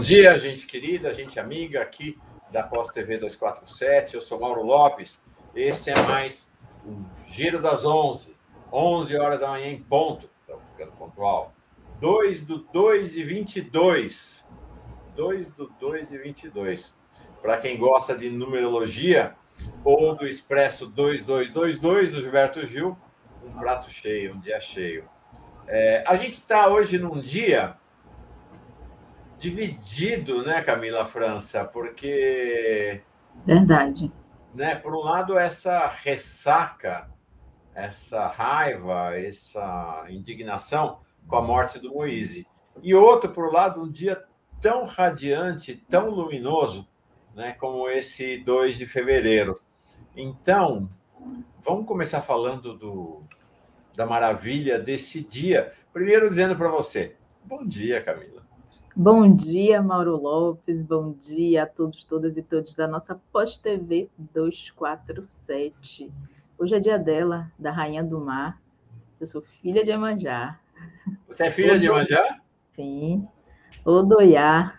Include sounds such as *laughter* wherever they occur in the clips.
Bom dia, gente querida, gente amiga aqui da Pós TV 247. Eu sou Mauro Lopes. Esse é mais um Giro das 11. 11 horas da manhã em ponto. Estamos ficando pontual. 2 do 2 de 22. 2 do 2 de 22. Para quem gosta de numerologia ou do Expresso 2222 do Gilberto Gil, um prato cheio, um dia cheio. É, a gente está hoje num dia dividido, né, Camila França? Porque. Verdade. Né, por um lado, essa ressaca, essa raiva, essa indignação com a morte do Moise. E outro, por um lado, um dia tão radiante, tão luminoso, né, como esse 2 de fevereiro. Então, vamos começar falando do, da maravilha desse dia. Primeiro, dizendo para você: bom dia, Camila. Bom dia, Mauro Lopes. Bom dia a todos, todas e todos da nossa Pós TV 247. Hoje é dia dela, da Rainha do Mar. Eu sou filha de Emanjá. Você é filha Odoiá. de Emanjá? Sim. Odoiá.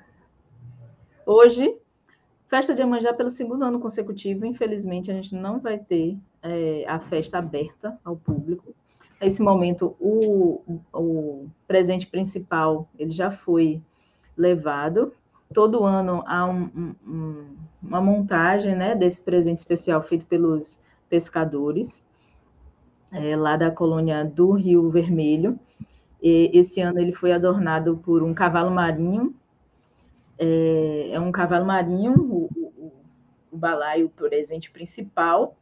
Hoje, festa de Emanjá pelo segundo ano consecutivo. Infelizmente, a gente não vai ter é, a festa aberta ao público. Nesse momento, o, o presente principal ele já foi levado. Todo ano há um, um, uma montagem né, desse presente especial feito pelos pescadores, é, lá da colônia do Rio Vermelho. E esse ano ele foi adornado por um cavalo marinho. É, é um cavalo marinho, o, o, o balaio presente principal,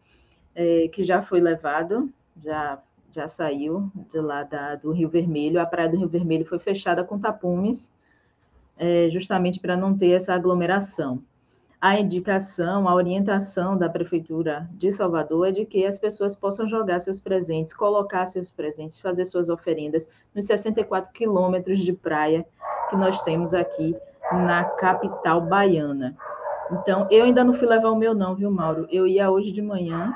é, que já foi levado, já já saiu de lá da, do Rio Vermelho. A praia do Rio Vermelho foi fechada com tapumes é, justamente para não ter essa aglomeração. A indicação, a orientação da Prefeitura de Salvador é de que as pessoas possam jogar seus presentes, colocar seus presentes, fazer suas oferendas nos 64 quilômetros de praia que nós temos aqui na capital baiana. Então, eu ainda não fui levar o meu, não, viu, Mauro? Eu ia hoje de manhã,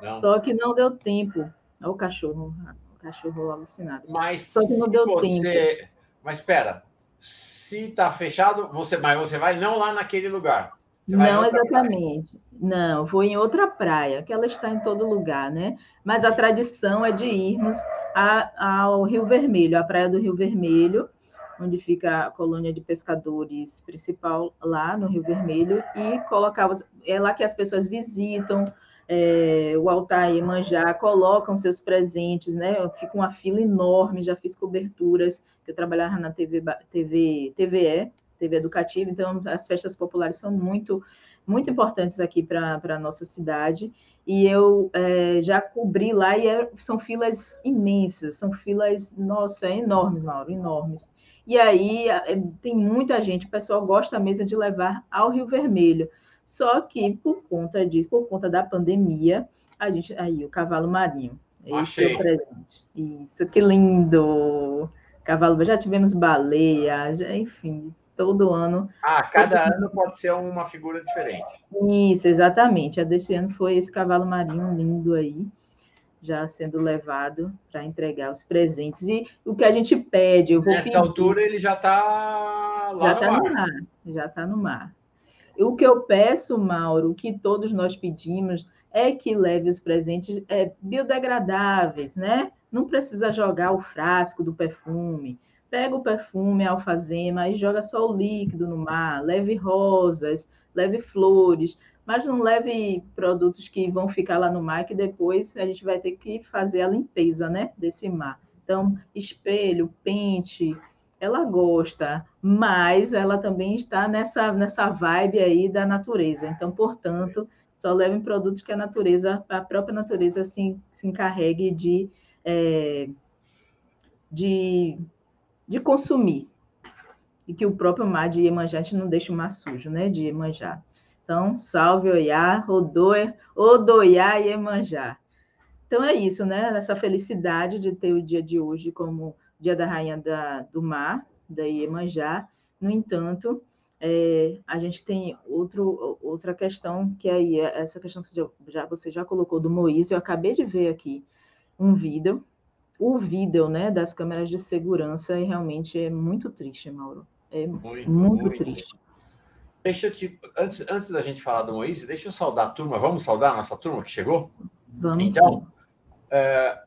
não. só que não deu tempo. Olha o cachorro, o cachorro alucinado. Mas só que não deu você... tempo. Mas espera, se está fechado, você, mas você vai não lá naquele lugar. não exatamente. Praia. Não, vou em outra praia, que ela está em todo lugar, né? Mas a tradição é de irmos a, ao Rio Vermelho, a praia do Rio Vermelho, onde fica a colônia de pescadores principal lá no Rio Vermelho, e colocar é lá que as pessoas visitam, é, o altar Iemanjá, colocam seus presentes, né? Fica uma fila enorme, já fiz coberturas, eu trabalhava na TV, TV, TVE, TV Educativa, então as festas populares são muito, muito importantes aqui para a nossa cidade, e eu é, já cobri lá, e é, são filas imensas, são filas, nossa, enormes, Mauro, enormes. E aí é, tem muita gente, o pessoal gosta mesmo de levar ao Rio Vermelho, só que por conta disso, por conta da pandemia, a gente aí o cavalo marinho. Esse é o presente. Isso, que lindo! Cavalo, já tivemos baleia, já, enfim, todo ano. Ah, cada ano pode ser uma figura diferente. Isso, exatamente. A deste ano foi esse cavalo marinho lindo aí, já sendo levado para entregar os presentes. E o que a gente pede, eu vou Nessa pedir, altura ele já está lá já no, tá mar. no mar. Já está no mar. O que eu peço, Mauro, o que todos nós pedimos, é que leve os presentes é, biodegradáveis, né? Não precisa jogar o frasco do perfume. Pega o perfume, a alfazema e joga só o líquido no mar. Leve rosas, leve flores, mas não leve produtos que vão ficar lá no mar que depois a gente vai ter que fazer a limpeza, né, desse mar. Então, espelho, pente, ela gosta, mas ela também está nessa, nessa vibe aí da natureza. Então, portanto, só levem produtos que a natureza, a própria natureza se, se encarregue de, é, de, de consumir. E que o próprio mar de Iemanjá, não deixa o mar sujo, né, de Iemanjá. Então, salve Oiá, Odoia, Odoiá e Iemanjá. Então é isso, né? Essa felicidade de ter o dia de hoje como Dia da Rainha da, do Mar, da Iemanjá. No entanto, é, a gente tem outro, outra questão, que aí é essa questão que você já, você já colocou do Moisés. Eu acabei de ver aqui um vídeo, o vídeo né, das câmeras de segurança, e realmente é muito triste, Mauro. É muito, muito, muito triste. Deixa eu te. Antes, antes da gente falar do Moisés, deixa eu saudar a turma. Vamos saudar a nossa turma que chegou? Vamos então, é,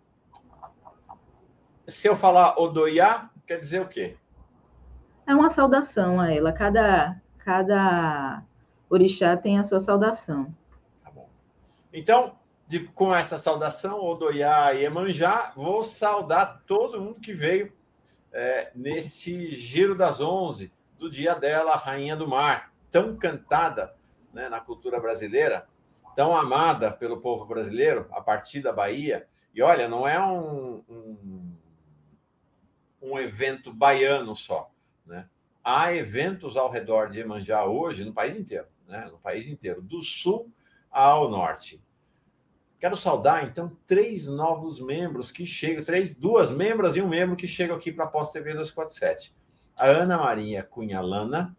se eu falar Odoiá, quer dizer o quê? É uma saudação a ela. Cada, cada orixá tem a sua saudação. Tá bom. Então, de, com essa saudação, Odoiá e Emanjá, vou saudar todo mundo que veio é, nesse Giro das Onze, do dia dela, Rainha do Mar, tão cantada né, na cultura brasileira, tão amada pelo povo brasileiro, a partir da Bahia. E olha, não é um, um, um evento baiano só. Né? Há eventos ao redor de Iemanjá hoje no país inteiro, né? no país inteiro, do sul ao norte. Quero saudar, então, três novos membros que chegam, três, duas membras e um membro que chegam aqui para a Pós TV 247. A Ana Maria Cunha Lana,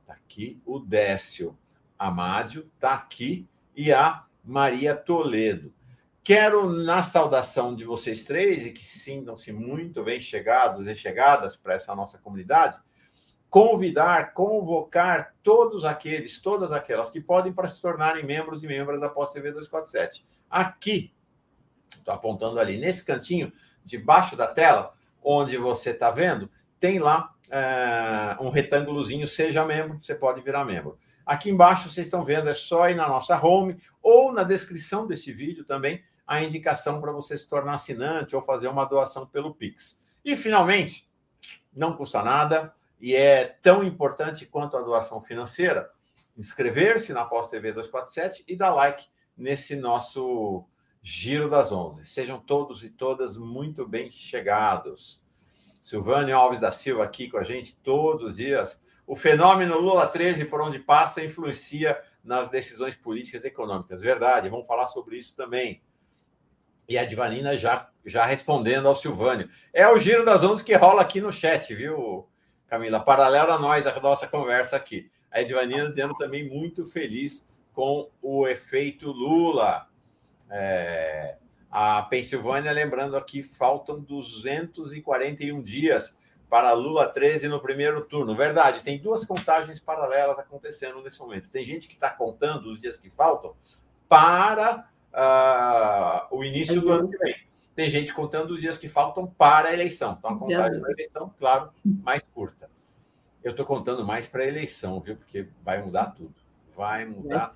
está aqui, o Décio Amádio, está aqui, e a Maria Toledo. Quero, na saudação de vocês três, e que sintam-se muito bem chegados e chegadas para essa nossa comunidade, convidar, convocar todos aqueles, todas aquelas que podem para se tornarem membros e membras da Pós TV 247. Aqui, estou apontando ali, nesse cantinho, debaixo da tela, onde você está vendo, tem lá uh, um retângulozinho, seja membro, você pode virar membro. Aqui embaixo vocês estão vendo, é só ir na nossa home ou na descrição desse vídeo também a indicação para você se tornar assinante ou fazer uma doação pelo Pix. E finalmente, não custa nada e é tão importante quanto a doação financeira, inscrever-se na Pós TV 247 e dar like nesse nosso Giro das Onze. Sejam todos e todas muito bem chegados. Silvânio Alves da Silva aqui com a gente todos os dias. O fenômeno Lula 13, por onde passa, influencia nas decisões políticas e econômicas. Verdade, vamos falar sobre isso também. E a Divanina já, já respondendo ao Silvânio. É o giro das ondas que rola aqui no chat, viu, Camila? Paralelo a nós, a nossa conversa aqui. A Edvanina dizendo também muito feliz com o efeito Lula. É, a Pensilvânia, lembrando aqui, faltam 241 dias para Lula 13 no primeiro turno. Verdade, tem duas contagens paralelas acontecendo nesse momento. Tem gente que está contando os dias que faltam para uh, o início do ano que vem. Tem gente contando os dias que faltam para a eleição. Então, a contagem para a eleição, claro, mais curta. Eu estou contando mais para a eleição, viu? Porque vai mudar tudo. Vai mudar.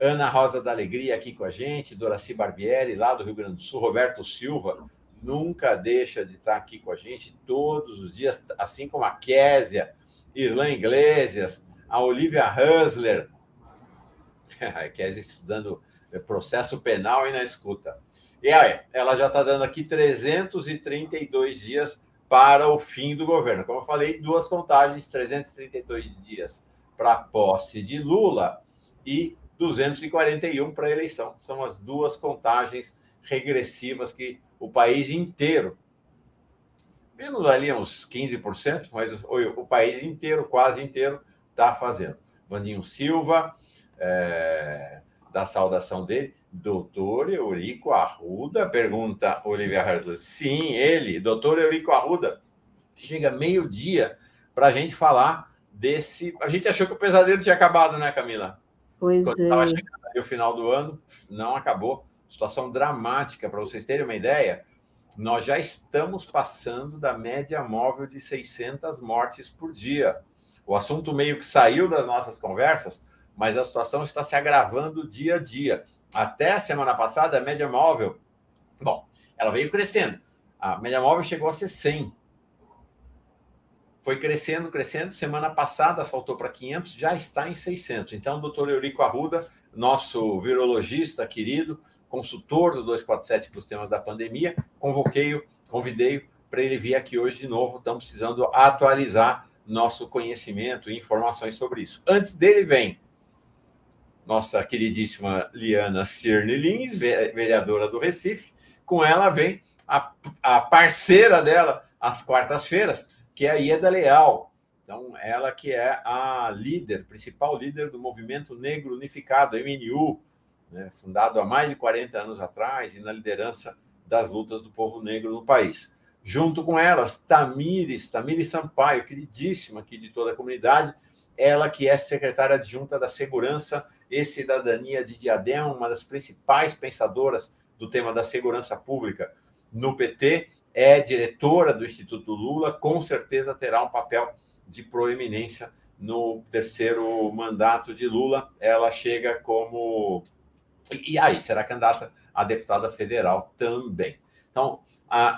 É Ana Rosa da Alegria aqui com a gente, Doraci Barbieri, lá do Rio Grande do Sul, Roberto Silva, nunca deixa de estar aqui com a gente todos os dias, assim como a Késia, Irlã Iglesias, a Olivia Husler, *laughs* a Késia estudando processo penal e na escuta. E aí, ela já está dando aqui 332 dias para o fim do governo. Como eu falei, duas contagens, 332 dias para a posse de Lula e 241 para a eleição. São as duas contagens regressivas que o país inteiro, menos ali uns 15%, mas o, o país inteiro, quase inteiro, está fazendo. Vandinho Silva, é, da saudação dele, doutor Eurico Arruda, pergunta Olivia Hartley. Sim, ele, doutor Eurico Arruda, chega meio-dia para a gente falar desse. A gente achou que o pesadelo tinha acabado, né, Camila? Pois Quando é. Estava chegando ali o final do ano, não acabou. Situação dramática, para vocês terem uma ideia, nós já estamos passando da média móvel de 600 mortes por dia. O assunto meio que saiu das nossas conversas, mas a situação está se agravando dia a dia. Até a semana passada, a média móvel, bom, ela veio crescendo. A média móvel chegou a ser 100 foi crescendo, crescendo. Semana passada saltou para 500, já está em 600. Então, o doutor Eurico Arruda, nosso virologista querido, consultor do 247 para os temas da pandemia, convoquei-o, convidei-o para ele vir aqui hoje de novo. Estamos precisando atualizar nosso conhecimento e informações sobre isso. Antes dele vem nossa queridíssima Liana Cirne Lins, vereadora do Recife. Com ela vem a, a parceira dela às quartas-feiras, que é a Ieda Leal. Então, ela que é a líder, principal líder do Movimento Negro Unificado, MNU, né, fundado há mais de 40 anos atrás e na liderança das lutas do povo negro no país. Junto com elas, Tamires, Tamires Sampaio, queridíssima aqui de toda a comunidade, ela que é secretária adjunta da Segurança e Cidadania de Diadema, uma das principais pensadoras do tema da segurança pública no PT, é diretora do Instituto Lula, com certeza terá um papel de proeminência no terceiro mandato de Lula. Ela chega como. E aí, será candidata a deputada federal também. Então,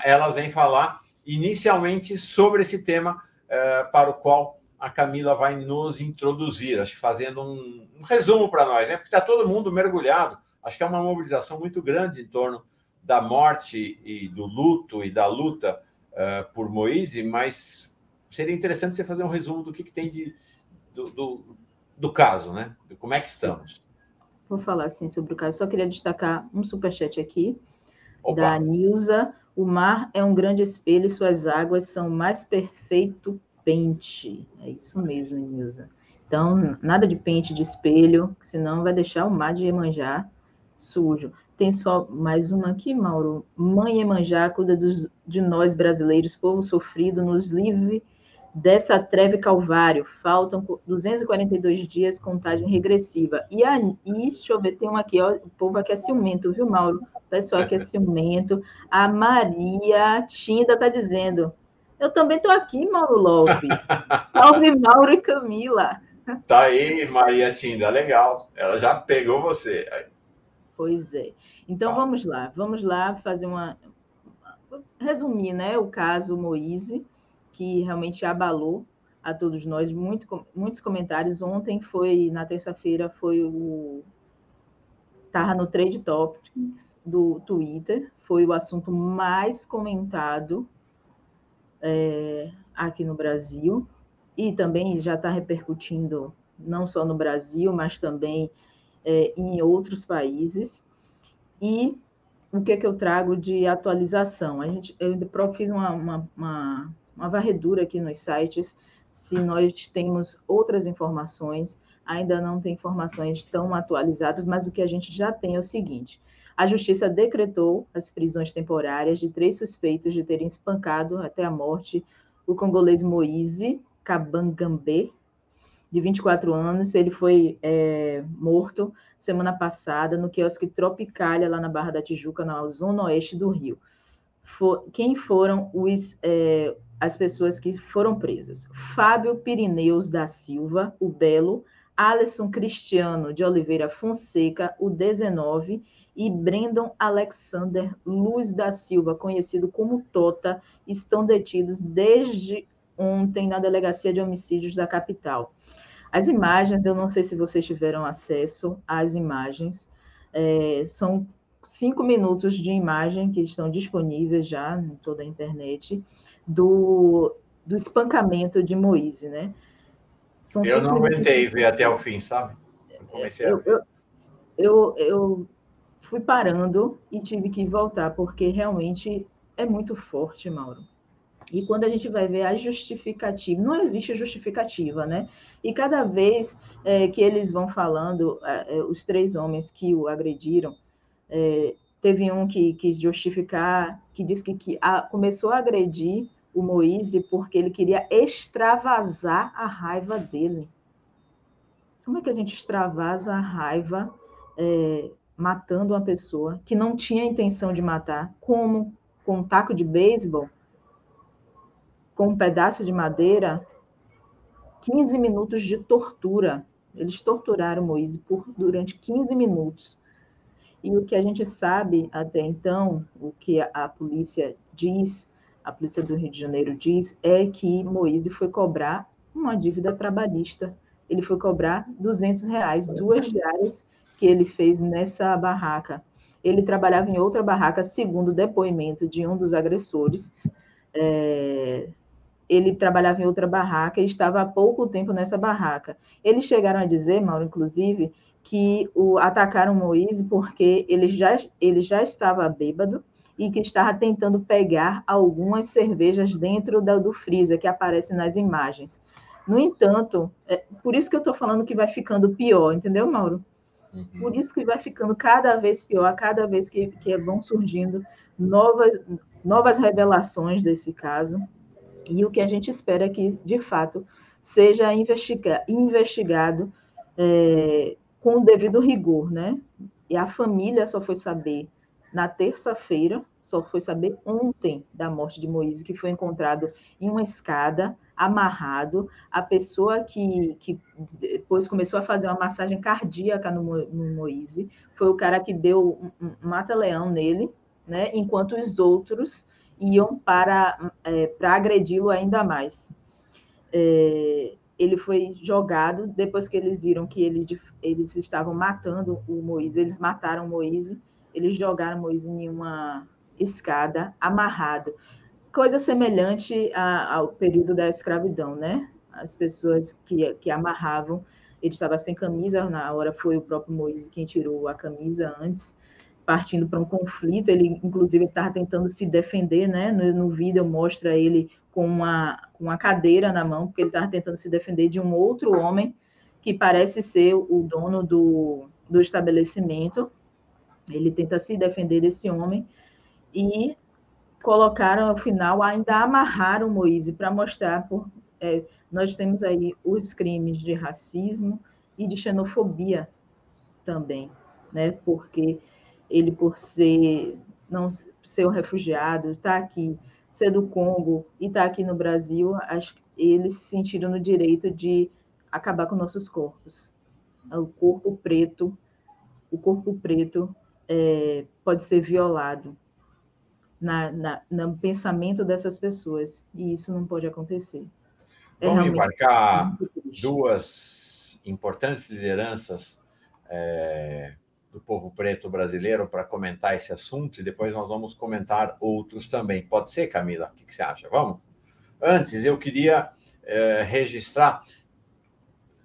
elas vêm falar inicialmente sobre esse tema eh, para o qual a Camila vai nos introduzir, acho que fazendo um, um resumo para nós, né? Porque está todo mundo mergulhado. Acho que é uma mobilização muito grande em torno da morte e do luto e da luta uh, por Moise, mas seria interessante você fazer um resumo do que, que tem de, do, do, do, caso, né? Como é que estamos. Vou falar assim sobre o caso. Só queria destacar um superchat aqui Opa. da Nilza. O mar é um grande espelho e suas águas são mais perfeito pente. É isso mesmo, Nilza. Então, nada de pente de espelho, senão vai deixar o mar de Iemanjá sujo. Tem só mais uma aqui, Mauro. Mãe Iemanjá, cuida dos, de nós brasileiros, povo sofrido, nos livre dessa treve calvário. Faltam 242 dias, contagem regressiva. E aí, deixa eu ver, tem um aqui, ó, o povo aqui é ciumento, viu, Mauro? O pessoal aqui é ciumento. A Maria Tinda está dizendo, eu também estou aqui, Mauro Lopes. Salve, Mauro e Camila. Tá aí, Maria Tinda, legal. Ela já pegou você. Pois é. Então, vamos lá. Vamos lá fazer uma... Resumir, né, o caso Moise, que realmente abalou a todos nós. Muito, muitos comentários. Ontem foi, na terça-feira, foi o... Estava no Trade Topics do Twitter. Foi o assunto mais comentado é, aqui no Brasil e também já está repercutindo não só no Brasil, mas também é, em outros países. E o que, é que eu trago de atualização? A gente, eu fiz uma, uma, uma, uma varredura aqui nos sites, se nós temos outras informações, ainda não tem informações tão atualizadas, mas o que a gente já tem é o seguinte: a justiça decretou as prisões temporárias de três suspeitos de terem espancado até a morte o congolês Moise Kabangambe, de 24 anos. Ele foi é, morto semana passada no quiosque Tropicália, lá na Barra da Tijuca, na zona oeste do Rio. For, quem foram os, é, as pessoas que foram presas? Fábio Pirineus da Silva, o Belo, Alisson Cristiano de Oliveira Fonseca, o 19, e Brandon Alexander Luz da Silva, conhecido como Tota, estão detidos desde ontem na Delegacia de Homicídios da capital. As imagens, eu não sei se vocês tiveram acesso às imagens, é, são cinco minutos de imagem que estão disponíveis já em toda a internet do, do espancamento de Moise, né? São eu não aguentei ver até o fim, sabe? Eu comecei eu, a ver. Eu, eu, eu fui parando e tive que voltar, porque realmente é muito forte, Mauro. E quando a gente vai ver a justificativa, não existe justificativa, né? E cada vez é, que eles vão falando, é, é os três homens que o agrediram, é, teve um que quis justificar, que disse que, que a, começou a agredir o Moise porque ele queria extravasar a raiva dele. Como é que a gente extravasa a raiva é, matando uma pessoa que não tinha intenção de matar, como com um taco de beisebol, com um pedaço de madeira, 15 minutos de tortura. Eles torturaram Moisés por durante 15 minutos. E o que a gente sabe até então, o que a, a polícia diz, a polícia do Rio de Janeiro diz, é que Moisés foi cobrar uma dívida trabalhista. Ele foi cobrar 200 reais, duas diárias que ele fez nessa barraca. Ele trabalhava em outra barraca, segundo o depoimento de um dos agressores. É, ele trabalhava em outra barraca e estava há pouco tempo nessa barraca. Eles chegaram a dizer, Mauro, inclusive, que o atacaram Moise porque ele já, ele já estava bêbado e que estava tentando pegar algumas cervejas dentro da, do freezer que aparece nas imagens. No entanto, é por isso que eu estou falando que vai ficando pior, entendeu, Mauro? Uhum. Por isso que vai ficando cada vez pior, cada vez que, que vão surgindo novas, novas revelações desse caso. E o que a gente espera é que, de fato, seja investiga investigado é, com o devido rigor, né? E a família só foi saber na terça-feira, só foi saber ontem da morte de Moisés, que foi encontrado em uma escada, amarrado. A pessoa que, que depois começou a fazer uma massagem cardíaca no, no Moisés foi o cara que deu um, um mata-leão nele, né? enquanto os outros iam para, é, para agredi-lo ainda mais. É, ele foi jogado depois que eles viram que ele, eles estavam matando o Moisés, eles mataram Moisés, eles jogaram Moisés em uma escada, amarrado. Coisa semelhante a, ao período da escravidão, né? As pessoas que, que amarravam, ele estava sem camisa, na hora foi o próprio Moisés quem tirou a camisa antes, partindo para um conflito. Ele, inclusive, estava tentando se defender, né? No, no, vídeo mostra ele com uma, uma cadeira na mão, porque ele estava tentando se defender de um outro homem que parece ser o dono do, do estabelecimento. Ele tenta se defender desse homem e colocaram, ao final, ainda amarraram Moisés para mostrar. Por, é, nós temos aí os crimes de racismo e de xenofobia também, né? Porque ele por ser não ser um refugiado, estar tá aqui, ser do Congo e estar tá aqui no Brasil, acho que eles se sentiram no direito de acabar com nossos corpos. O corpo preto, o corpo preto é, pode ser violado na, na, no pensamento dessas pessoas e isso não pode acontecer. É Vamos embarcar duas importantes lideranças é, do povo preto brasileiro para comentar esse assunto e depois nós vamos comentar outros também. Pode ser, Camila? O que, que você acha? Vamos? Antes, eu queria é, registrar.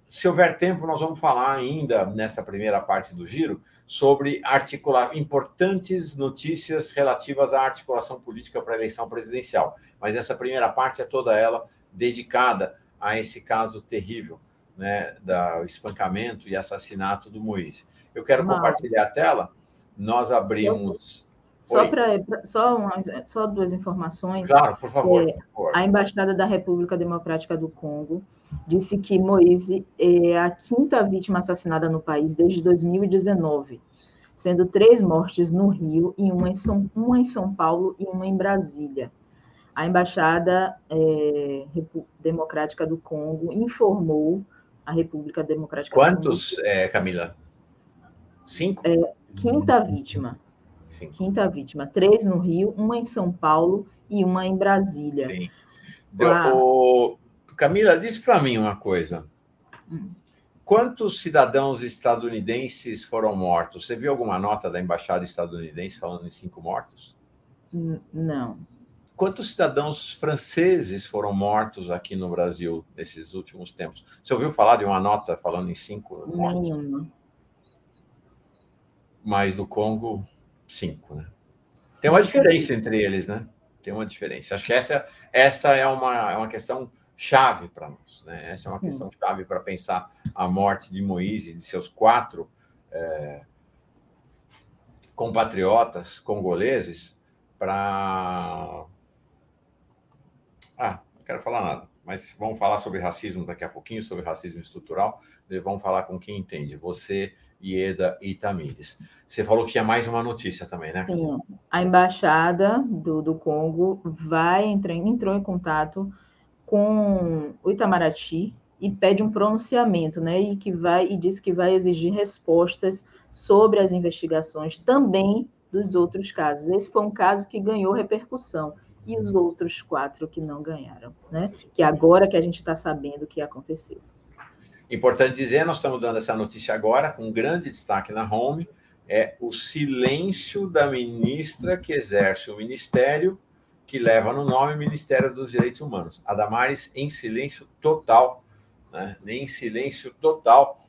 Se houver tempo, nós vamos falar ainda nessa primeira parte do giro sobre articular importantes notícias relativas à articulação política para a eleição presidencial. Mas essa primeira parte é toda ela dedicada a esse caso terrível, né, do espancamento e assassinato do Moisés. Eu quero compartilhar a tela. Nós abrimos. Só, para só, uma, só duas informações. Claro, por favor, é, por favor. A Embaixada da República Democrática do Congo disse que Moise é a quinta vítima assassinada no país desde 2019, sendo três mortes no Rio e uma em São, uma em São Paulo e uma em Brasília. A Embaixada é, Democrática do Congo informou a República Democrática Quantos, do Congo. Quantos, é, Camila? Cinco? É, quinta vítima. Sim. Quinta vítima. Três no Rio, uma em São Paulo e uma em Brasília. Sim. Deu, o... Camila, diz para mim uma coisa. Hum. Quantos cidadãos estadunidenses foram mortos? Você viu alguma nota da embaixada estadunidense falando em cinco mortos? Não. Quantos cidadãos franceses foram mortos aqui no Brasil nesses últimos tempos? Você ouviu falar de uma nota falando em cinco mortos? Nenhuma mas do Congo, cinco, né? Tem uma diferença entre eles, né? Tem uma diferença. Acho que essa, essa é, uma, é uma questão chave para nós, né? Essa é uma questão chave para pensar a morte de Moise e de seus quatro é, compatriotas congoleses para... Ah, não quero falar nada, mas vamos falar sobre racismo daqui a pouquinho, sobre racismo estrutural, e vamos falar com quem entende. Você Ieda e Tamires. Você falou que tinha mais uma notícia também, né? Sim, a embaixada do, do Congo vai entrar, entrou em contato com o Itamaraty e pede um pronunciamento, né? E que vai e diz que vai exigir respostas sobre as investigações também dos outros casos. Esse foi um caso que ganhou repercussão e os outros quatro que não ganharam, né? Que agora que a gente está sabendo o que aconteceu. Importante dizer, nós estamos dando essa notícia agora, com grande destaque na home, é o silêncio da ministra que exerce o ministério que leva no nome Ministério dos Direitos Humanos. A Damares em silêncio total, né? em silêncio total.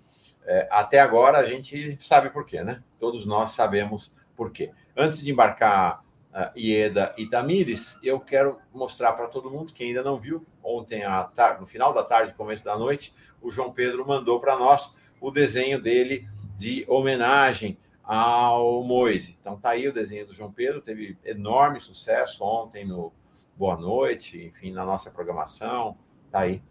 É, até agora a gente sabe por quê, né? Todos nós sabemos por quê. Antes de embarcar uh, Ieda e Tamires, eu quero mostrar para todo mundo que ainda não viu, ontem, no final da tarde, começo da noite, o João Pedro mandou para nós o desenho dele de homenagem ao Moise. Então tá aí o desenho do João Pedro, teve enorme sucesso ontem no Boa Noite, enfim, na nossa programação. Tá aí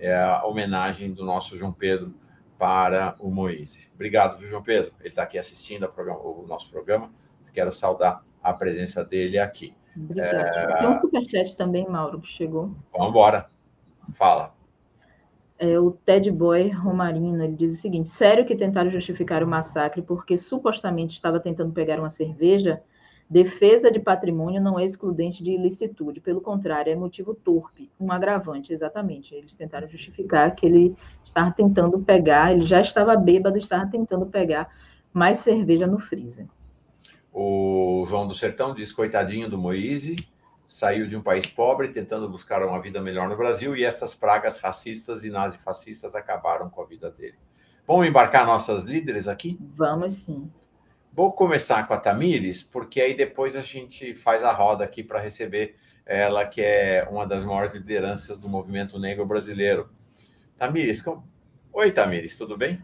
é a homenagem do nosso João Pedro para o Moise. Obrigado, João Pedro. Ele está aqui assistindo programa, o nosso programa. Quero saudar a presença dele aqui. Obrigado. É... Tem um superchat também, Mauro, que chegou. Vamos embora. Fala. É, o Ted Boy Romarino, ele diz o seguinte, sério que tentaram justificar o massacre porque supostamente estava tentando pegar uma cerveja? Defesa de patrimônio não é excludente de ilicitude, pelo contrário, é motivo torpe, um agravante, exatamente. Eles tentaram justificar que ele estava tentando pegar, ele já estava bêbado, estava tentando pegar mais cerveja no freezer. O João do Sertão diz: coitadinho do Moise, saiu de um país pobre tentando buscar uma vida melhor no Brasil e essas pragas racistas e nazifascistas acabaram com a vida dele. Vamos embarcar nossas líderes aqui? Vamos sim. Vou começar com a Tamires, porque aí depois a gente faz a roda aqui para receber ela, que é uma das maiores lideranças do movimento negro brasileiro. Tamires, como... oi Tamires, tudo bem?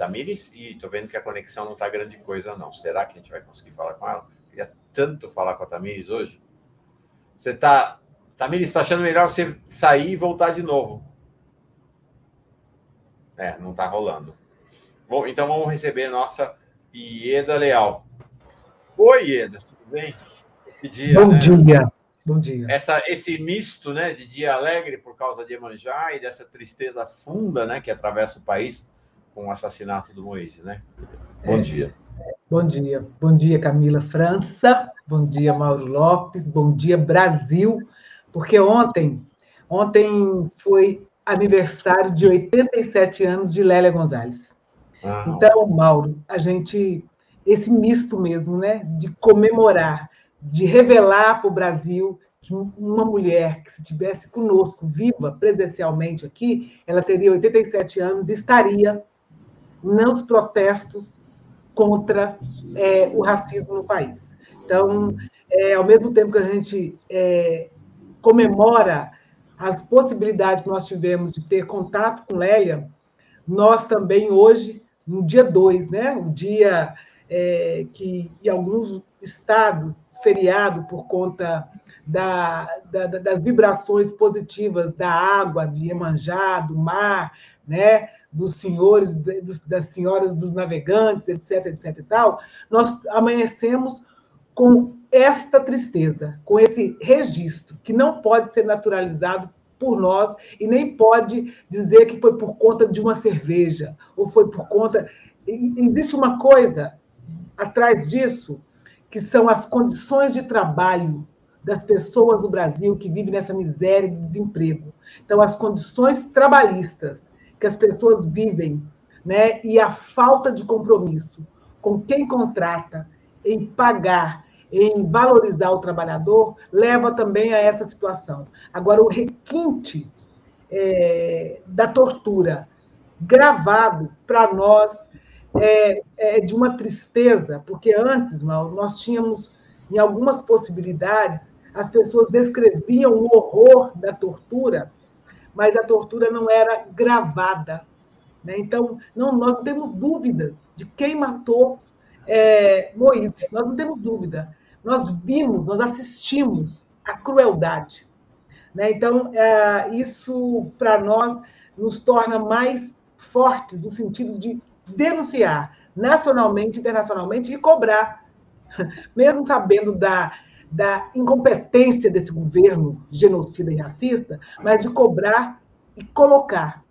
Tamires? E tô vendo que a conexão não tá grande coisa, não. Será que a gente vai conseguir falar com ela? Queria tanto falar com a Tamires hoje. Você tá. Tamires, está achando melhor você sair e voltar de novo. É, não está rolando. Bom, então vamos receber nossa Ieda Leal. Oi, Ieda, tudo bem? Dia, Bom né? dia. Bom dia. Essa, esse misto né, de dia alegre por causa de Emanjá e dessa tristeza funda né, que atravessa o país com o assassinato do Moise, né? Bom é. dia. Bom dia. Bom dia, Camila França. Bom dia, Mauro Lopes. Bom dia, Brasil. Porque ontem, ontem foi aniversário de 87 anos de Lélia Gonzalez. Ah, então, Mauro, a gente esse misto mesmo, né, de comemorar, de revelar para o Brasil que uma mulher que se tivesse conosco viva presencialmente aqui, ela teria 87 anos e estaria nos protestos contra é, o racismo no país. Então, é, ao mesmo tempo que a gente é, comemora as possibilidades que nós tivemos de ter contato com Lélia, nós também hoje, no dia 2, né, o dia é, que em alguns estados, feriado por conta da, da, das vibrações positivas da água, de Iemanjá, do mar, né, dos senhores, das senhoras dos navegantes, etc, etc e tal, nós amanhecemos com esta tristeza, com esse registro, que não pode ser naturalizado por nós e nem pode dizer que foi por conta de uma cerveja, ou foi por conta. Existe uma coisa atrás disso, que são as condições de trabalho das pessoas do Brasil que vivem nessa miséria de desemprego. Então, as condições trabalhistas que as pessoas vivem, né, e a falta de compromisso com quem contrata em pagar em valorizar o trabalhador, leva também a essa situação. Agora, o requinte é, da tortura gravado para nós é, é, de uma tristeza, porque antes, nós tínhamos, em algumas possibilidades, as pessoas descreviam o horror da tortura, mas a tortura não era gravada. Né? Então, não, nós não temos dúvida de quem matou é, nós não temos dúvida nós vimos, nós assistimos a crueldade. Né? Então, é, isso, para nós, nos torna mais fortes no sentido de denunciar nacionalmente, internacionalmente e cobrar, *laughs* mesmo sabendo da, da incompetência desse governo genocida e racista, mas de cobrar e colocar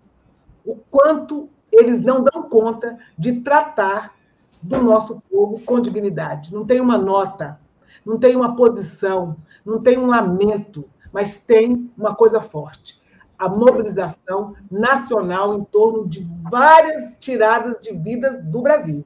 o quanto eles não dão conta de tratar do nosso povo com dignidade. Não tem uma nota não tem uma posição, não tem um lamento, mas tem uma coisa forte: a mobilização nacional em torno de várias tiradas de vidas do Brasil.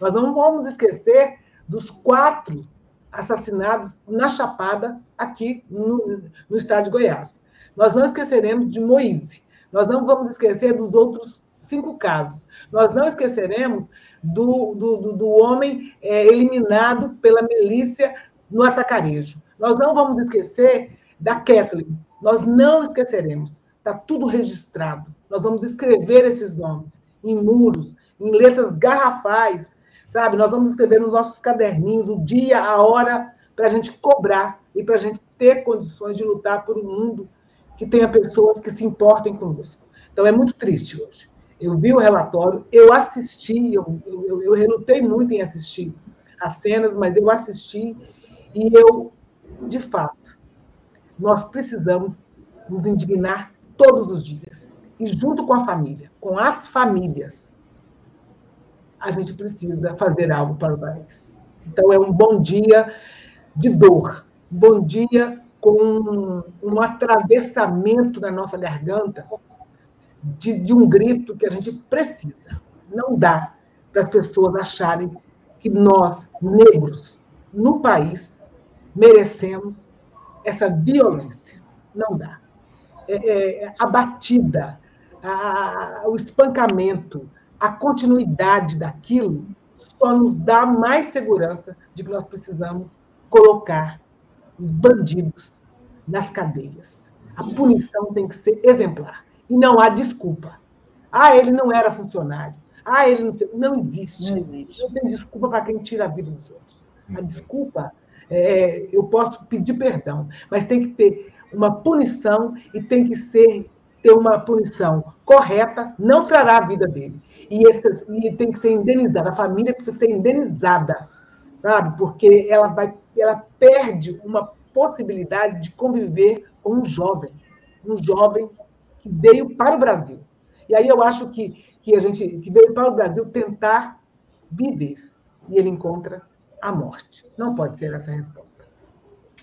Nós não vamos esquecer dos quatro assassinados na Chapada, aqui no, no estado de Goiás. Nós não esqueceremos de Moise. Nós não vamos esquecer dos outros cinco casos. Nós não esqueceremos do, do, do homem é, eliminado pela milícia no atacarejo. Nós não vamos esquecer da Kathleen, nós não esqueceremos, está tudo registrado. Nós vamos escrever esses nomes em muros, em letras garrafais, sabe? Nós vamos escrever nos nossos caderninhos o dia, a hora, para a gente cobrar e para a gente ter condições de lutar por um mundo que tenha pessoas que se importem conosco. Então, é muito triste hoje. Eu vi o relatório, eu assisti, eu, eu, eu relutei muito em assistir as cenas, mas eu assisti e eu, de fato, nós precisamos nos indignar todos os dias. E junto com a família, com as famílias, a gente precisa fazer algo para o país. Então, é um bom dia de dor, um bom dia com um atravessamento na nossa garganta de, de um grito que a gente precisa. Não dá para as pessoas acharem que nós, negros, no país, merecemos essa violência. Não dá. É, é, a batida, a, o espancamento, a continuidade daquilo só nos dá mais segurança de que nós precisamos colocar os bandidos nas cadeias. A punição tem que ser exemplar. E não há desculpa. Ah, ele não era funcionário. Ah, ele não sei. Não existe. Não, existe. não tem desculpa para quem tira a vida dos outros. A desculpa, é, eu posso pedir perdão, mas tem que ter uma punição e tem que ser ter uma punição correta, não trará a vida dele. E, esse, e tem que ser indenizada. A família precisa ser indenizada, sabe? Porque ela vai, ela perde uma possibilidade de conviver com um jovem, um jovem que veio para o Brasil. E aí eu acho que, que a gente que veio para o Brasil tentar viver e ele encontra a morte. Não pode ser essa a resposta.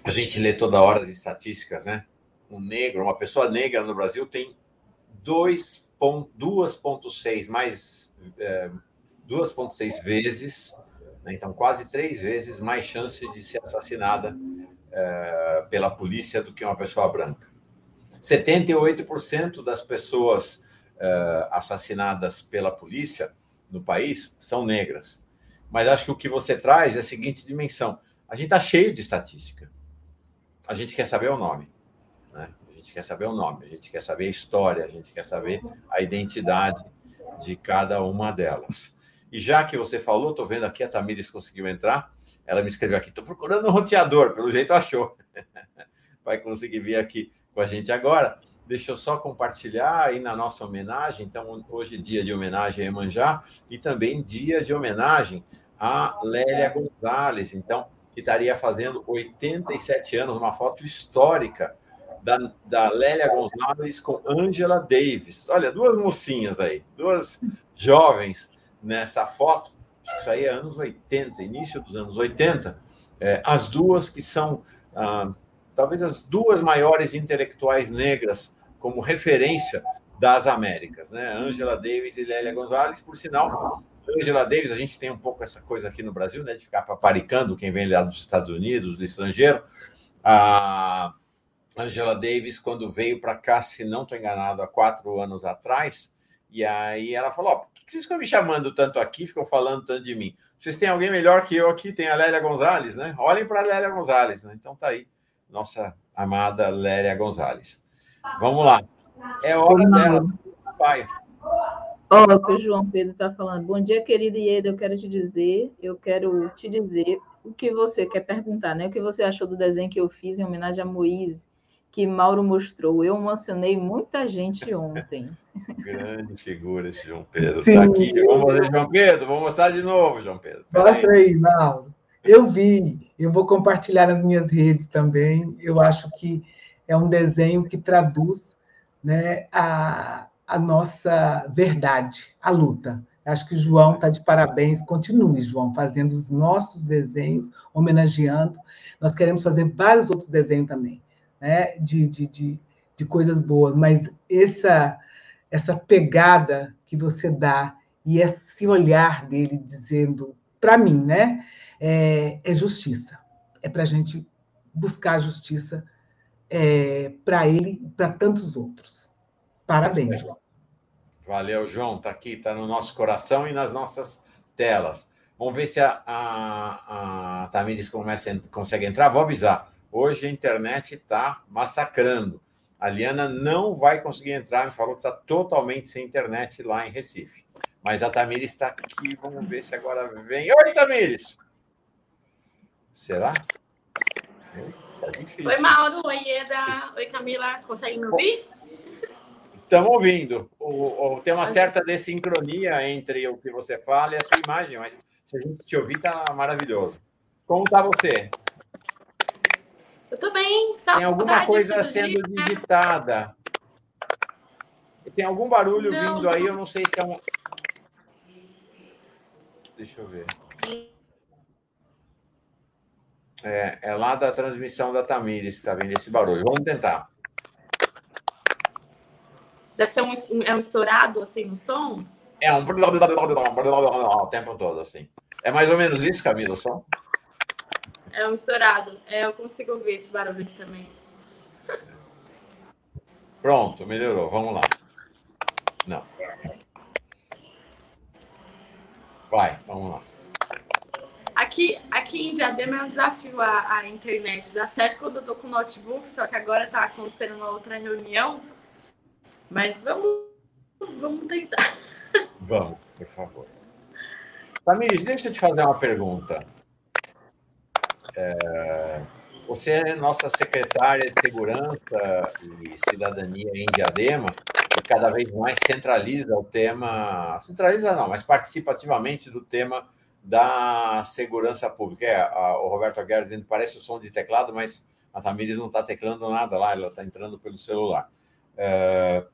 A gente lê toda hora as estatísticas, né? Um negro, uma pessoa negra no Brasil tem 2,6 mais é, 2,6 vezes, né? então quase três vezes mais chance de ser assassinada é, pela polícia do que uma pessoa branca. 78% das pessoas é, assassinadas pela polícia no país são negras. Mas acho que o que você traz é a seguinte dimensão: a gente está cheio de estatística. A gente quer saber o nome. Gente quer saber o nome, a gente quer saber a história, a gente quer saber a identidade de cada uma delas. E já que você falou, estou vendo aqui a Tamires conseguiu entrar. Ela me escreveu aqui: estou procurando um roteador, pelo jeito achou. *laughs* Vai conseguir vir aqui com a gente agora. Deixa eu só compartilhar aí na nossa homenagem. Então, hoje, dia de homenagem a Emanjá e também dia de homenagem a Lélia Gonzalez, então, que estaria fazendo 87 anos, uma foto histórica da, da Lélia Gonzalez com Angela Davis. Olha, duas mocinhas aí, duas jovens nessa foto, acho que isso aí é anos 80, início dos anos 80, é, as duas que são ah, talvez as duas maiores intelectuais negras como referência das Américas, né? Angela Davis e Lélia Gonzalez, por sinal, Angela Davis, a gente tem um pouco essa coisa aqui no Brasil, né, de ficar paparicando quem vem lá dos Estados Unidos, do estrangeiro. A Angela Davis, quando veio para cá, se não estou enganado, há quatro anos atrás, e aí ela falou: por que vocês ficam me chamando tanto aqui, ficam falando tanto de mim? Vocês têm alguém melhor que eu aqui, tem a Lélia Gonzalez, né? Olhem para a Lélia Gonzalez, né? Então tá aí, nossa amada Lélia Gonzalez. Vamos lá. É hora dela. Pai. Ó, oh, que o João Pedro está falando. Bom dia, querida Ieda. Eu quero te dizer, eu quero te dizer o que você quer perguntar, né? O que você achou do desenho que eu fiz em homenagem a Moise, que Mauro mostrou. Eu emocionei muita gente ontem. *laughs* Grande figura esse João Pedro. Sim. Tá aqui. Vamos fazer João Pedro? Vamos mostrar de novo, João Pedro. Mostra aí, Mauro. Eu vi, eu vou compartilhar nas minhas redes também. Eu acho que é um desenho que traduz né, a, a nossa verdade, a luta. Acho que o João está de parabéns. Continue, João, fazendo os nossos desenhos, homenageando. Nós queremos fazer vários outros desenhos também, né? de, de, de, de coisas boas, mas essa, essa pegada que você dá e esse olhar dele dizendo, para mim, né? É, é justiça. É para a gente buscar justiça é, para ele e para tantos outros. Parabéns, João. Valeu, João. Está aqui, está no nosso coração e nas nossas telas. Vamos ver se a, a, a Tamires começa, consegue entrar. Vou avisar. Hoje a internet está massacrando. A Liana não vai conseguir entrar, me falou que está totalmente sem internet lá em Recife. Mas a Tamires está aqui, vamos ver se agora vem. Oi, Tamires! Será? Tá difícil. Oi, Mauro. Oi, Eda. Oi, Camila. Consegue me ouvir? Estamos ouvindo. O, o, tem uma certa desincronia entre o que você fala e a sua imagem, mas se a gente te ouvir, tá maravilhoso. Como está você? Tô bem. Tem alguma coisa sendo digitada. Tem algum barulho não. vindo aí, eu não sei se é um. Deixa eu ver. É, é lá da transmissão da Tamires que está vindo esse barulho. Vamos tentar. Deve ser um, é um estourado assim no som? É um *laughs* o tempo todo, assim. É mais ou menos isso, Camila, o som? É um estourado. É, eu consigo ouvir esse barulho também. Pronto, melhorou. Vamos lá. Não. Vai, vamos lá. Aqui, aqui em Diadema é um desafio a, a internet. Dá certo quando eu tô com notebook, só que agora tá acontecendo uma outra reunião. Mas vamos, vamos tentar. Vamos, por favor. Tamires, deixa eu te fazer uma pergunta. É, você é nossa secretária de Segurança e Cidadania em Diadema, e cada vez mais centraliza o tema, centraliza não, mas participa ativamente do tema da segurança pública. É, a, o Roberto Aguiar dizendo que parece o som de teclado, mas a Tamires não está teclando nada lá, ela está entrando pelo celular. É,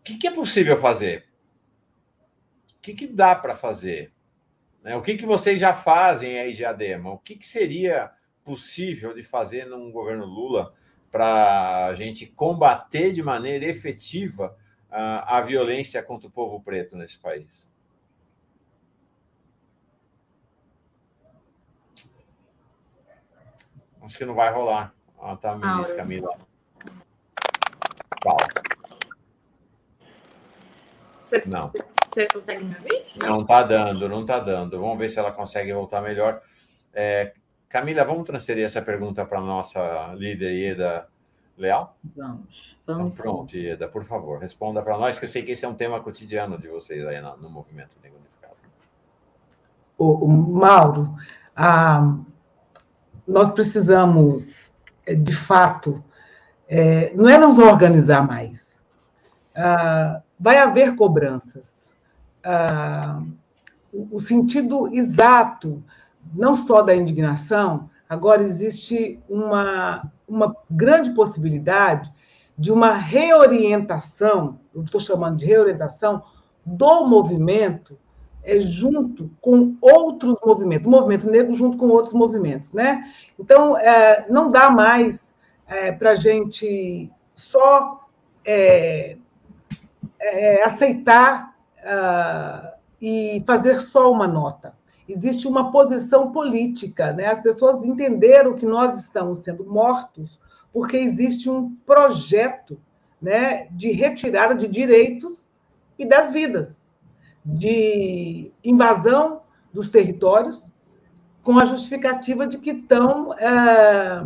o que, que, é possível fazer? O que, que dá para fazer? Né? O que, que vocês já fazem aí de ADEMA? O que, que seria possível de fazer num governo Lula para a gente combater de maneira efetiva a, a violência contra o povo preto nesse país? Acho que não vai rolar. Ah, tá, Minis, Camila. Não. Você consegue me ouvir? Não está dando, não está dando. Vamos ver se ela consegue voltar melhor. É, Camila, vamos transferir essa pergunta para a nossa líder Ieda Leal? Vamos. vamos então, pronto, sim. Ieda, por favor, responda para nós, que eu sei que esse é um tema cotidiano de vocês aí no, no movimento negro unificado. O, o Mauro, ah, nós precisamos, eh, de fato, é, não é nos organizar mais. Ah, vai haver cobranças ah, o sentido exato, não só da indignação, agora existe uma, uma grande possibilidade de uma reorientação, eu estou chamando de reorientação, do movimento é, junto com outros movimentos, o movimento negro junto com outros movimentos. Né? Então, é, não dá mais é, para a gente só é, é, aceitar uh, e fazer só uma nota. Existe uma posição política, né? As pessoas entenderam que nós estamos sendo mortos porque existe um projeto, né, de retirada de direitos e das vidas, de invasão dos territórios, com a justificativa de que estão é,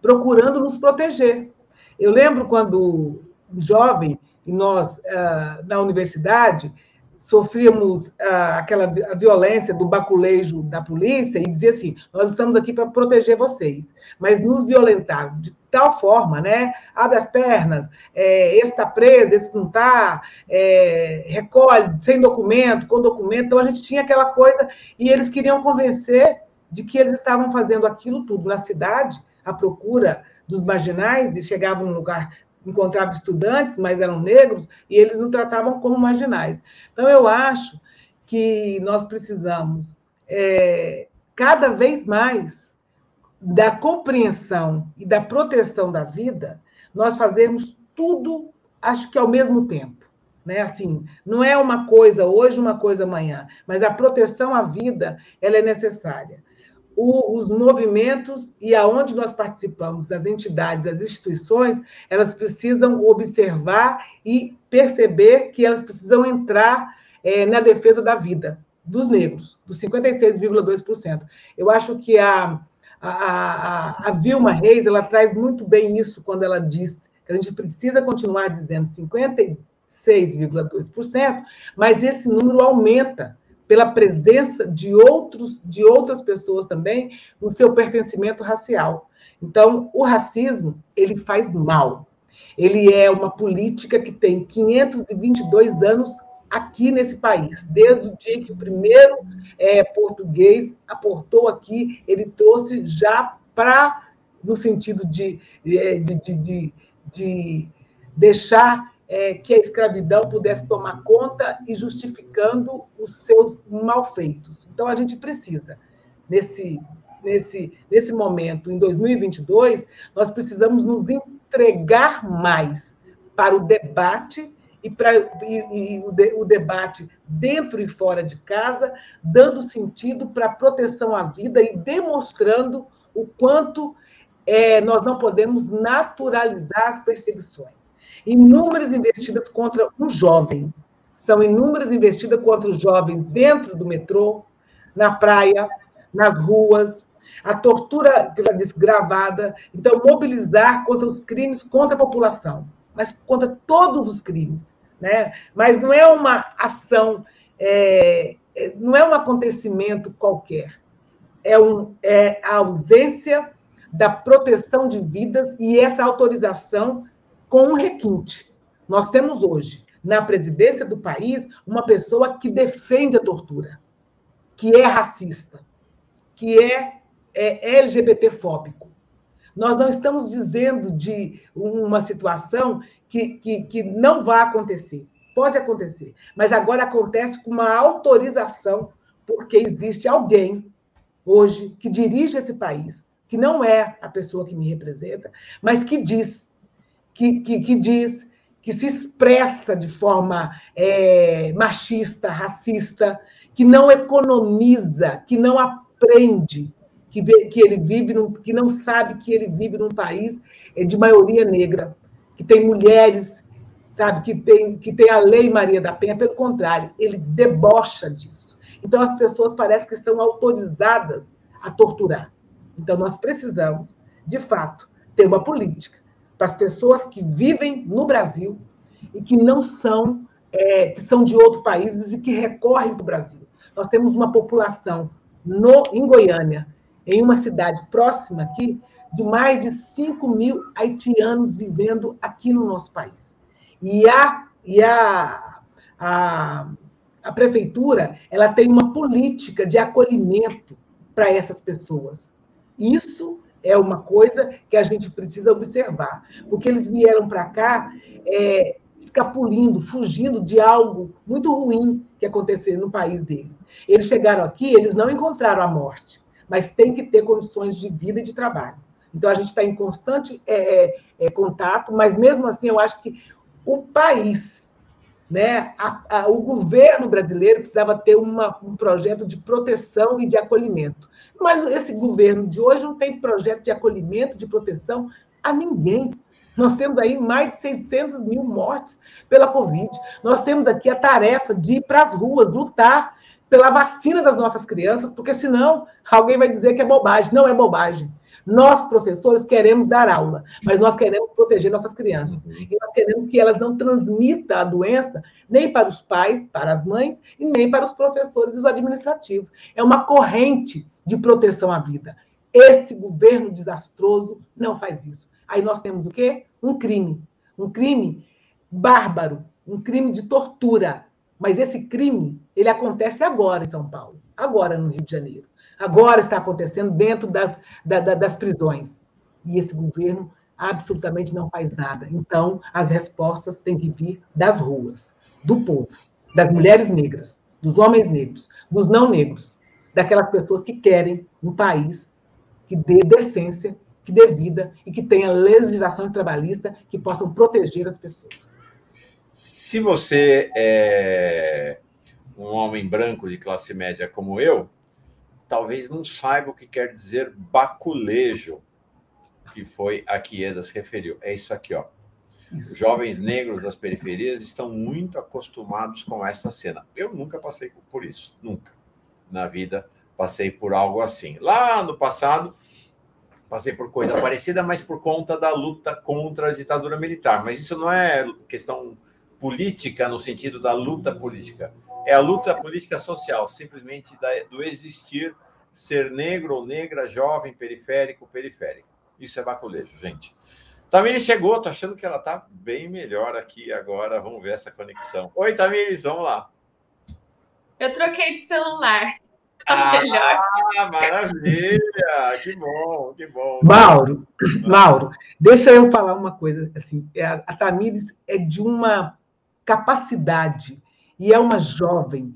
procurando nos proteger. Eu lembro quando jovem e nós, ah, na universidade, sofríamos ah, aquela violência do baculejo da polícia e dizia assim: nós estamos aqui para proteger vocês, mas nos violentaram de tal forma, né? Abre as pernas, é, esse está preso, esse não está, é, recolhe sem documento, com documento. Então a gente tinha aquela coisa e eles queriam convencer de que eles estavam fazendo aquilo tudo na cidade, à procura dos marginais, e chegavam num lugar encontrava estudantes, mas eram negros, e eles nos tratavam como marginais. Então, eu acho que nós precisamos, é, cada vez mais, da compreensão e da proteção da vida, nós fazermos tudo, acho que ao mesmo tempo. Né? Assim, não é uma coisa hoje, uma coisa amanhã, mas a proteção à vida ela é necessária o, os movimentos e aonde nós participamos, as entidades, as instituições, elas precisam observar e perceber que elas precisam entrar é, na defesa da vida dos negros, dos 56,2%. Eu acho que a, a, a, a Vilma Reis ela traz muito bem isso quando ela diz que a gente precisa continuar dizendo 56,2%, mas esse número aumenta pela presença de outros de outras pessoas também no seu pertencimento racial. Então, o racismo, ele faz mal. Ele é uma política que tem 522 anos aqui nesse país. Desde o dia que o primeiro é, português aportou aqui, ele trouxe já para, no sentido de, é, de, de, de, de deixar é, que a escravidão pudesse tomar conta e justificando os seus malfeitos. Então, a gente precisa, nesse, nesse, nesse momento, em 2022, nós precisamos nos entregar mais para o debate e para e, e o, de, o, debate dentro e fora de casa, dando sentido para a proteção à vida e demonstrando o quanto é, nós não podemos naturalizar as perseguições. Inúmeras investidas contra um jovem, são inúmeras investidas contra os jovens dentro do metrô, na praia, nas ruas, a tortura, que já disse, gravada. Então, mobilizar contra os crimes contra a população mas contra todos os crimes. Né? Mas não é uma ação, é, é, não é um acontecimento qualquer. É, um, é a ausência da proteção de vidas e essa autorização com um requinte. Nós temos hoje, na presidência do país, uma pessoa que defende a tortura, que é racista, que é, é LGBTfóbico. Nós não estamos dizendo de uma situação que, que, que não vai acontecer. Pode acontecer, mas agora acontece com uma autorização, porque existe alguém hoje que dirige esse país, que não é a pessoa que me representa, mas que diz, que, que, que diz, que se expressa de forma é, machista, racista, que não economiza, que não aprende, que, que ele vive, num, que não sabe que ele vive num país é, de maioria negra, que tem mulheres, sabe, que tem, que tem a lei Maria da Penha, pelo contrário, ele debocha disso. Então as pessoas parecem que estão autorizadas a torturar. Então nós precisamos, de fato, ter uma política para as pessoas que vivem no Brasil e que não são, é, que são de outros países e que recorrem para o Brasil. Nós temos uma população no, em Goiânia em uma cidade próxima aqui, de mais de 5 mil haitianos vivendo aqui no nosso país. E a, e a, a, a prefeitura ela tem uma política de acolhimento para essas pessoas. Isso é uma coisa que a gente precisa observar, porque eles vieram para cá é, escapulindo, fugindo de algo muito ruim que aconteceu no país deles. Eles chegaram aqui, eles não encontraram a morte, mas tem que ter condições de vida e de trabalho. Então, a gente está em constante é, é, é, contato, mas mesmo assim, eu acho que o país, né, a, a, o governo brasileiro precisava ter uma, um projeto de proteção e de acolhimento. Mas esse governo de hoje não tem projeto de acolhimento, de proteção a ninguém. Nós temos aí mais de 600 mil mortes pela Covid. Nós temos aqui a tarefa de ir para as ruas, lutar pela vacina das nossas crianças, porque senão alguém vai dizer que é bobagem. Não é bobagem. Nós, professores, queremos dar aula, mas nós queremos proteger nossas crianças. Uhum. E nós queremos que elas não transmitam a doença nem para os pais, para as mães, e nem para os professores e os administrativos. É uma corrente de proteção à vida. Esse governo desastroso não faz isso. Aí nós temos o quê? Um crime. Um crime bárbaro, um crime de tortura, mas esse crime, ele acontece agora em São Paulo, agora no Rio de Janeiro. Agora está acontecendo dentro das, da, das prisões. E esse governo absolutamente não faz nada. Então, as respostas têm que vir das ruas, do povo, das mulheres negras, dos homens negros, dos não negros, daquelas pessoas que querem um país que dê decência, que dê vida e que tenha legislação trabalhista que possam proteger as pessoas. Se você é um homem branco de classe média como eu, talvez não saiba o que quer dizer baculejo, que foi a que Edas referiu. É isso aqui, ó. Os jovens negros das periferias estão muito acostumados com essa cena. Eu nunca passei por isso, nunca. Na vida passei por algo assim. Lá no passado, passei por coisa parecida, mas por conta da luta contra a ditadura militar. Mas isso não é questão política no sentido da luta política. É a luta política social, simplesmente do existir, ser negro ou negra, jovem, periférico, periférico. Isso é baculejo, gente. Tamires chegou, tô achando que ela tá bem melhor aqui agora. Vamos ver essa conexão. Oi, Tamires, vamos lá. Eu troquei de celular. Tá ah, melhor. maravilha! Que bom, que bom. Mauro, Mauro, deixa eu falar uma coisa assim. É, a, a Tamires é de uma capacidade e é uma jovem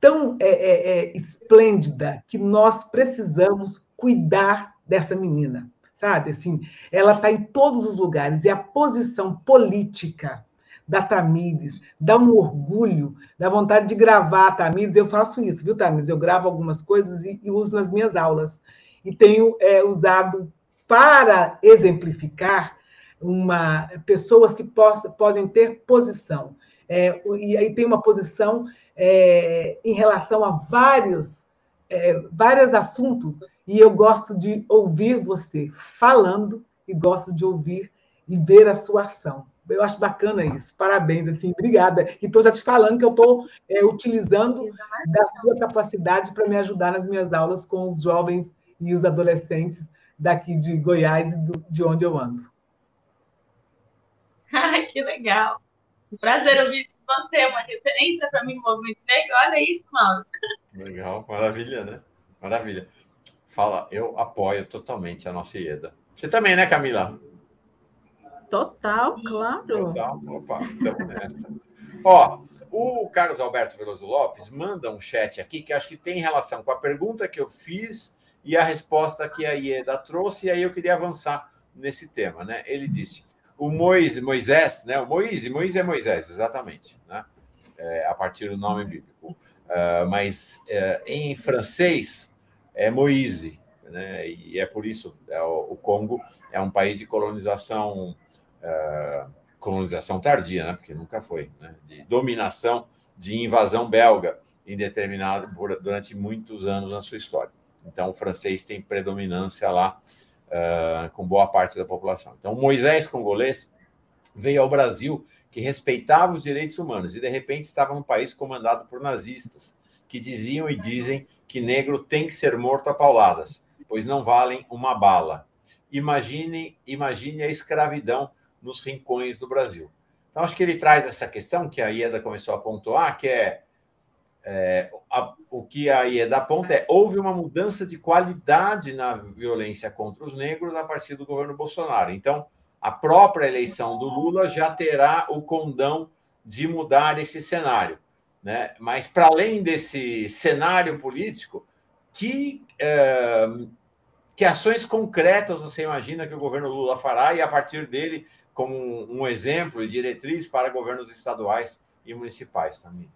tão é, é, é, esplêndida que nós precisamos cuidar dessa menina sabe? Assim, ela está em todos os lugares e a posição política da Tamires dá um orgulho, dá vontade de gravar a Tamires. Eu faço isso, viu, Tamires? Eu gravo algumas coisas e, e uso nas minhas aulas. E tenho é, usado para exemplificar uma pessoas que possa, podem ter posição. É, e aí tem uma posição é, em relação a vários, é, vários assuntos e eu gosto de ouvir você falando e gosto de ouvir e ver a sua ação. Eu acho bacana isso. Parabéns, assim, obrigada. E estou já te falando que eu estou é, utilizando da sua capacidade para me ajudar nas minhas aulas com os jovens e os adolescentes daqui de Goiás e de onde eu ando. *laughs* Ai, que legal. Prazer ouvir isso de você, uma referência para mim no movimento negro. Olha isso, Mauro. Legal, maravilha, né? Maravilha fala, eu apoio totalmente a nossa IEDA. Você também, né, Camila? Total, claro. Total, opa, então nessa. Ó, o Carlos Alberto Veloso Lopes manda um chat aqui que acho que tem relação com a pergunta que eu fiz e a resposta que a IEDA trouxe, e aí eu queria avançar nesse tema, né? Ele disse: o Moisés, Moisés né? O Moisés, Moisés é Moisés, exatamente, né? É, a partir do nome bíblico. Uh, mas uh, em francês, é Moise, né? E é por isso é, o, Congo é um país de colonização é, colonização tardia, né? Porque nunca foi, né? De dominação, de invasão belga em determinado durante muitos anos na sua história. Então o francês tem predominância lá uh, com boa parte da população. Então Moisés congolês veio ao Brasil que respeitava os direitos humanos e de repente estava num país comandado por nazistas que diziam e dizem que negro tem que ser morto a pauladas, pois não valem uma bala. Imagine, imagine a escravidão nos rincões do Brasil. Então, acho que ele traz essa questão que a IEDA começou a pontuar, que é, é a, o que a IEDA aponta é houve uma mudança de qualidade na violência contra os negros a partir do governo Bolsonaro. Então, a própria eleição do Lula já terá o condão de mudar esse cenário. Né? Mas, para além desse cenário político, que, é, que ações concretas você imagina que o governo Lula fará e, a partir dele, como um exemplo e diretriz para governos estaduais e municipais também?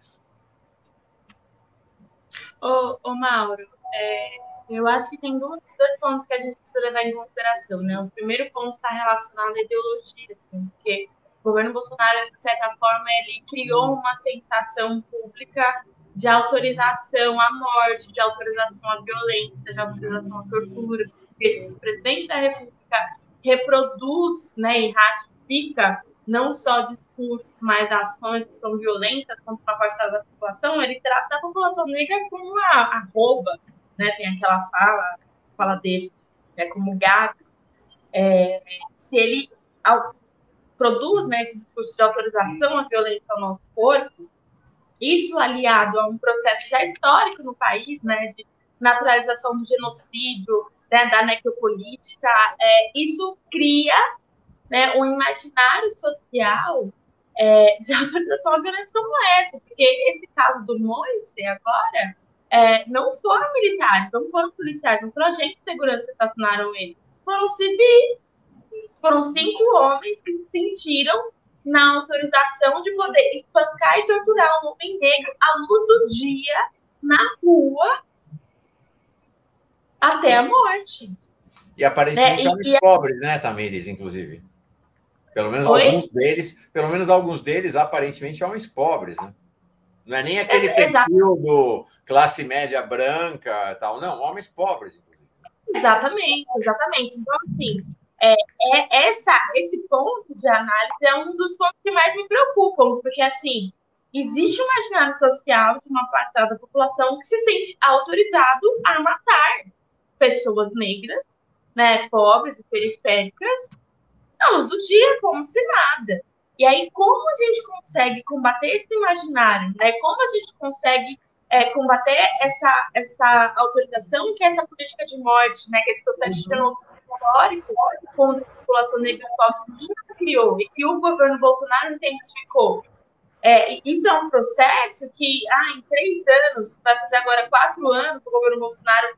Ô, ô Mauro, é, eu acho que tem dois, dois pontos que a gente precisa levar em consideração. Né? O primeiro ponto está relacionado à ideologia, assim, porque o governo Bolsonaro, de certa forma, ele criou uma sensação pública de autorização à morte, de autorização à violência, de autorização à tortura. Porque o presidente da República reproduz né, e ratifica não só discursos, mas ações que são violentas contra uma parcela da população, ele trata a população negra como a arroba, né? Tem aquela fala, fala dele, é como gado. É, se ele produz né, esse discurso de autorização à violência ao nosso corpo, isso aliado a um processo já histórico no país, né, de naturalização do genocídio, né, da necropolítica, é, isso cria né, um imaginário social é, de autorização à violência como essa, porque esse caso do Moise agora é, não foram militares, não foram policiais, não foram agentes de segurança que assassinaram ele, foram civis foram cinco homens que se sentiram na autorização de poder espancar e torturar um homem negro à luz do dia, na rua, até a morte. E aparentemente né? homens e, pobres, né, Tamires, inclusive. Pelo menos Oi? alguns deles, pelo menos alguns deles, aparentemente homens pobres, né? Não é nem aquele é, perfil do classe média branca tal, não, homens pobres, inclusive. Exatamente, exatamente. Então, assim, é, é essa, esse ponto de análise é um dos pontos que mais me preocupam, porque, assim, existe um imaginário social de uma parte da população que se sente autorizado a matar pessoas negras, né, pobres e periféricas, na luz do dia, como se nada. E aí, como a gente consegue combater esse imaginário? Né? Como a gente consegue é, combater essa, essa autorização que é essa política de morte, né, que esse processo uhum. de genocídio histórico contra a população negra e povos criou e que o governo Bolsonaro intensificou? É, isso é um processo que, ah, em três anos, vai fazer agora quatro anos, o governo Bolsonaro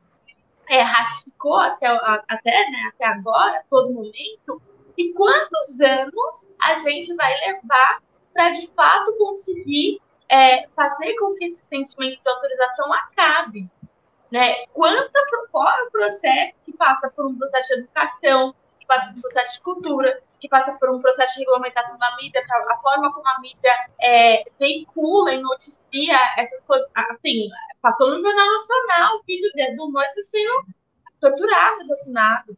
é, ratificou até, até, né, até agora, todo momento, e quantos anos a gente vai levar para, de fato, conseguir é, fazer com que esse sentimento de autorização acabe? Né? Quanta, qual é o processo que passa por um processo de educação, que passa por um processo de cultura, que passa por um processo de regulamentação da mídia, a forma como a mídia é, veicula e noticia essas coisas. Assim, passou no Jornal Nacional o vídeo do Moisés sendo torturado, assassinado.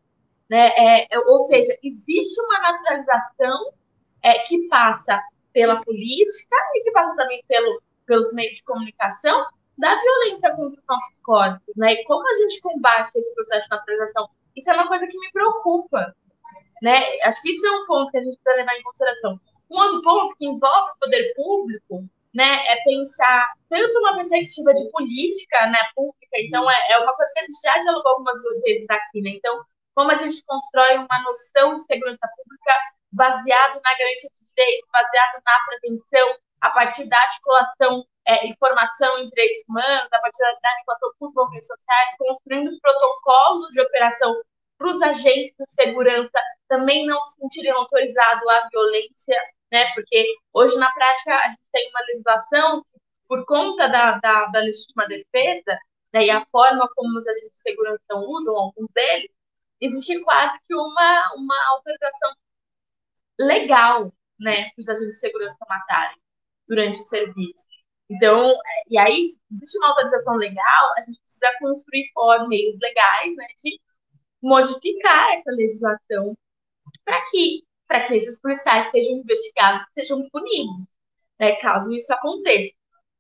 Né? É, é, ou seja, existe uma naturalização é, que passa pela política e que passa também pelo, pelos meios de comunicação da violência contra os nossos corpos. Né? E como a gente combate esse processo de naturalização? Isso é uma coisa que me preocupa. Né? Acho que isso é um ponto que a gente precisa levar em consideração. Um outro ponto que envolve o poder público né, é pensar tanto uma perspectiva de política né, pública, então é, é uma coisa que a gente já dialogou algumas vezes aqui, né? Então, como a gente constrói uma noção de segurança pública baseado na garantia de direitos, baseado na prevenção, a partir da articulação é, informação em direitos humanos, a partir da articulação com os movimentos sociais, construindo protocolos de operação para os agentes de segurança também não se sentirem autorizados à violência, né? Porque hoje, na prática, a gente tem uma legislação por conta da, da, da legítima defesa, né, e a forma como os agentes de segurança usam, alguns deles, existe quase que uma, uma autorização legal, né, para os agentes de segurança matarem durante o serviço. Então, e aí, existe uma autorização legal, a gente precisa construir formas, meios legais, né, de modificar essa legislação para que, para que esses policiais sejam investigados, sejam punidos, né, caso isso aconteça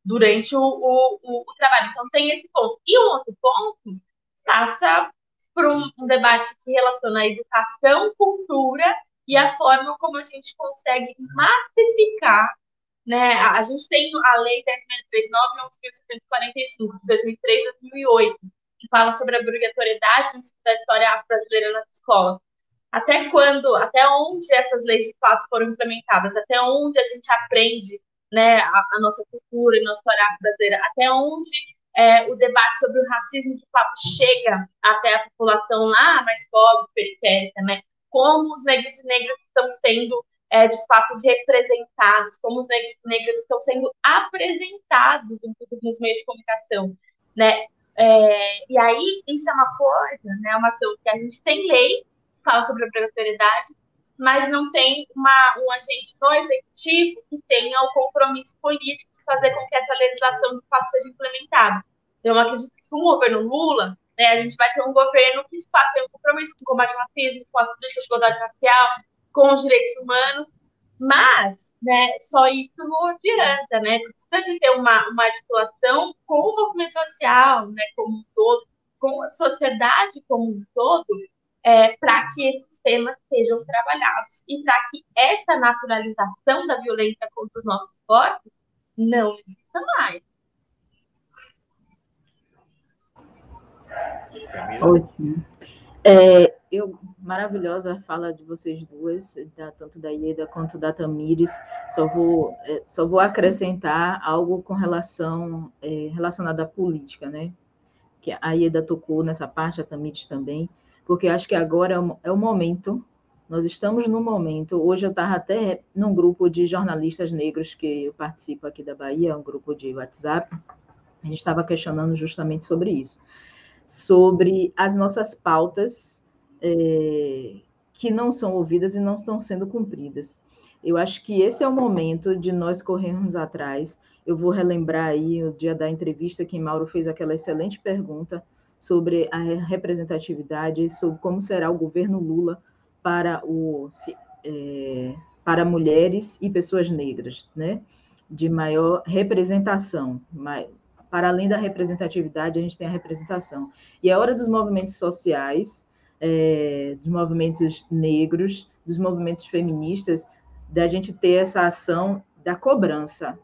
durante o, o, o, o trabalho. Então, tem esse ponto. E um outro ponto passa por um, um debate que relaciona a educação, cultura e a forma como a gente consegue massificar né? A, gente tem a Lei 10.039 e 11.745, de 2003 2008, que fala sobre a obrigatoriedade no ensino da história afro-brasileira nas escolas. Até quando, até onde essas leis de fato foram implementadas, até onde a gente aprende né, a, a nossa cultura e nossa história afro-brasileira, até onde é, o debate sobre o racismo de fato chega até a população lá mais pobre, periférica, né? Como os negros e negras estão sendo é, de fato representados, como os negros e negras estão sendo apresentados, nos meios de comunicação, né? É, e aí isso é uma coisa, né? Uma ação que a gente tem lei que fala sobre a obrigatoriedade, mas não tem uma, um agente no executivo que tenha o compromisso político fazer com que essa legislação de fato seja implementada. Então, eu acredito que com o governo Lula, né, a gente vai ter um governo que de fato tem um compromisso com o combate ao racismo, com as políticas de igualdade racial, com os direitos humanos, mas né, só isso não adianta, né? Precisa de ter uma, uma articulação com o movimento social, né, como um todo, com a sociedade como um todo, é, para que esses temas sejam trabalhados e para que essa naturalização da violência contra os nossos corpos não exista mais. Ótimo. É, eu, maravilhosa a fala de vocês duas, da, tanto da Ieda quanto da Tamires. Só vou, é, só vou acrescentar algo com relação é, relacionado à política, né? Que a Ieda tocou nessa parte, a Tamires também, porque acho que agora é o, é o momento nós estamos no momento, hoje eu estava até num grupo de jornalistas negros que eu participo aqui da Bahia, um grupo de WhatsApp, a gente estava questionando justamente sobre isso, sobre as nossas pautas é, que não são ouvidas e não estão sendo cumpridas. Eu acho que esse é o momento de nós corrermos atrás. Eu vou relembrar aí o dia da entrevista que Mauro fez aquela excelente pergunta sobre a representatividade, sobre como será o governo Lula para, o, é, para mulheres e pessoas negras, né? de maior representação. Para além da representatividade, a gente tem a representação. E é hora dos movimentos sociais, é, dos movimentos negros, dos movimentos feministas, da gente ter essa ação da cobrança,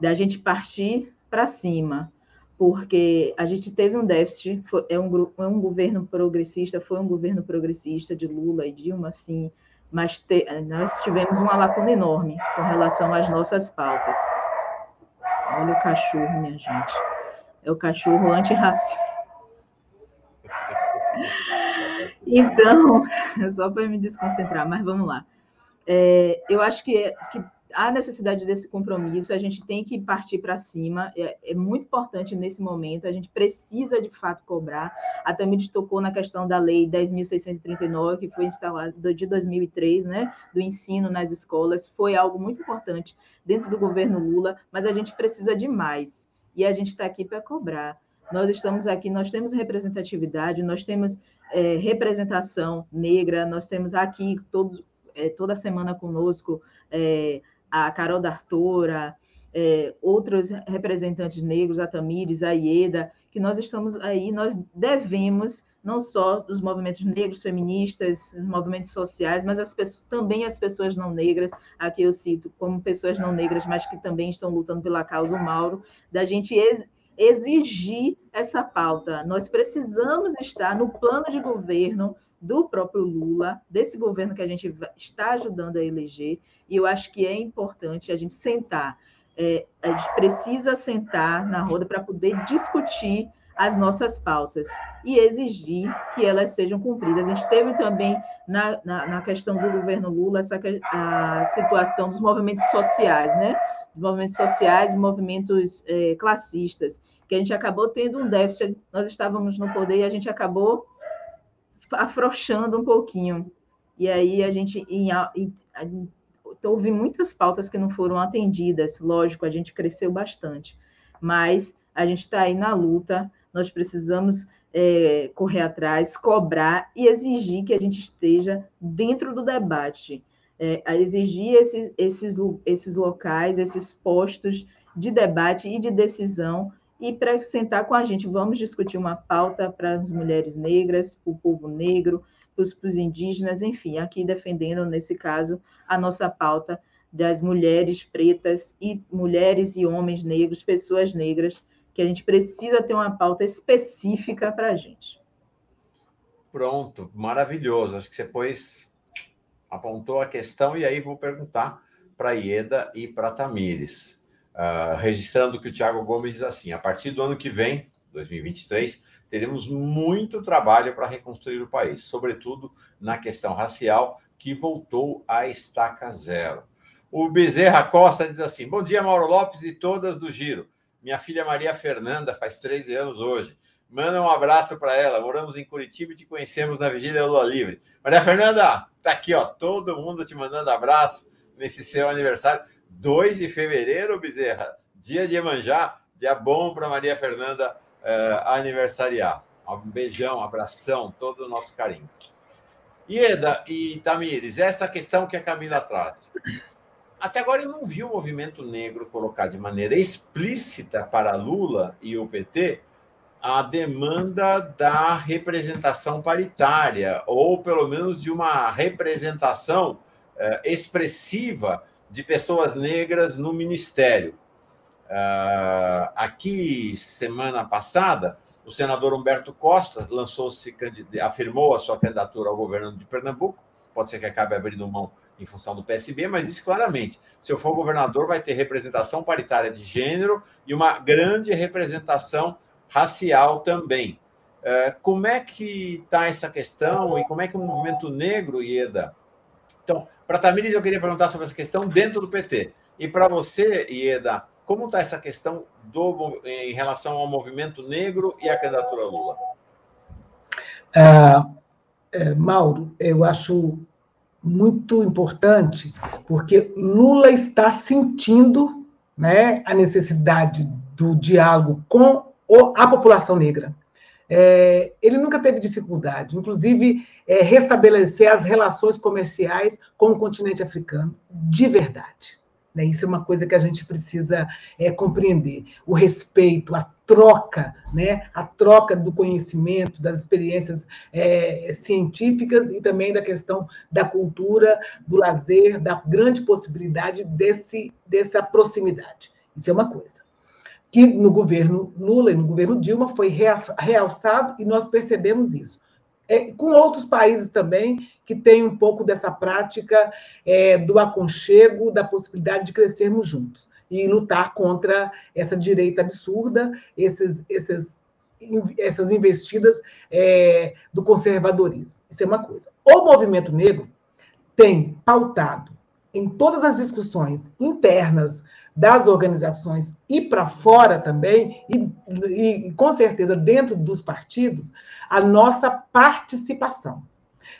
da gente partir para cima, porque a gente teve um déficit, foi, é, um, é um governo progressista, foi um governo progressista de Lula e Dilma, sim, mas te, nós tivemos uma lacuna enorme com relação às nossas pautas. Olha o cachorro, minha gente. É o cachorro antirracista. *laughs* Então, *laughs* só para me desconcentrar, mas vamos lá. É, eu acho que, que há necessidade desse compromisso, a gente tem que partir para cima, é, é, muito importante nesse momento, a gente precisa de fato cobrar. A Tamires tocou na questão da lei 10.639, que foi instalada de 2003, né, do ensino nas escolas, foi algo muito importante dentro do governo Lula, mas a gente precisa de mais, e a gente está aqui para cobrar. Nós estamos aqui, nós temos representatividade, nós temos é, representação negra, nós temos aqui todos, é, toda semana conosco é, a Carol D'Artora, é, outros representantes negros, a Tamires, a Ieda, que nós estamos aí, nós devemos, não só os movimentos negros, feministas, movimentos sociais, mas as pessoas, também as pessoas não negras, aqui eu cito como pessoas não negras, mas que também estão lutando pela causa, o Mauro, da gente ex, exigir essa pauta. Nós precisamos estar no plano de governo do próprio Lula, desse governo que a gente está ajudando a eleger, e eu acho que é importante a gente sentar. É, a gente precisa sentar na roda para poder discutir as nossas pautas e exigir que elas sejam cumpridas. A gente teve também, na, na, na questão do governo Lula, essa a situação dos movimentos sociais, né? Dos movimentos sociais e movimentos é, classistas, que a gente acabou tendo um déficit. Nós estávamos no poder e a gente acabou afrouxando um pouquinho. E aí a gente em, em, houve muitas pautas que não foram atendidas, lógico, a gente cresceu bastante, mas a gente está aí na luta, nós precisamos é, correr atrás, cobrar e exigir que a gente esteja dentro do debate, é, exigir esses, esses locais, esses postos de debate e de decisão. E para sentar com a gente, vamos discutir uma pauta para as mulheres negras, para o povo negro, para os indígenas, enfim, aqui defendendo, nesse caso, a nossa pauta das mulheres pretas e mulheres e homens negros, pessoas negras, que a gente precisa ter uma pauta específica para a gente. Pronto, maravilhoso. Acho que você pôs, apontou a questão, e aí vou perguntar para Ieda e para Tamires. Uh, registrando que o Tiago Gomes diz assim: a partir do ano que vem, 2023, teremos muito trabalho para reconstruir o país, sobretudo na questão racial, que voltou à estaca zero. O Bezerra Costa diz assim: Bom dia, Mauro Lopes e todas do Giro. Minha filha Maria Fernanda faz 13 anos hoje. Manda um abraço para ela. Moramos em Curitiba e te conhecemos na Vigília Lula Livre. Maria Fernanda, tá aqui, ó, todo mundo te mandando abraço nesse seu aniversário. 2 de fevereiro, Bezerra, dia de Emanjá, dia bom para Maria Fernanda uh, aniversariar. Um beijão, um abração, todo o nosso carinho. Ieda e Tamires, essa questão que a Camila traz. Até agora eu não vi o movimento negro colocar de maneira explícita para Lula e o PT a demanda da representação paritária, ou pelo menos de uma representação uh, expressiva de pessoas negras no ministério. Uh, aqui, semana passada, o senador Humberto Costa lançou-se, afirmou a sua candidatura ao governo de Pernambuco. Pode ser que acabe abrindo mão em função do PSB, mas disse claramente: se eu for governador, vai ter representação paritária de gênero e uma grande representação racial também. Uh, como é que está essa questão e como é que o movimento negro, Ieda? Então, para Tamires, eu queria perguntar sobre essa questão dentro do PT. E para você, Ieda, como está essa questão do, em relação ao movimento negro e à candidatura Lula? Ah, é, Mauro, eu acho muito importante, porque Lula está sentindo né, a necessidade do diálogo com a população negra. é, ele nunca teve dificuldade, inclusive é, restabelecer as relações comerciais com o continente africano, de verdade. Né? Isso é uma coisa que a gente precisa é, compreender. O respeito, a troca, né? a troca do conhecimento, das experiências é, científicas e também da questão da cultura, do lazer, da grande possibilidade desse, dessa proximidade. Isso é uma coisa. Que no governo Lula e no governo Dilma foi realçado e nós percebemos isso é, com outros países também que têm um pouco dessa prática é, do aconchego, da possibilidade de crescermos juntos e lutar contra essa direita absurda, esses, esses, essas investidas é, do conservadorismo. Isso é uma coisa. O movimento negro tem pautado em todas as discussões internas das organizações e para fora também, e, e com certeza dentro dos partidos, a nossa participação.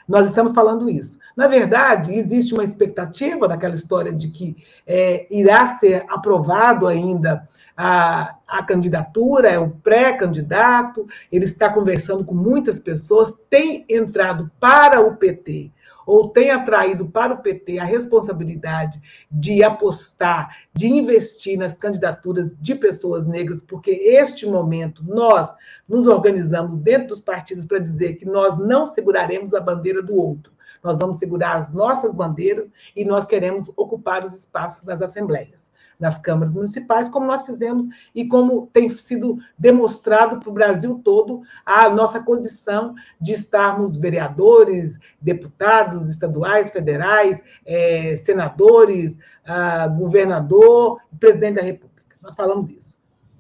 Nós estamos falando isso. Na verdade, existe uma expectativa daquela história de que é, irá ser aprovado ainda a, a candidatura, é o pré-candidato, ele está conversando com muitas pessoas, tem entrado para o PT ou tem atraído para o PT a responsabilidade de apostar, de investir nas candidaturas de pessoas negras, porque este momento nós nos organizamos dentro dos partidos para dizer que nós não seguraremos a bandeira do outro. Nós vamos segurar as nossas bandeiras e nós queremos ocupar os espaços das assembleias nas câmaras municipais, como nós fizemos e como tem sido demonstrado para o Brasil todo a nossa condição de estarmos vereadores, deputados estaduais, federais, é, senadores, ah, governador, presidente da República. Nós falamos isso.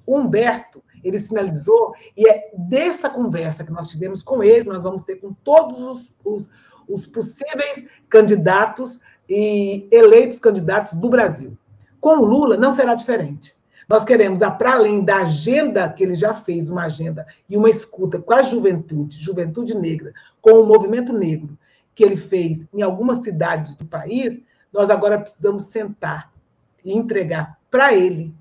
Humberto, ele sinalizou, e é dessa conversa que nós tivemos com ele, nós vamos ter com todos os, os, os possíveis candidatos e eleitos candidatos do Brasil. Com Lula não será diferente. Nós queremos, para além da agenda que ele já fez, uma agenda e uma escuta com a juventude, juventude negra, com o movimento negro, que ele fez em algumas cidades do país, nós agora precisamos sentar e entregar para ele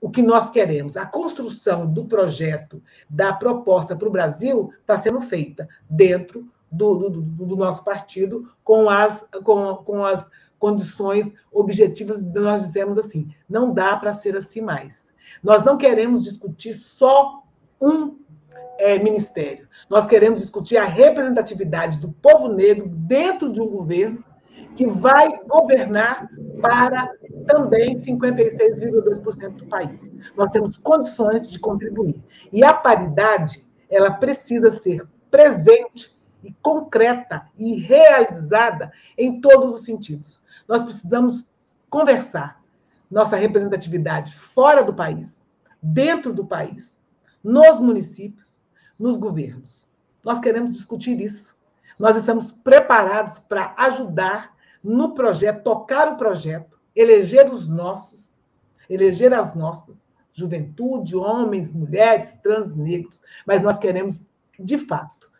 o que nós queremos. A construção do projeto, da proposta para o Brasil, está sendo feita dentro do, do, do, nosso partido, com as, com, com as condições objetivas, nós dizemos assim: não dá para ser assim mais. Nós não queremos discutir só um é, ministério. Nós queremos discutir a representatividade do povo negro dentro de um governo que vai governar para também 56,2% do país. Nós temos condições de contribuir. E a paridade, ela precisa ser presente e concreta e realizada em todos os sentidos. Nós precisamos conversar nossa representatividade fora do país, dentro do país, nos municípios, nos governos. Nós queremos discutir isso. Nós estamos preparados para ajudar no projeto, tocar o projeto, eleger os nossos, eleger as nossas, juventude, homens, mulheres, trans, negros. Mas nós queremos, de fato,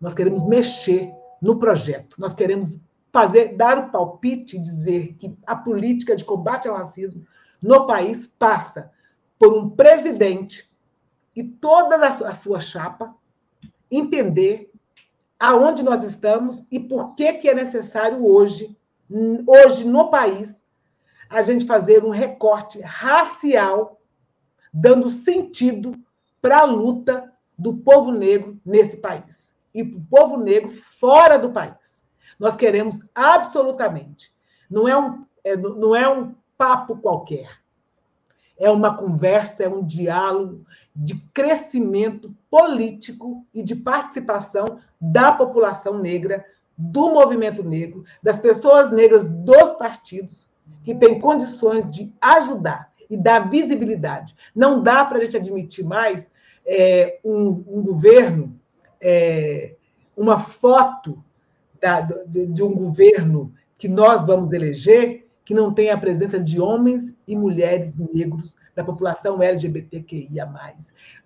nós queremos mexer no projeto. Nós queremos fazer, dar o palpite e dizer que a política de combate ao racismo no país passa por um presidente e toda a sua chapa entender aonde nós estamos e por que, que é necessário hoje, hoje no país, a gente fazer um recorte racial, dando sentido para a luta do povo negro nesse país e para o povo negro fora do país. Nós queremos absolutamente. Não é um, é, não é um papo qualquer. É uma conversa, é um diálogo de crescimento político e de participação da população negra, do movimento negro, das pessoas negras dos partidos, que têm condições de ajudar e dar visibilidade. Não dá para a gente admitir mais é, um, um, governo, é, uma foto da, de, de um governo que nós vamos eleger que não tenha a presença de homens e mulheres negros, da população LGBTQIA,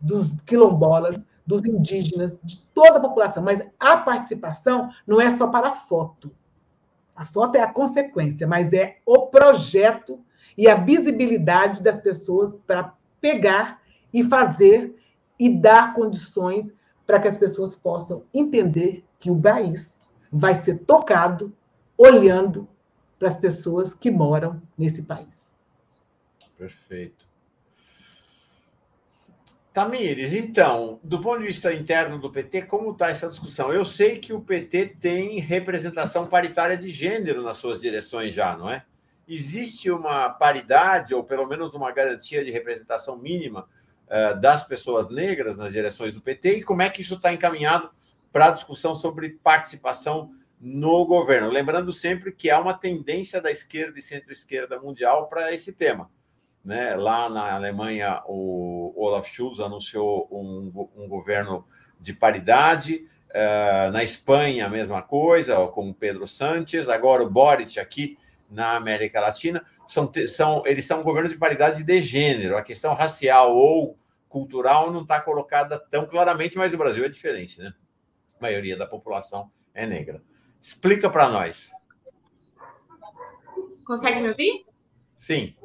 dos quilombolas, dos indígenas, de toda a população. Mas a participação não é só para a foto. A foto é a consequência, mas é o projeto e a visibilidade das pessoas para pegar e fazer e dar condições para que as pessoas possam entender que o país vai ser tocado olhando para as pessoas que moram nesse país. Perfeito. Tamires, então, do ponto de vista interno do PT, como está essa discussão? Eu sei que o PT tem representação paritária de gênero nas suas direções já, não é? Existe uma paridade, ou pelo menos uma garantia de representação mínima uh, das pessoas negras nas direções do PT, e como é que isso está encaminhado para a discussão sobre participação no governo? Lembrando sempre que há uma tendência da esquerda e centro-esquerda mundial para esse tema. Né? Lá na Alemanha, o Olaf Scholz anunciou um, um governo de paridade. Uh, na Espanha, a mesma coisa, com Pedro Sánchez. Agora, o Boric aqui na América Latina. São, são, eles são governos de paridade de gênero. A questão racial ou cultural não está colocada tão claramente, mas o Brasil é diferente, né? Maioria da população é negra. Explica para nós. Consegue me ouvir? Sim.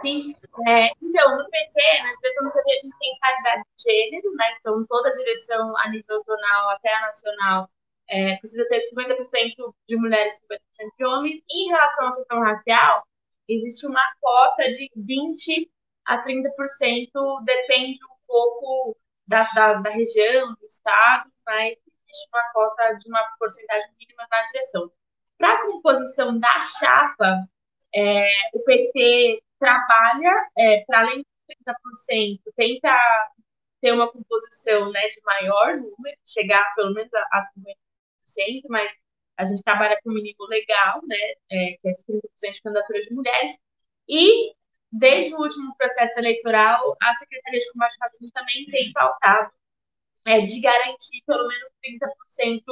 Sim. É, então, no PT, na direção do PT, a gente tem paridade de gênero, né? Então, toda a direção a nível zonal até a nacional é, precisa ter 50% de mulheres e 50% de homens. Em relação à questão racial, existe uma cota de 20% a 30%, depende um pouco da, da, da região, do estado, mas existe uma cota de uma porcentagem mínima na direção. Para a composição da chapa, é, o PT trabalha é, para além de 30%, tenta ter uma composição né, de maior número, chegar pelo menos a, a 50%, mas a gente trabalha com um mínimo legal, né, é, que é de 30% de candidaturas de mulheres, e desde o último processo eleitoral, a Secretaria de Combate ao Racismo também tem pautado é, de garantir pelo menos 30%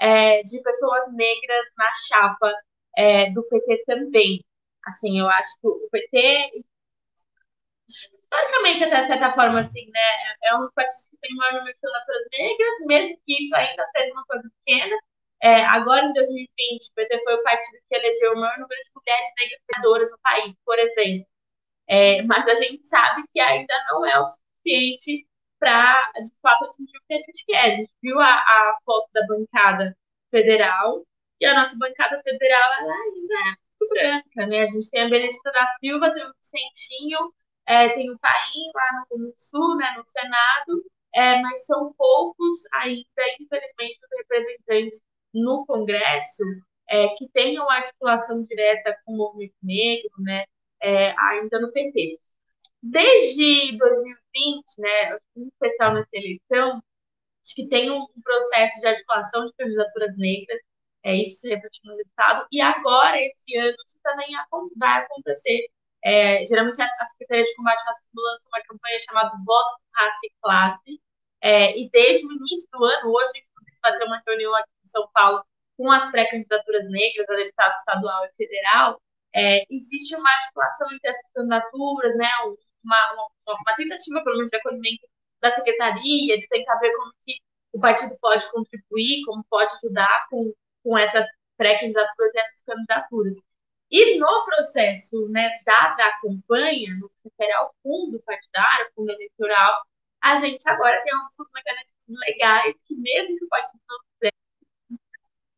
é, de pessoas negras na chapa é, do PT também. Assim, eu acho que o PT, historicamente, até certa forma, assim, né, é um partido que tem maior número de candidaturas negras, mesmo que isso ainda seja uma coisa pequena. É, agora, em 2020, o PT foi o partido que elegeu o maior número de mulheres negras no país, por exemplo. É, mas a gente sabe que ainda não é o suficiente para, de fato, atingir o que a gente quer. A gente viu a, a foto da bancada federal e a nossa bancada federal ela ainda é muito branca, né? A gente tem a Benedita da Silva, tem o Vicentinho, é, tem o Paim lá no, no, Sul, né, no Senado, é, mas são poucos ainda, infelizmente, os representantes no Congresso é, que tenham articulação direta com o movimento negro, né, é, ainda no PT. Desde 2020, né, em especial nessa eleição, acho que tem um processo de articulação de candidaturas negras, é, isso se refletiu no resultado, e agora, esse ano, isso também vai acontecer. É, geralmente, a, Secretaria de Combate ao Racismo lança uma campanha chamada Voto Raça e Classe, é, e desde o início do ano, hoje, inclusive, vai ter uma reunião aqui em São Paulo com as pré-candidaturas negras a deputado estadual e federal, é, existe uma articulação entre essas candidaturas, né, uma, uma, uma, tentativa, pelo menos, de acolhimento da secretaria, de tentar ver como que o partido pode contribuir, como pode ajudar com, com essas pré-candidaturas e essas candidaturas. E no processo né, da, da campanha, no que refere ao fundo partidário, fundo eleitoral, a gente agora tem alguns mecanismos legais que, mesmo que o partido não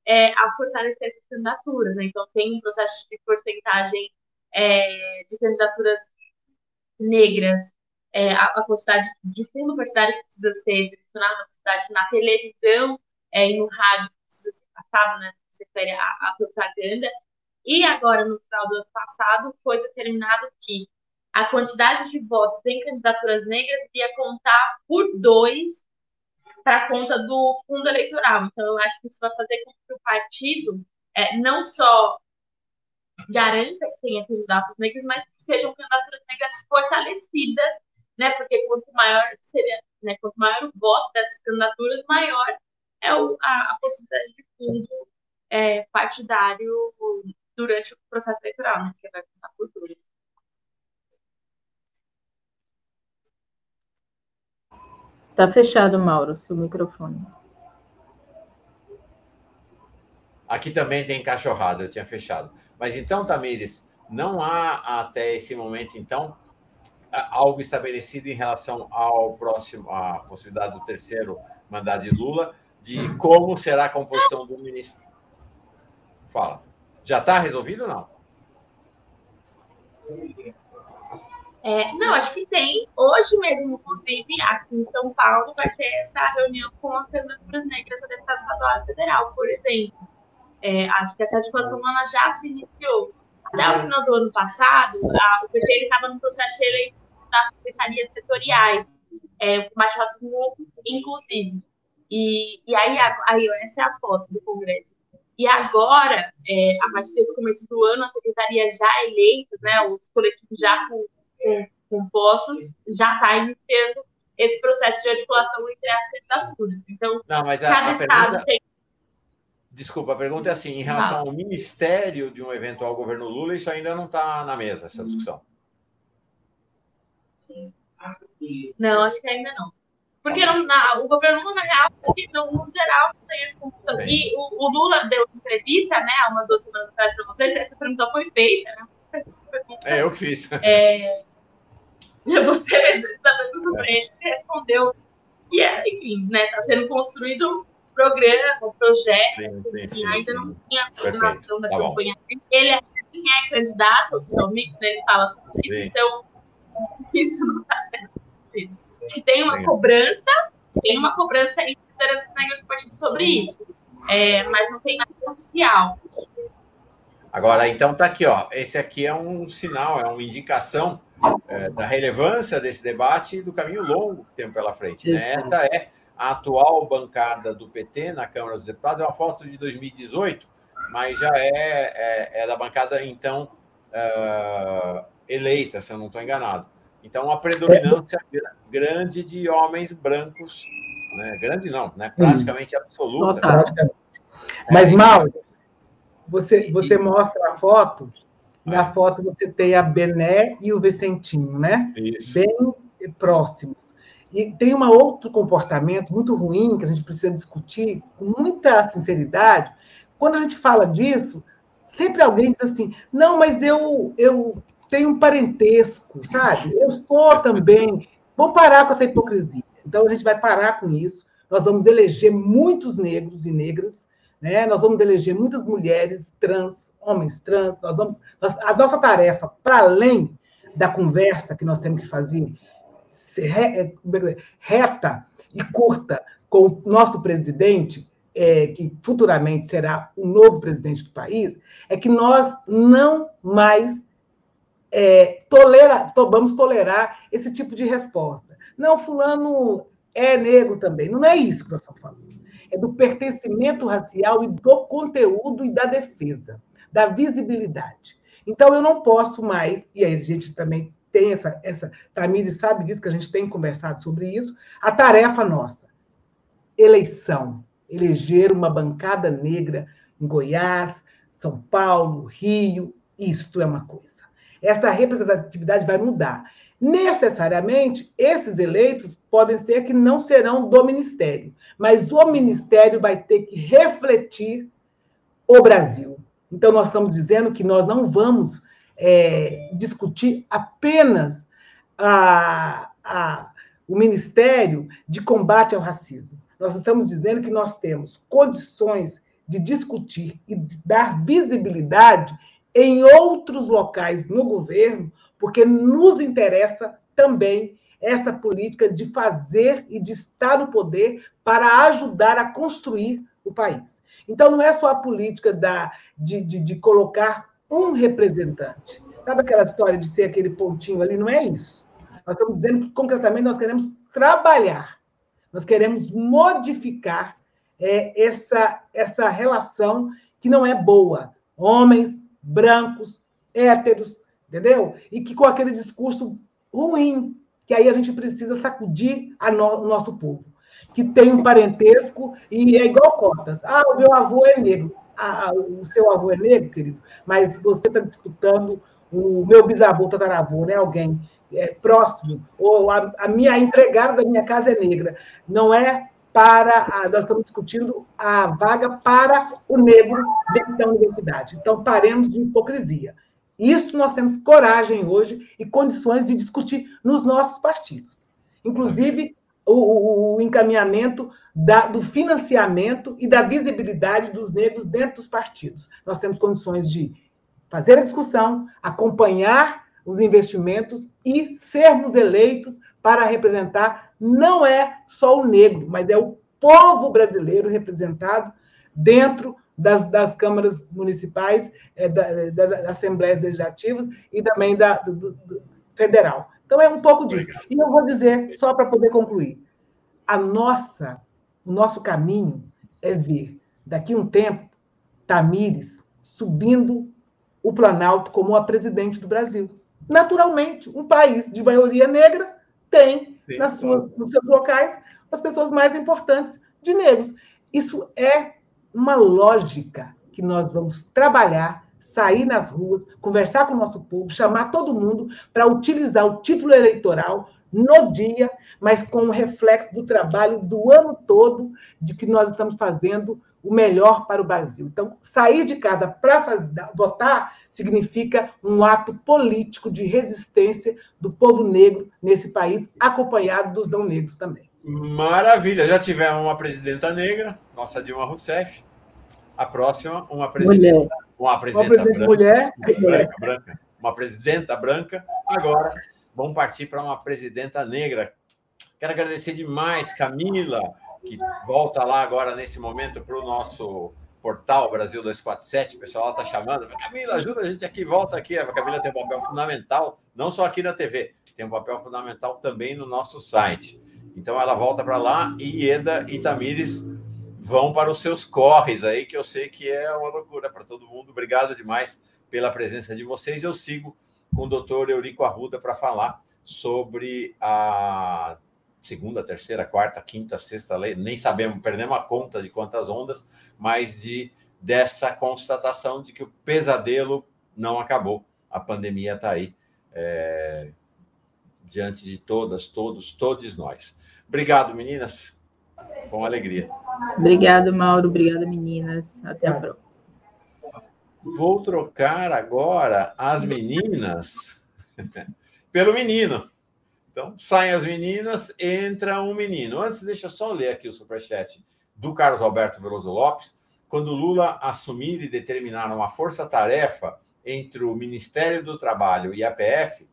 é, a fortalecer essas candidaturas. Né? Então, tem um processo de porcentagem é, de candidaturas negras, é, a, a, quantidade de fundo partidário que precisa ser direcionado, a quantidade na televisão é, e no rádio que precisa ser passado, né, se refere à, propaganda. E agora, no final do ano passado, foi determinado que a quantidade de votos em candidaturas negras ia contar por dois para conta do fundo eleitoral. Então, eu acho que isso vai fazer com que o partido é, não só garanta que tenha candidatos negros, mas que sejam candidaturas negras fortalecidas, né? Porque quanto maior seria, né, quanto maior o voto dessas candidaturas, maior é o, a, a, possibilidade de fundo é, partidário durante o processo eleitoral, né? Que vai contar por dois. Está fechado, Mauro, seu microfone. Aqui também tem cachorrada, eu tinha fechado. Mas então, Tamires, não há até esse momento, então, algo estabelecido em relação ao próximo, à possibilidade do terceiro mandato de Lula, de como será a composição do ministério. Fala. Já está resolvido ou não? É, não, acho que tem. Hoje mesmo, inclusive, aqui em São Paulo, vai ter essa reunião com as candidaturas negras a deputado estadual federal, por exemplo. É, acho que essa discussão ela já se iniciou. Até o final do ano passado, a, o PT estava no processo de eleição das secretarias setoriais, é, mais racismo inclusive. E, e aí, aí, essa é a foto do Congresso. E agora, é, a partir desse começo do ano, a secretaria já eleita, né, os coletivos já com compostos, já está iniciando esse processo de articulação entre as candidaturas. Então, Não, mas a, cada a estado pergunta... tem. Desculpa, a pergunta é assim: em relação não. ao ministério de um eventual governo Lula, isso ainda não está na mesa, essa discussão? Não, acho que ainda não. Porque não, na, o governo Lula, na real, acho que no, no geral não tem essa confusão. E o, o, Lula deu entrevista, né, há umas duas semanas atrás para vocês, essa pergunta foi feita, né? É, eu que fiz. É, você perguntou para ele, respondeu que, é, enfim, né, está sendo construído um programa, um projeto, sim, sim, sim, ainda não tinha coordenação da tá campanha. Ele é, quem é candidato, mix, né, ele fala sobre isso, então isso não está sendo construído. Que tem uma cobrança, tem uma cobrança entre as negras do partido sobre isso, é, mas não tem nada oficial. Agora, então tá aqui, ó. Esse aqui é um sinal, é uma indicação é, da relevância desse debate e do caminho longo que temos pela frente. Né? Essa é a atual bancada do PT na Câmara dos Deputados, é uma foto de 2018, mas já é, é, é da bancada, então, uh, eleita, se eu não estou enganado. Então, uma predominância grande de homens brancos, né? grande não, né? praticamente absoluta. Mas, Mal, você, você mostra a foto, na é. foto você tem a Bené e o Vicentinho, né? Isso. Bem próximos. E tem um outro comportamento muito ruim que a gente precisa discutir com muita sinceridade. Quando a gente fala disso, sempre alguém diz assim: não, mas eu, eu tenho um parentesco, sabe? Eu sou também. Vamos parar com essa hipocrisia. Então a gente vai parar com isso. Nós vamos eleger muitos negros e negras né? Nós vamos eleger muitas mulheres trans, homens trans. Nós vamos, a nossa tarefa, para além da conversa que nós temos que fazer é, reta e curta com o nosso presidente, é, que futuramente será o novo presidente do país, é que nós não mais é, tolera, to, vamos tolerar esse tipo de resposta. Não, fulano é negro também. Não é isso que nós estamos falando é do pertencimento racial e do conteúdo e da defesa, da visibilidade. Então, eu não posso mais, e a gente também tem essa, essa Tamires sabe disso, que a gente tem conversado sobre isso, a tarefa nossa, eleição, eleger uma bancada negra em Goiás, São Paulo, Rio, isto é uma coisa. Essa representatividade vai mudar. Necessariamente, esses eleitos podem ser que não serão do ministério, mas o ministério vai ter que refletir o Brasil. Então, nós estamos dizendo que nós não vamos é, discutir apenas a, a, o Ministério de Combate ao Racismo. Nós estamos dizendo que nós temos condições de discutir e de dar visibilidade em outros locais no governo porque nos interessa também essa política de fazer e de estar no poder para ajudar a construir o país. Então, não é só a política da, de, de, de colocar um representante. Sabe aquela história de ser aquele pontinho ali? Não é isso. Nós estamos dizendo que, concretamente, nós queremos trabalhar, nós queremos modificar é, essa, essa relação que não é boa. Homens, brancos, héteros, entendeu? E que com aquele discurso ruim, que aí a gente precisa sacudir no, o nosso povo, que tem um parentesco e é igual cotas. Ah, o meu avô é negro. Ah, o seu avô é negro, querido, mas você está disputando o meu bisavô, tataravô, né? Alguém é, próximo, ou a, a, minha empregada da minha casa é negra. Não é para. A, nós estamos discutindo a vaga para o negro dentro da universidade. Então, paremos de hipocrisia Isso nós temos coragem hoje e condições de discutir nos nossos partidos. Inclusive, o, o, o encaminhamento da, do financiamento e da visibilidade dos negros dentro dos partidos. Nós temos condições de fazer a discussão, acompanhar os investimentos e sermos eleitos para representar não é só o negro, mas é o povo brasileiro representado dentro das, das câmaras municipais, é, da, das assembleias legislativas e também da, do, do, federal. Então, é um pouco disso. Obrigado. E eu vou dizer, só para poder concluir, a nossa, o nosso caminho é ver, daqui a um tempo, Tamires subindo o Planalto como a presidente do Brasil. Naturalmente, um país de maioria negra tem Sim, nas suas, nos seus locais as pessoas mais importantes de negros. Isso é uma lógica que nós vamos trabalhar, sair nas ruas, conversar com o nosso povo, chamar todo mundo para utilizar o título eleitoral no dia, mas com o reflexo do trabalho do ano todo de que nós estamos fazendo o melhor para o Brasil. Então, sair de casa para votar significa um ato político de resistência do povo negro nesse país, acompanhado dos não negros também. Maravilha! Já tivemos uma presidenta negra, nossa Dilma Rousseff. A próxima, uma presidenta, mulher. uma presidenta, uma presidenta branca, mulher. Branca, branca, uma presidenta branca. Agora, vamos partir para uma presidenta negra. Quero agradecer demais, Camila, que volta lá agora nesse momento para o nosso portal Brasil 247. O pessoal está chamando. Camila, ajuda a gente aqui, volta aqui. A Camila tem um papel fundamental, não só aqui na TV, tem um papel fundamental também no nosso site. Então ela volta para lá e Ieda e Tamires vão para os seus corres aí, que eu sei que é uma loucura para todo mundo. Obrigado demais pela presença de vocês. Eu sigo com o doutor Eurico Arruda para falar sobre a segunda, terceira, quarta, quinta, sexta lei, nem sabemos, perdemos a conta de quantas ondas, mas de dessa constatação de que o pesadelo não acabou, a pandemia está aí é, diante de todas, todos, todos nós. Obrigado, meninas. Com alegria. Obrigado, Mauro. Obrigada, meninas. Até a próxima. Vou trocar agora as meninas *laughs* pelo menino. Então, saem as meninas, entra um menino. Antes, deixa eu só ler aqui o superchat do Carlos Alberto Veloso Lopes. Quando Lula assumir e determinar uma força-tarefa entre o Ministério do Trabalho e a PF,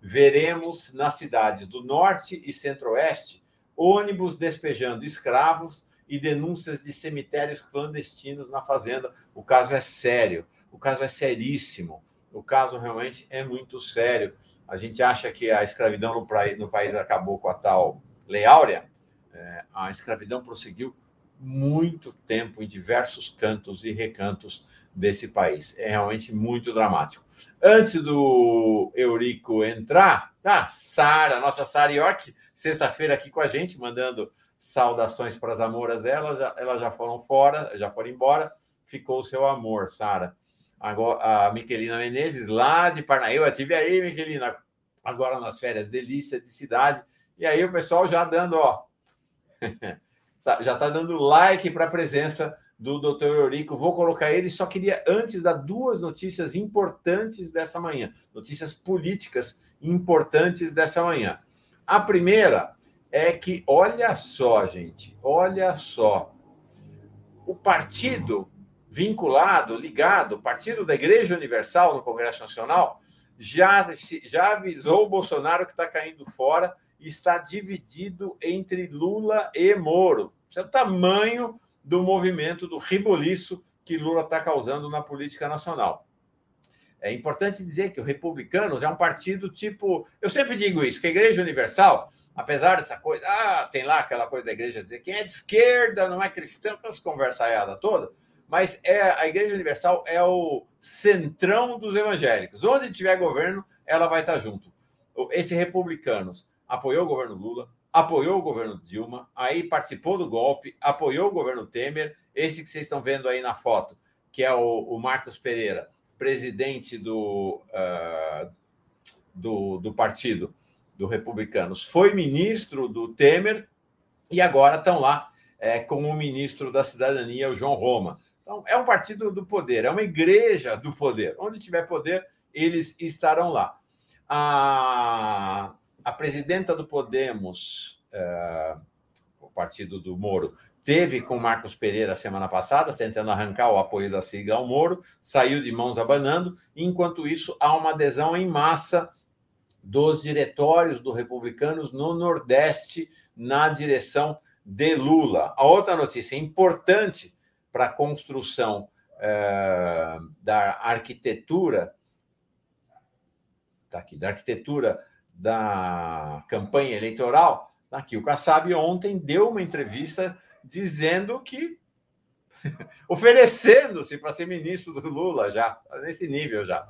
veremos nas cidades do Norte e Centro-Oeste ônibus despejando escravos e denúncias de cemitérios clandestinos na fazenda. O caso é sério, o caso é seríssimo, o caso realmente é muito sério. A gente acha que a escravidão no, no país acabou com a tal Lei Áurea. É, a escravidão prosseguiu muito tempo em diversos cantos e recantos desse país. É realmente muito dramático. Antes do Eurico entrar, tá? Sara, nossa Sara York, sexta-feira aqui com a gente, mandando saudações para as amoras dela. Já, elas já foram fora, já foram embora. Ficou o seu amor, Sara. Agora, a Miquelina Menezes, lá de Parnaíba. Tive aí, Miquelina, agora nas férias, delícia de cidade. E aí o pessoal já dando, ó, *laughs* tá, já está dando like para a presença do Dr. Eurico. Vou colocar ele, só queria antes dar duas notícias importantes dessa manhã, notícias políticas importantes dessa manhã. A primeira é que, olha só, gente, olha só, o partido vinculado, ligado, partido da Igreja Universal no Congresso Nacional, já, já avisou o Bolsonaro que está caindo fora e está dividido entre Lula e Moro. Isso é o tamanho do movimento do riboliço que Lula está causando na política nacional. É importante dizer que o Republicanos é um partido tipo. Eu sempre digo isso, que a Igreja Universal, apesar dessa coisa, ah, tem lá aquela coisa da igreja dizer quem é de esquerda não é cristão, aquelas conversaiada toda mas é a Igreja Universal é o centrão dos evangélicos. Onde tiver governo, ela vai estar junto. Esse republicanos apoiou o governo Lula, apoiou o governo Dilma, aí participou do golpe, apoiou o governo Temer. Esse que vocês estão vendo aí na foto, que é o, o Marcos Pereira, presidente do, uh, do, do partido do Republicanos, foi ministro do Temer e agora estão lá é, com o ministro da Cidadania, o João Roma. Então, é um partido do poder, é uma igreja do poder. Onde tiver poder, eles estarão lá. A, a presidenta do Podemos, uh, o partido do Moro, teve com Marcos Pereira semana passada, tentando arrancar o apoio da sigla ao Moro, saiu de mãos abanando. Enquanto isso, há uma adesão em massa dos diretórios do Republicanos no Nordeste na direção de Lula. A outra notícia importante para a construção eh, da arquitetura, tá aqui, da arquitetura da campanha eleitoral, tá aqui o Kassab ontem deu uma entrevista dizendo que *laughs* oferecendo-se para ser ministro do Lula já, nesse nível já.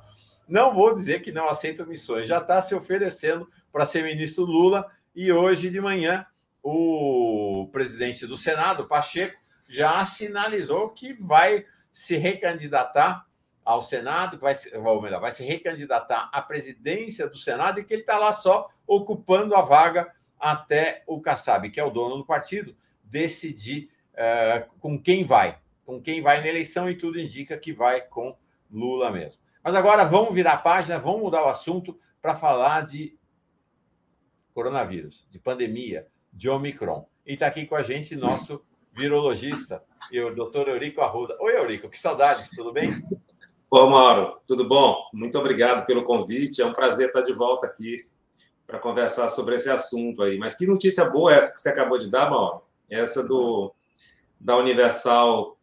Não vou dizer que não aceita missões, já está se oferecendo para ser ministro Lula e hoje de manhã o presidente do Senado, Pacheco, já sinalizou que vai se recandidatar ao Senado, vai, ou melhor, vai se recandidatar à presidência do Senado e que ele está lá só ocupando a vaga até o Kassab, que é o dono do partido, decidir uh, com quem vai, com quem vai na eleição, e tudo indica que vai com Lula mesmo. Mas agora vamos virar a página, vamos mudar o assunto para falar de coronavírus, de pandemia, de Omicron. E está aqui com a gente nosso virologista, o doutor Eurico Arruda. Oi, Eurico, que saudades, tudo bem? Ô, Mauro, tudo bom? Muito obrigado pelo convite. É um prazer estar de volta aqui para conversar sobre esse assunto aí. Mas que notícia boa essa que você acabou de dar, Mauro? Essa do da Universal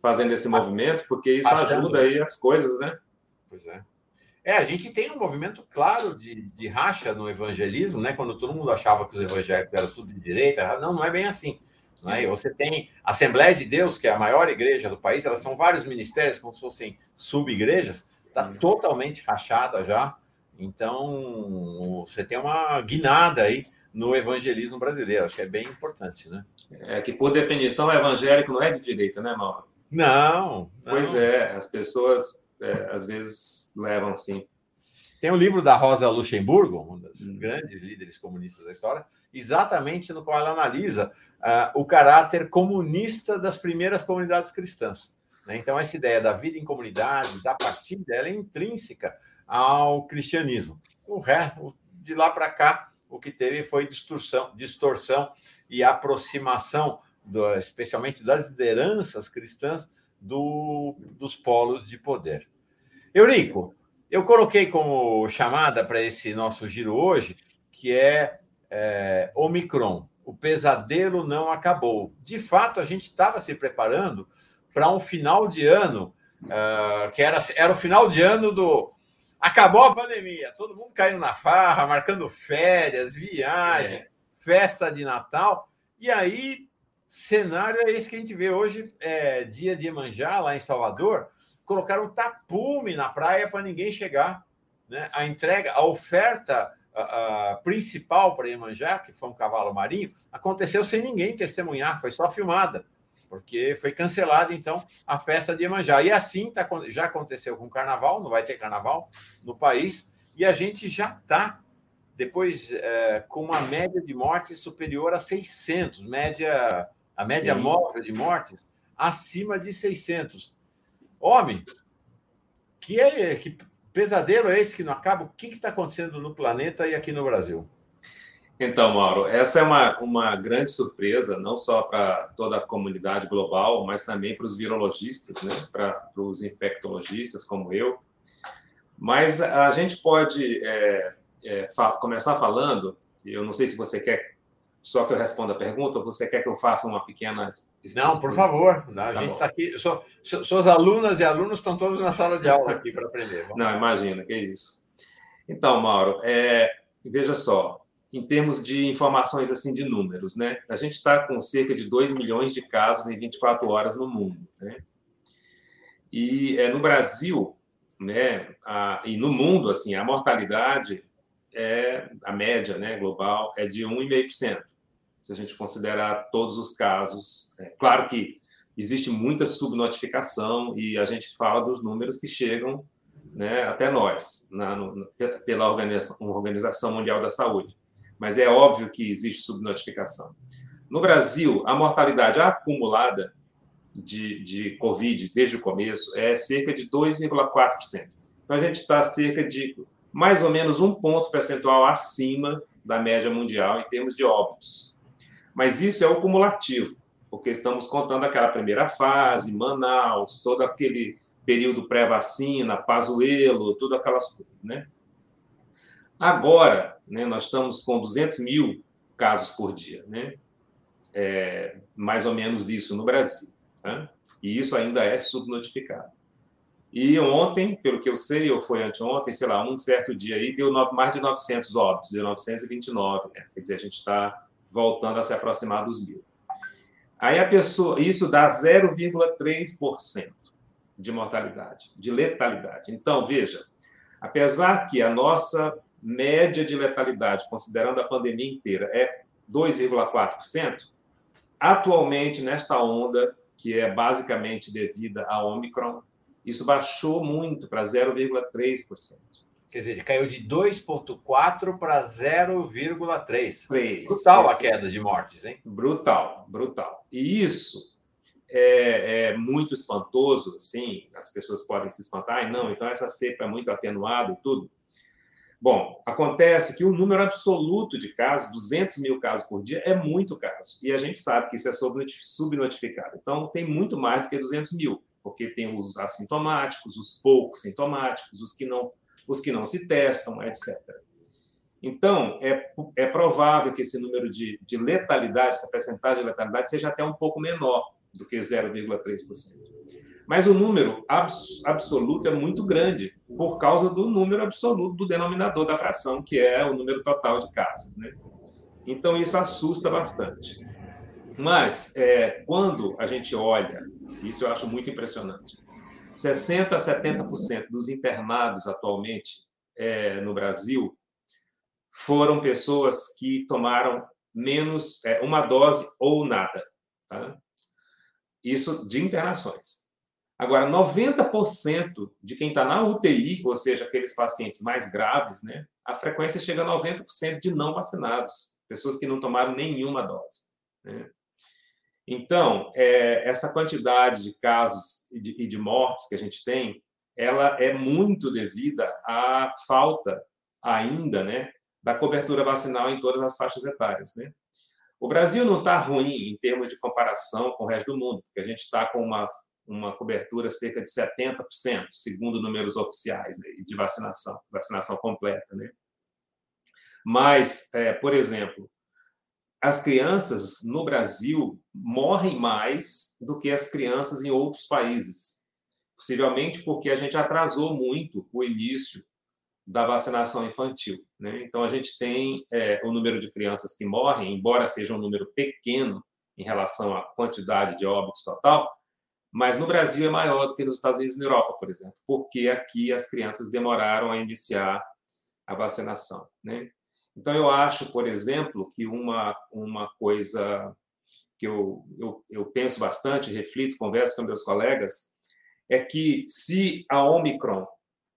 fazendo esse movimento, porque isso ajuda aí as coisas, né? Pois é. É, a gente tem um movimento claro de, de racha no evangelismo, né? Quando todo mundo achava que os evangélicos eram tudo de direita, não, não é bem assim. Né? Você tem a Assembleia de Deus, que é a maior igreja do país, elas são vários ministérios, como se fossem sub-igrejas, está uhum. totalmente rachada já. Então, você tem uma guinada aí no evangelismo brasileiro. Acho que é bem importante, né? É que, por definição, evangélico não é de direita, né, Mauro? Não, não. Pois é, as pessoas é, às vezes levam assim. Tem um livro da Rosa Luxemburgo, uma das hum. grandes líderes comunistas da história, exatamente no qual ela analisa uh, o caráter comunista das primeiras comunidades cristãs. Né? Então, essa ideia da vida em comunidade, da partilha, ela é intrínseca ao cristianismo. O ré, de lá para cá, o que teve foi distorção, distorção e aproximação, do, especialmente das lideranças cristãs, do, dos polos de poder. Eurico, eu coloquei como chamada para esse nosso giro hoje, que é, é Omicron. O pesadelo não acabou. De fato, a gente estava se preparando para um final de ano, uh, que era, era o final de ano do, Acabou a pandemia, todo mundo caindo na farra, marcando férias, viagem, é. festa de Natal. E aí, cenário é esse que a gente vê hoje, é, dia de Iemanjá, lá em Salvador, colocaram um tapume na praia para ninguém chegar. Né? A entrega, a oferta a, a principal para Iemanjá, que foi um cavalo marinho, aconteceu sem ninguém testemunhar, foi só filmada porque foi cancelada, então, a festa de Iemanjá. E assim tá, já aconteceu com o carnaval, não vai ter carnaval no país, e a gente já está, depois, é, com uma média de mortes superior a 600, média, a média Sim. móvel de mortes acima de 600. Homem, que, é, que pesadelo é esse que não acaba? O que está acontecendo no planeta e aqui no Brasil? Então, Mauro, essa é uma, uma grande surpresa, não só para toda a comunidade global, mas também para os virologistas, né? para os infectologistas como eu. Mas a gente pode é, é, fa começar falando, eu não sei se você quer só que eu responda a pergunta, ou você quer que eu faça uma pequena. Não, por favor. Não, a tá gente está aqui. Suas alunas e alunos estão todos na sala de aula aqui para aprender. Vamos não, lá. imagina, que isso. Então, Mauro, é, veja só, em termos de informações assim de números, né? A gente está com cerca de 2 milhões de casos em 24 horas no mundo, né? E é, no Brasil, né, a, e no mundo, assim, a mortalidade é a média, né, global é de 1,5%. Se a gente considerar todos os casos, é, claro que existe muita subnotificação e a gente fala dos números que chegam né, até nós, na, no, pela Organização, Organização Mundial da Saúde mas é óbvio que existe subnotificação. No Brasil, a mortalidade acumulada de, de Covid desde o começo é cerca de 2,4%. Então, a gente está cerca de mais ou menos um ponto percentual acima da média mundial em termos de óbitos. Mas isso é o cumulativo, porque estamos contando aquela primeira fase, Manaus, todo aquele período pré-vacina, Pazuello, tudo aquelas coisas, né? Agora, né, nós estamos com 200 mil casos por dia, né? É, mais ou menos isso no Brasil, tá? E isso ainda é subnotificado. E ontem, pelo que eu sei, ou foi anteontem, sei lá, um certo dia aí, deu mais de 900 óbitos, deu 929, né? Quer dizer, a gente está voltando a se aproximar dos mil. Aí a pessoa, isso dá 0,3% de mortalidade, de letalidade. Então, veja, apesar que a nossa média de letalidade, considerando a pandemia inteira, é 2,4%, atualmente, nesta onda, que é basicamente devida à Omicron, isso baixou muito para 0,3%. Quer dizer, caiu de 2,4 para 0,3. Brutal a queda de mortes, hein? Brutal, brutal. E isso é, é, muito espantoso, sim, as pessoas podem se espantar, e não, então essa cepa é muito atenuada e tudo. Bom, acontece que o número absoluto de casos, 200 mil casos por dia, é muito caso. E a gente sabe que isso é subnotificado. Então, tem muito mais do que 200 mil, porque tem os assintomáticos, os poucos sintomáticos, os que não, os que não se testam, etc. Então, é, é provável que esse número de, de letalidade, essa percentagem de letalidade, seja até um pouco menor do que 0,3%. Mas o número abs absoluto é muito grande, por causa do número absoluto do denominador da fração, que é o número total de casos. Né? Então, isso assusta bastante. Mas, é, quando a gente olha, isso eu acho muito impressionante, 60% a 70% dos internados atualmente é, no Brasil foram pessoas que tomaram menos é, uma dose ou nada. Tá? Isso de internações. Agora, 90% de quem está na UTI, ou seja, aqueles pacientes mais graves, né, a frequência chega a 90% de não vacinados, pessoas que não tomaram nenhuma dose. Né? Então, é, essa quantidade de casos e de, e de mortes que a gente tem, ela é muito devida à falta ainda né, da cobertura vacinal em todas as faixas etárias. Né? O Brasil não está ruim em termos de comparação com o resto do mundo, porque a gente está com uma uma cobertura cerca de 70%, segundo números oficiais de vacinação, vacinação completa, né? Mas, é, por exemplo, as crianças no Brasil morrem mais do que as crianças em outros países, possivelmente porque a gente atrasou muito o início da vacinação infantil. Né? Então, a gente tem é, o número de crianças que morrem, embora seja um número pequeno em relação à quantidade de óbitos total, mas no Brasil é maior do que nos Estados Unidos e na Europa, por exemplo, porque aqui as crianças demoraram a iniciar a vacinação. Né? Então, eu acho, por exemplo, que uma, uma coisa que eu, eu, eu penso bastante, reflito, converso com meus colegas, é que se a Omicron,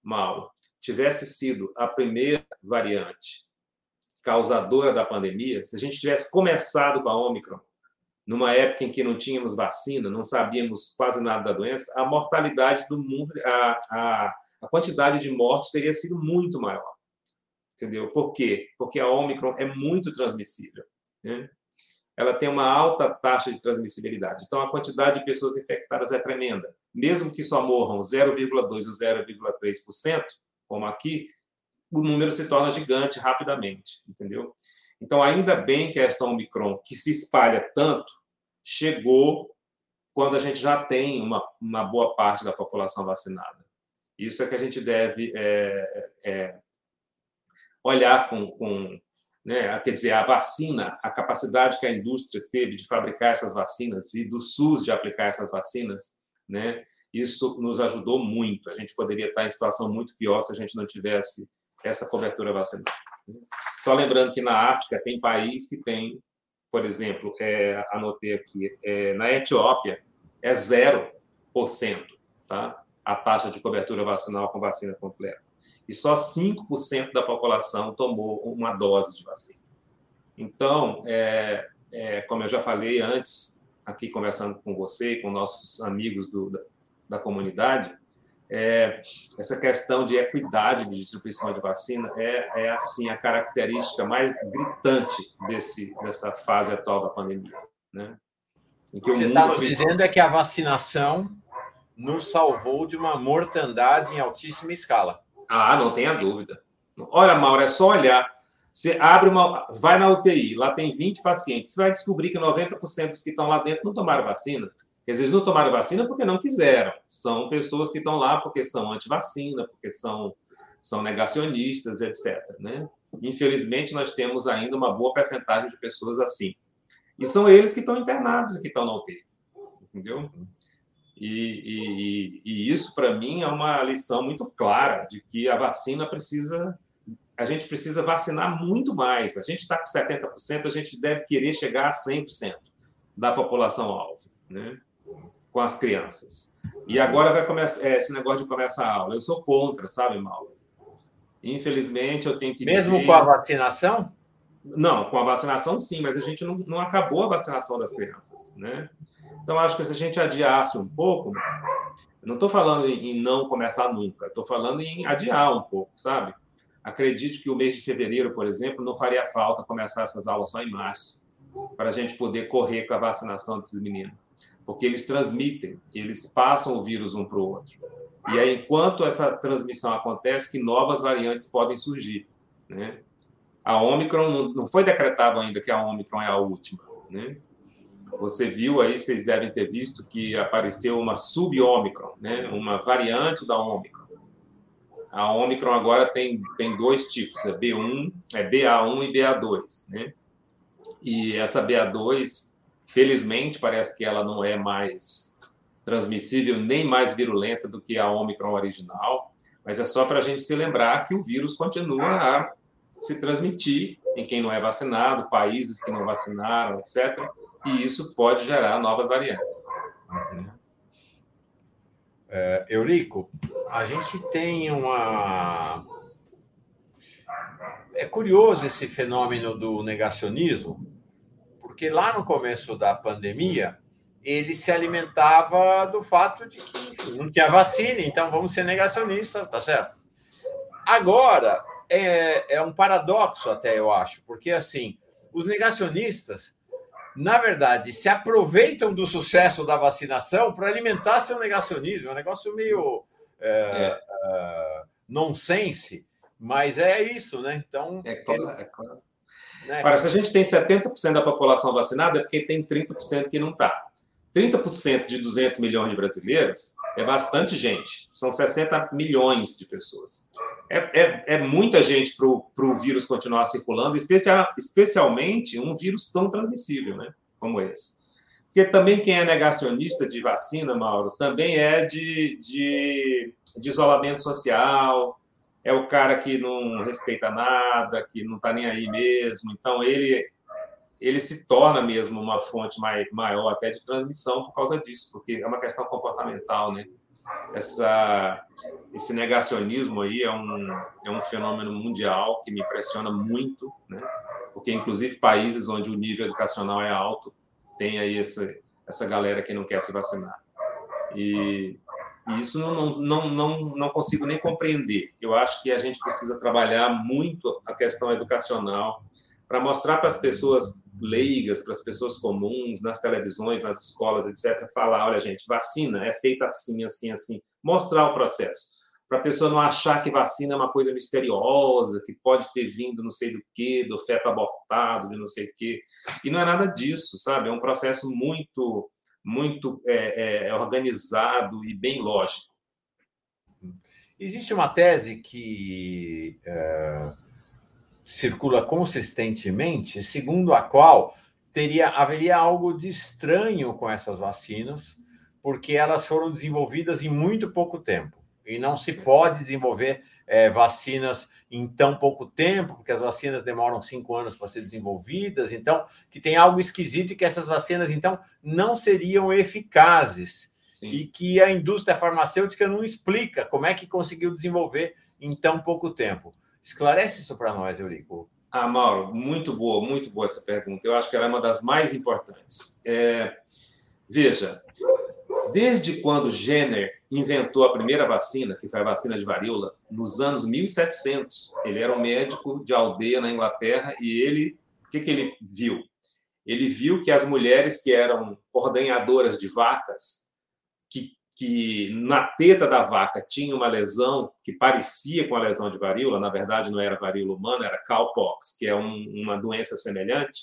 Mauro, tivesse sido a primeira variante causadora da pandemia, se a gente tivesse começado com a Omicron numa época em que não tínhamos vacina, não sabíamos quase nada da doença, a mortalidade do mundo, a, a, a quantidade de mortes teria sido muito maior. Entendeu? Por quê? Porque a Omicron é muito transmissível. Né? Ela tem uma alta taxa de transmissibilidade. Então, a quantidade de pessoas infectadas é tremenda. Mesmo que só morram 0,2% ou 0,3%, como aqui, o número se torna gigante rapidamente, entendeu? Então, ainda bem que esta Omicron, que se espalha tanto, chegou quando a gente já tem uma, uma boa parte da população vacinada. Isso é que a gente deve é, é, olhar com, com né, quer dizer, a vacina, a capacidade que a indústria teve de fabricar essas vacinas e do SUS de aplicar essas vacinas, né, isso nos ajudou muito. A gente poderia estar em situação muito pior se a gente não tivesse essa cobertura vacinal. Só lembrando que na África tem país que tem, por exemplo, é, anotei aqui, é, na Etiópia é 0%, tá? a taxa de cobertura vacinal com vacina completa. E só 5% da população tomou uma dose de vacina. Então, é, é, como eu já falei antes, aqui conversando com você e com nossos amigos do, da, da comunidade, é, essa questão de equidade de distribuição de vacina é, é assim a característica mais gritante desse, dessa fase atual da pandemia. Né? o que você está nos dizendo é que a vacinação nos salvou de uma mortandade em altíssima escala. Ah, não tenha dúvida. Olha, Mauro, é só olhar. Você abre uma. Vai na UTI, lá tem 20 pacientes. Você vai descobrir que 90% dos que estão lá dentro não tomaram vacina. Às não tomaram vacina porque não quiseram. São pessoas que estão lá porque são anti-vacina, porque são, são negacionistas, etc. Né? Infelizmente, nós temos ainda uma boa percentagem de pessoas assim. E são eles que estão internados e que estão na UTI. Entendeu? E, e, e isso, para mim, é uma lição muito clara de que a vacina precisa. A gente precisa vacinar muito mais. A gente está com 70%, a gente deve querer chegar a 100% da população alvo, né? Com as crianças. E agora vai começar é, esse negócio de começar a aula. Eu sou contra, sabe, Mauro? Infelizmente, eu tenho que Mesmo dizer... com a vacinação? Não, com a vacinação sim, mas a gente não, não acabou a vacinação das crianças, né? Então, acho que se a gente adiasse um pouco, não estou falando em não começar nunca, estou falando em adiar um pouco, sabe? Acredito que o mês de fevereiro, por exemplo, não faria falta começar essas aulas só em março, para a gente poder correr com a vacinação desses meninos. Porque eles transmitem, eles passam o vírus um para o outro. E aí, enquanto essa transmissão acontece, que novas variantes podem surgir. Né? A Omicron, não foi decretado ainda que a Omicron é a última. Né? Você viu aí, vocês devem ter visto que apareceu uma sub-Omicron, né? uma variante da Omicron. A Omicron agora tem, tem dois tipos, é B1, é BA1 e BA2, né? E essa BA2, felizmente, parece que ela não é mais transmissível nem mais virulenta do que a Omicron original, mas é só para a gente se lembrar que o vírus continua a se transmitir em quem não é vacinado, países que não vacinaram, etc. E isso pode gerar novas variantes. Uhum. É, Eurico, a gente tem uma. É curioso esse fenômeno do negacionismo, porque lá no começo da pandemia, ele se alimentava do fato de que não tinha vacina, então vamos ser negacionistas, tá certo? Agora, é, é um paradoxo, até eu acho, porque assim, os negacionistas, na verdade, se aproveitam do sucesso da vacinação para alimentar seu negacionismo. É um negócio meio é, é. é nonsense, mas é isso, né? Então. É claro, é claro. Né? Agora, se a gente tem 70% da população vacinada, é porque tem 30% que não está. 30% de 200 milhões de brasileiros é bastante gente, são 60 milhões de pessoas. É, é, é muita gente para o vírus continuar circulando, especial, especialmente um vírus tão transmissível né, como esse. Porque também quem é negacionista de vacina, Mauro, também é de, de, de isolamento social, é o cara que não respeita nada, que não está nem aí mesmo. Então, ele ele se torna mesmo uma fonte maior até de transmissão por causa disso, porque é uma questão comportamental, né? Essa, esse negacionismo aí é um, é um fenômeno mundial que me impressiona muito, né? Porque, inclusive, países onde o nível educacional é alto, tem aí essa, essa galera que não quer se vacinar. E, e isso não, não, não, não consigo nem compreender. Eu acho que a gente precisa trabalhar muito a questão educacional, para mostrar para as pessoas leigas, para as pessoas comuns, nas televisões, nas escolas, etc., falar: olha, gente, vacina é feita assim, assim, assim. Mostrar o processo. Para a pessoa não achar que vacina é uma coisa misteriosa, que pode ter vindo não sei do que, do feto abortado, de não sei o quê. E não é nada disso, sabe? É um processo muito, muito é, é, organizado e bem lógico. Existe uma tese que. É circula consistentemente, segundo a qual teria haveria algo de estranho com essas vacinas, porque elas foram desenvolvidas em muito pouco tempo e não se pode desenvolver é, vacinas em tão pouco tempo, porque as vacinas demoram cinco anos para ser desenvolvidas, então que tem algo esquisito e que essas vacinas então não seriam eficazes Sim. e que a indústria farmacêutica não explica como é que conseguiu desenvolver em tão pouco tempo. Esclarece isso para nós, Eurico. Ah, Mauro, muito boa, muito boa essa pergunta. Eu acho que ela é uma das mais importantes. É, veja, desde quando Jenner inventou a primeira vacina, que foi a vacina de varíola, nos anos 1700. Ele era um médico de aldeia na Inglaterra e ele, o que, que ele viu? Ele viu que as mulheres que eram ordenhadoras de vacas, que, que na teta da vaca tinha uma lesão que parecia com a lesão de varíola, na verdade não era varíola humana, era cowpox, que é um, uma doença semelhante,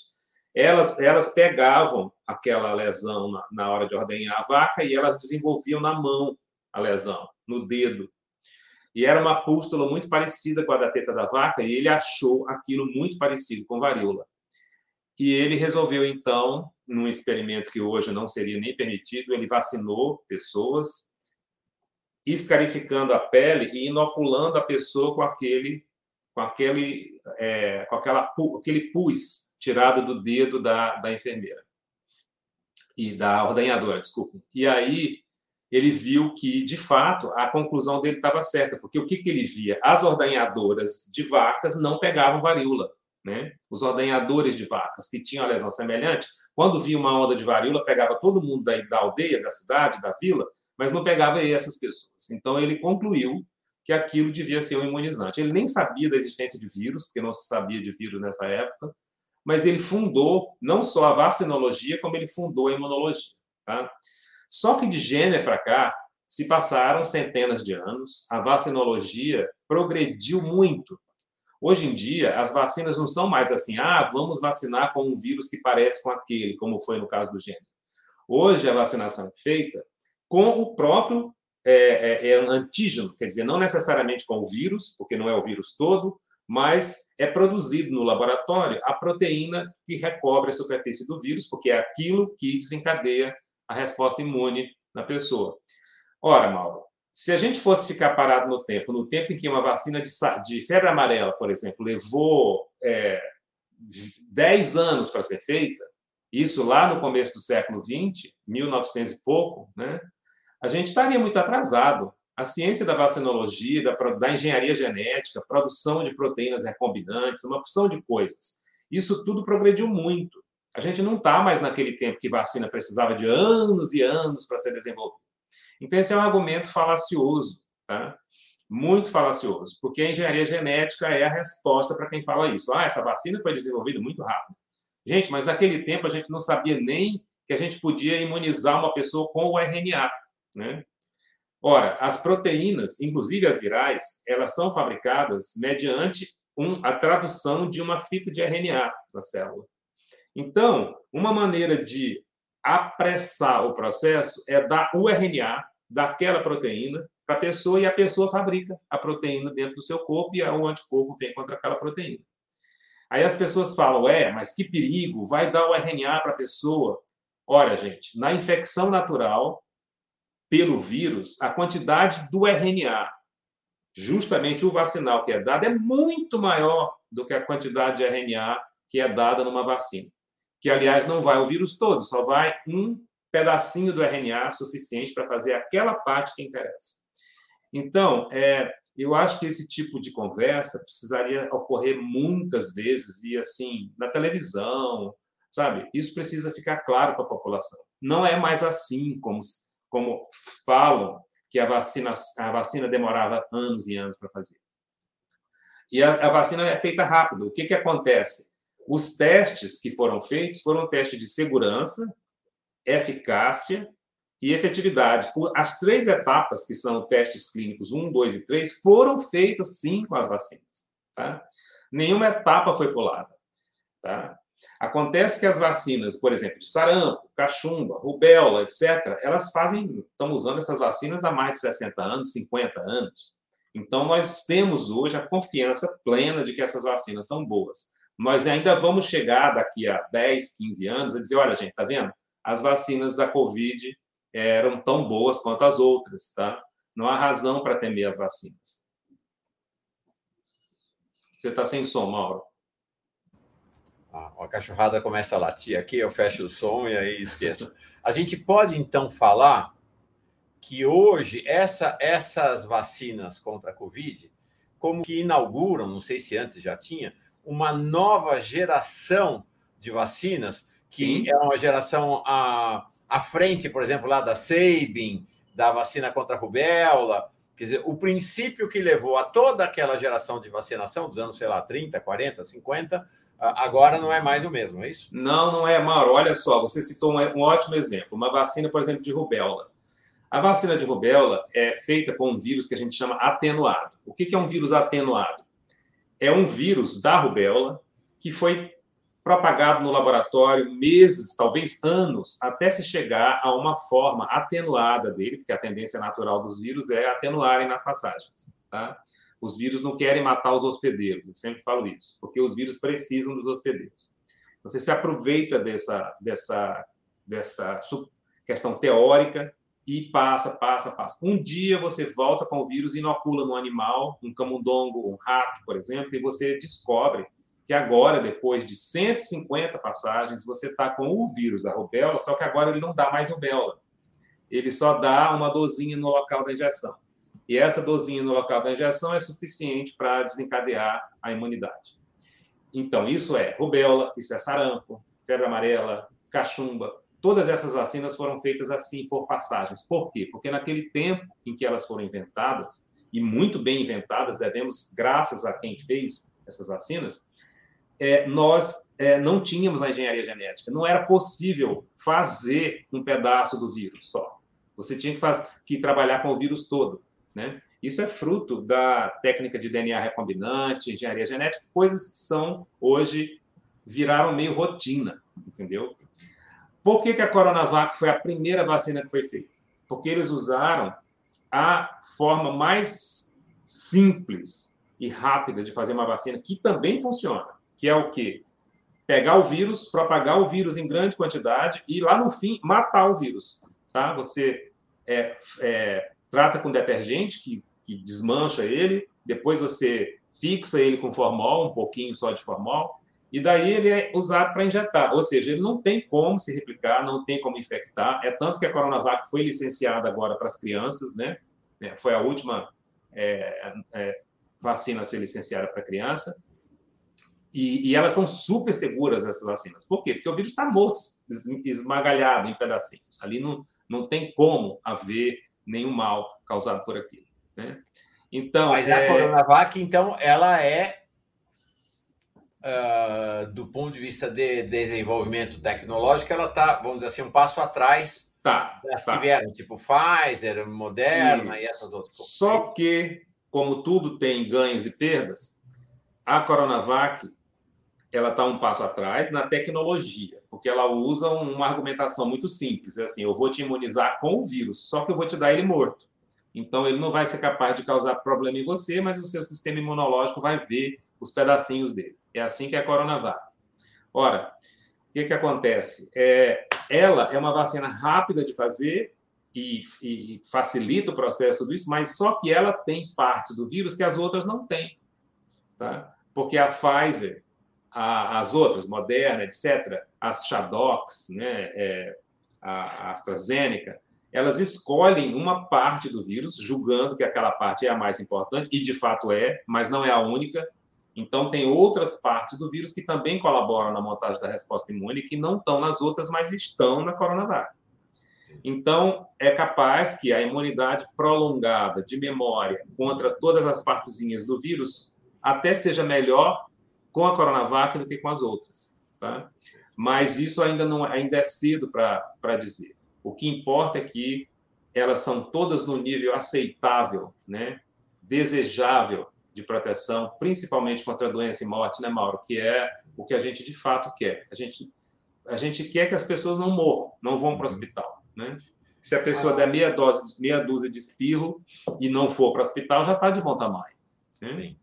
elas, elas pegavam aquela lesão na, na hora de ordenhar a vaca e elas desenvolviam na mão a lesão, no dedo. E era uma pústula muito parecida com a da teta da vaca, e ele achou aquilo muito parecido com varíola. E ele resolveu, então, num experimento que hoje não seria nem permitido, ele vacinou pessoas, escarificando a pele e inoculando a pessoa com aquele, com aquele, é, com aquela, aquele pus tirado do dedo da, da enfermeira e da ordenhadora, desculpa. E aí ele viu que, de fato, a conclusão dele estava certa, porque o que, que ele via? As ordenhadoras de vacas não pegavam varíola. Né? Os ordenhadores de vacas que tinham a lesão semelhante, quando via uma onda de varíola, pegava todo mundo da, da aldeia, da cidade, da vila, mas não pegava essas pessoas. Então, ele concluiu que aquilo devia ser um imunizante. Ele nem sabia da existência de vírus, porque não se sabia de vírus nessa época, mas ele fundou não só a vacinologia, como ele fundou a imunologia. Tá? Só que de Jenner para cá, se passaram centenas de anos, a vacinologia progrediu muito. Hoje em dia, as vacinas não são mais assim, ah, vamos vacinar com um vírus que parece com aquele, como foi no caso do Jenner. Hoje, a vacinação é feita com o próprio é, é, é antígeno, quer dizer, não necessariamente com o vírus, porque não é o vírus todo, mas é produzido no laboratório a proteína que recobre a superfície do vírus, porque é aquilo que desencadeia a resposta imune na pessoa. Ora, Mauro, se a gente fosse ficar parado no tempo, no tempo em que uma vacina de, de febre amarela, por exemplo, levou é, 10 anos para ser feita, isso lá no começo do século XX, 1900 e pouco, né, a gente estaria muito atrasado a ciência da vacinologia, da, da engenharia genética, produção de proteínas recombinantes, uma opção de coisas. Isso tudo progrediu muito. A gente não está mais naquele tempo que vacina precisava de anos e anos para ser desenvolvida. Então, esse é um argumento falacioso, tá? muito falacioso, porque a engenharia genética é a resposta para quem fala isso. Ah, essa vacina foi desenvolvida muito rápido. Gente, mas naquele tempo a gente não sabia nem que a gente podia imunizar uma pessoa com o RNA. Né? Ora, as proteínas, inclusive as virais, elas são fabricadas mediante um, a tradução de uma fita de RNA na célula. Então, uma maneira de apressar o processo é dar o RNA daquela proteína para a pessoa e a pessoa fabrica a proteína dentro do seu corpo e o anticorpo vem contra aquela proteína. Aí as pessoas falam, é, mas que perigo, vai dar o RNA para a pessoa. Ora, gente, na infecção natural, pelo vírus, a quantidade do RNA, justamente o vacinal que é dado, é muito maior do que a quantidade de RNA que é dada numa vacina. Que, aliás, não vai o vírus todo, só vai um pedacinho do RNA suficiente para fazer aquela parte que interessa. Então, é, eu acho que esse tipo de conversa precisaria ocorrer muitas vezes e assim na televisão, sabe? Isso precisa ficar claro para a população. Não é mais assim como como falam que a vacina, a vacina demorava anos e anos para fazer. E a, a, vacina é feita rápido. O que, que acontece? Os testes que foram feitos foram testes de segurança, eficácia e efetividade. As três etapas, que são testes clínicos 1, 2 e 3, foram feitas sim com as vacinas. Tá? Nenhuma etapa foi pulada. Tá? Acontece que as vacinas, por exemplo, de sarampo, cachumba, rubéola, etc., elas fazem, estão usando essas vacinas há mais de 60 anos, 50 anos. Então, nós temos hoje a confiança plena de que essas vacinas são boas. Nós ainda vamos chegar daqui a 10, 15 anos a dizer: olha, gente, tá vendo? As vacinas da Covid eram tão boas quanto as outras, tá? Não há razão para temer as vacinas. Você está sem som, Mauro. A, cachorrada começa a latir aqui, eu fecho o som e aí esqueço. A gente pode então falar que hoje essa, essas vacinas contra a Covid, como que inauguram, não sei se antes já tinha, uma nova geração de vacinas, que Sim. é uma geração a, à frente, por exemplo, lá da Sabin, da vacina contra a rubéola. Quer dizer, o princípio que levou a toda aquela geração de vacinação dos anos, sei lá, 30, 40, 50, agora não é mais o mesmo, é isso? Não, não é, Mauro. Olha só, você citou um, um ótimo exemplo. Uma vacina, por exemplo, de rubéola. A vacina de rubéola é feita com um vírus que a gente chama atenuado. O que é um vírus atenuado? É um vírus da rubéola que foi propagado no laboratório meses, talvez anos, até se chegar a uma forma atenuada dele, porque a tendência natural dos vírus é atenuarem nas passagens. Tá? Os vírus não querem matar os hospedeiros, eu sempre falo isso, porque os vírus precisam dos hospedeiros. Você se aproveita dessa, dessa, dessa questão teórica e passa, passa, passa. Um dia você volta com o vírus, inocula no animal, um camundongo, um rato, por exemplo, e você descobre que agora, depois de 150 passagens, você está com o vírus da rubéola, só que agora ele não dá mais rubéola. Ele só dá uma dosinha no local da injeção. E essa dosinha no local da injeção é suficiente para desencadear a imunidade. Então, isso é rubéola, isso é sarampo, febre amarela, cachumba. Todas essas vacinas foram feitas assim, por passagens. Por quê? Porque naquele tempo em que elas foram inventadas, e muito bem inventadas, devemos, graças a quem fez essas vacinas, é, nós é, não tínhamos na engenharia genética. Não era possível fazer um pedaço do vírus só. Você tinha que, que trabalhar com o vírus todo. Né? Isso é fruto da técnica de DNA recombinante, engenharia genética, coisas que são hoje viraram meio rotina, entendeu? Por que, que a Coronavac foi a primeira vacina que foi feita? Porque eles usaram a forma mais simples e rápida de fazer uma vacina, que também funciona, que é o quê? Pegar o vírus, propagar o vírus em grande quantidade e lá no fim matar o vírus, tá? Você é, é, trata com detergente que, que desmancha ele, depois você fixa ele com formol, um pouquinho só de formol, e daí ele é usado para injetar. Ou seja, ele não tem como se replicar, não tem como infectar. É tanto que a Coronavac foi licenciada agora para as crianças, né? É, foi a última é, é, vacina a ser licenciada para criança. E, e, elas são super seguras, essas vacinas. Por quê? Porque o vírus está morto, esmagalhado em pedacinhos. Ali não, não tem como haver nenhum mal causado por aquilo. Né? Então, Mas é... a Coronavac, então, ela é, uh, do ponto de vista de desenvolvimento tecnológico, ela está, vamos dizer assim, um passo atrás tá, das tá. que vieram, tipo Pfizer, Moderna e, e essas outras. Só que, como tudo tem ganhos e perdas, a Coronavac ela está um passo atrás na tecnologia, porque ela usa uma argumentação muito simples, é assim, eu vou te imunizar com o vírus, só que eu vou te dar ele morto. Então ele não vai ser capaz de causar problema em você, mas o seu sistema imunológico vai ver os pedacinhos dele. É assim que é a Coronavac. Ora, o que, que acontece? É, ela é uma vacina rápida de fazer e, e facilita o processo tudo isso, mas só que ela tem partes do vírus que as outras não têm, tá? Porque a Pfizer a, as outras, Moderna, etc., as Shadox, né, é, a, a AstraZeneca, elas escolhem uma parte do vírus, julgando que aquela parte é a mais importante, e de fato é, mas não é a única. Então, tem outras partes do vírus que também colaboram na montagem da resposta imune, que não estão nas outras, mas estão na Coronavac. Então, é capaz que a imunidade prolongada de memória contra todas as partezinhas do vírus até seja melhor com a Coronavac do que com as outras. Tá? Mas isso ainda, não, ainda é cedo para dizer. O que importa é que elas são todas no nível aceitável, né? desejável de proteção, principalmente contra doença e morte, né, Mauro? Que é o que a gente de fato quer. A gente, a gente quer que as pessoas não morram, não vão para o hospital. Né? Se a pessoa der meia, dose, meia dúzia de espirro e não for para o hospital, já está de bom tamanho. Né? Sim.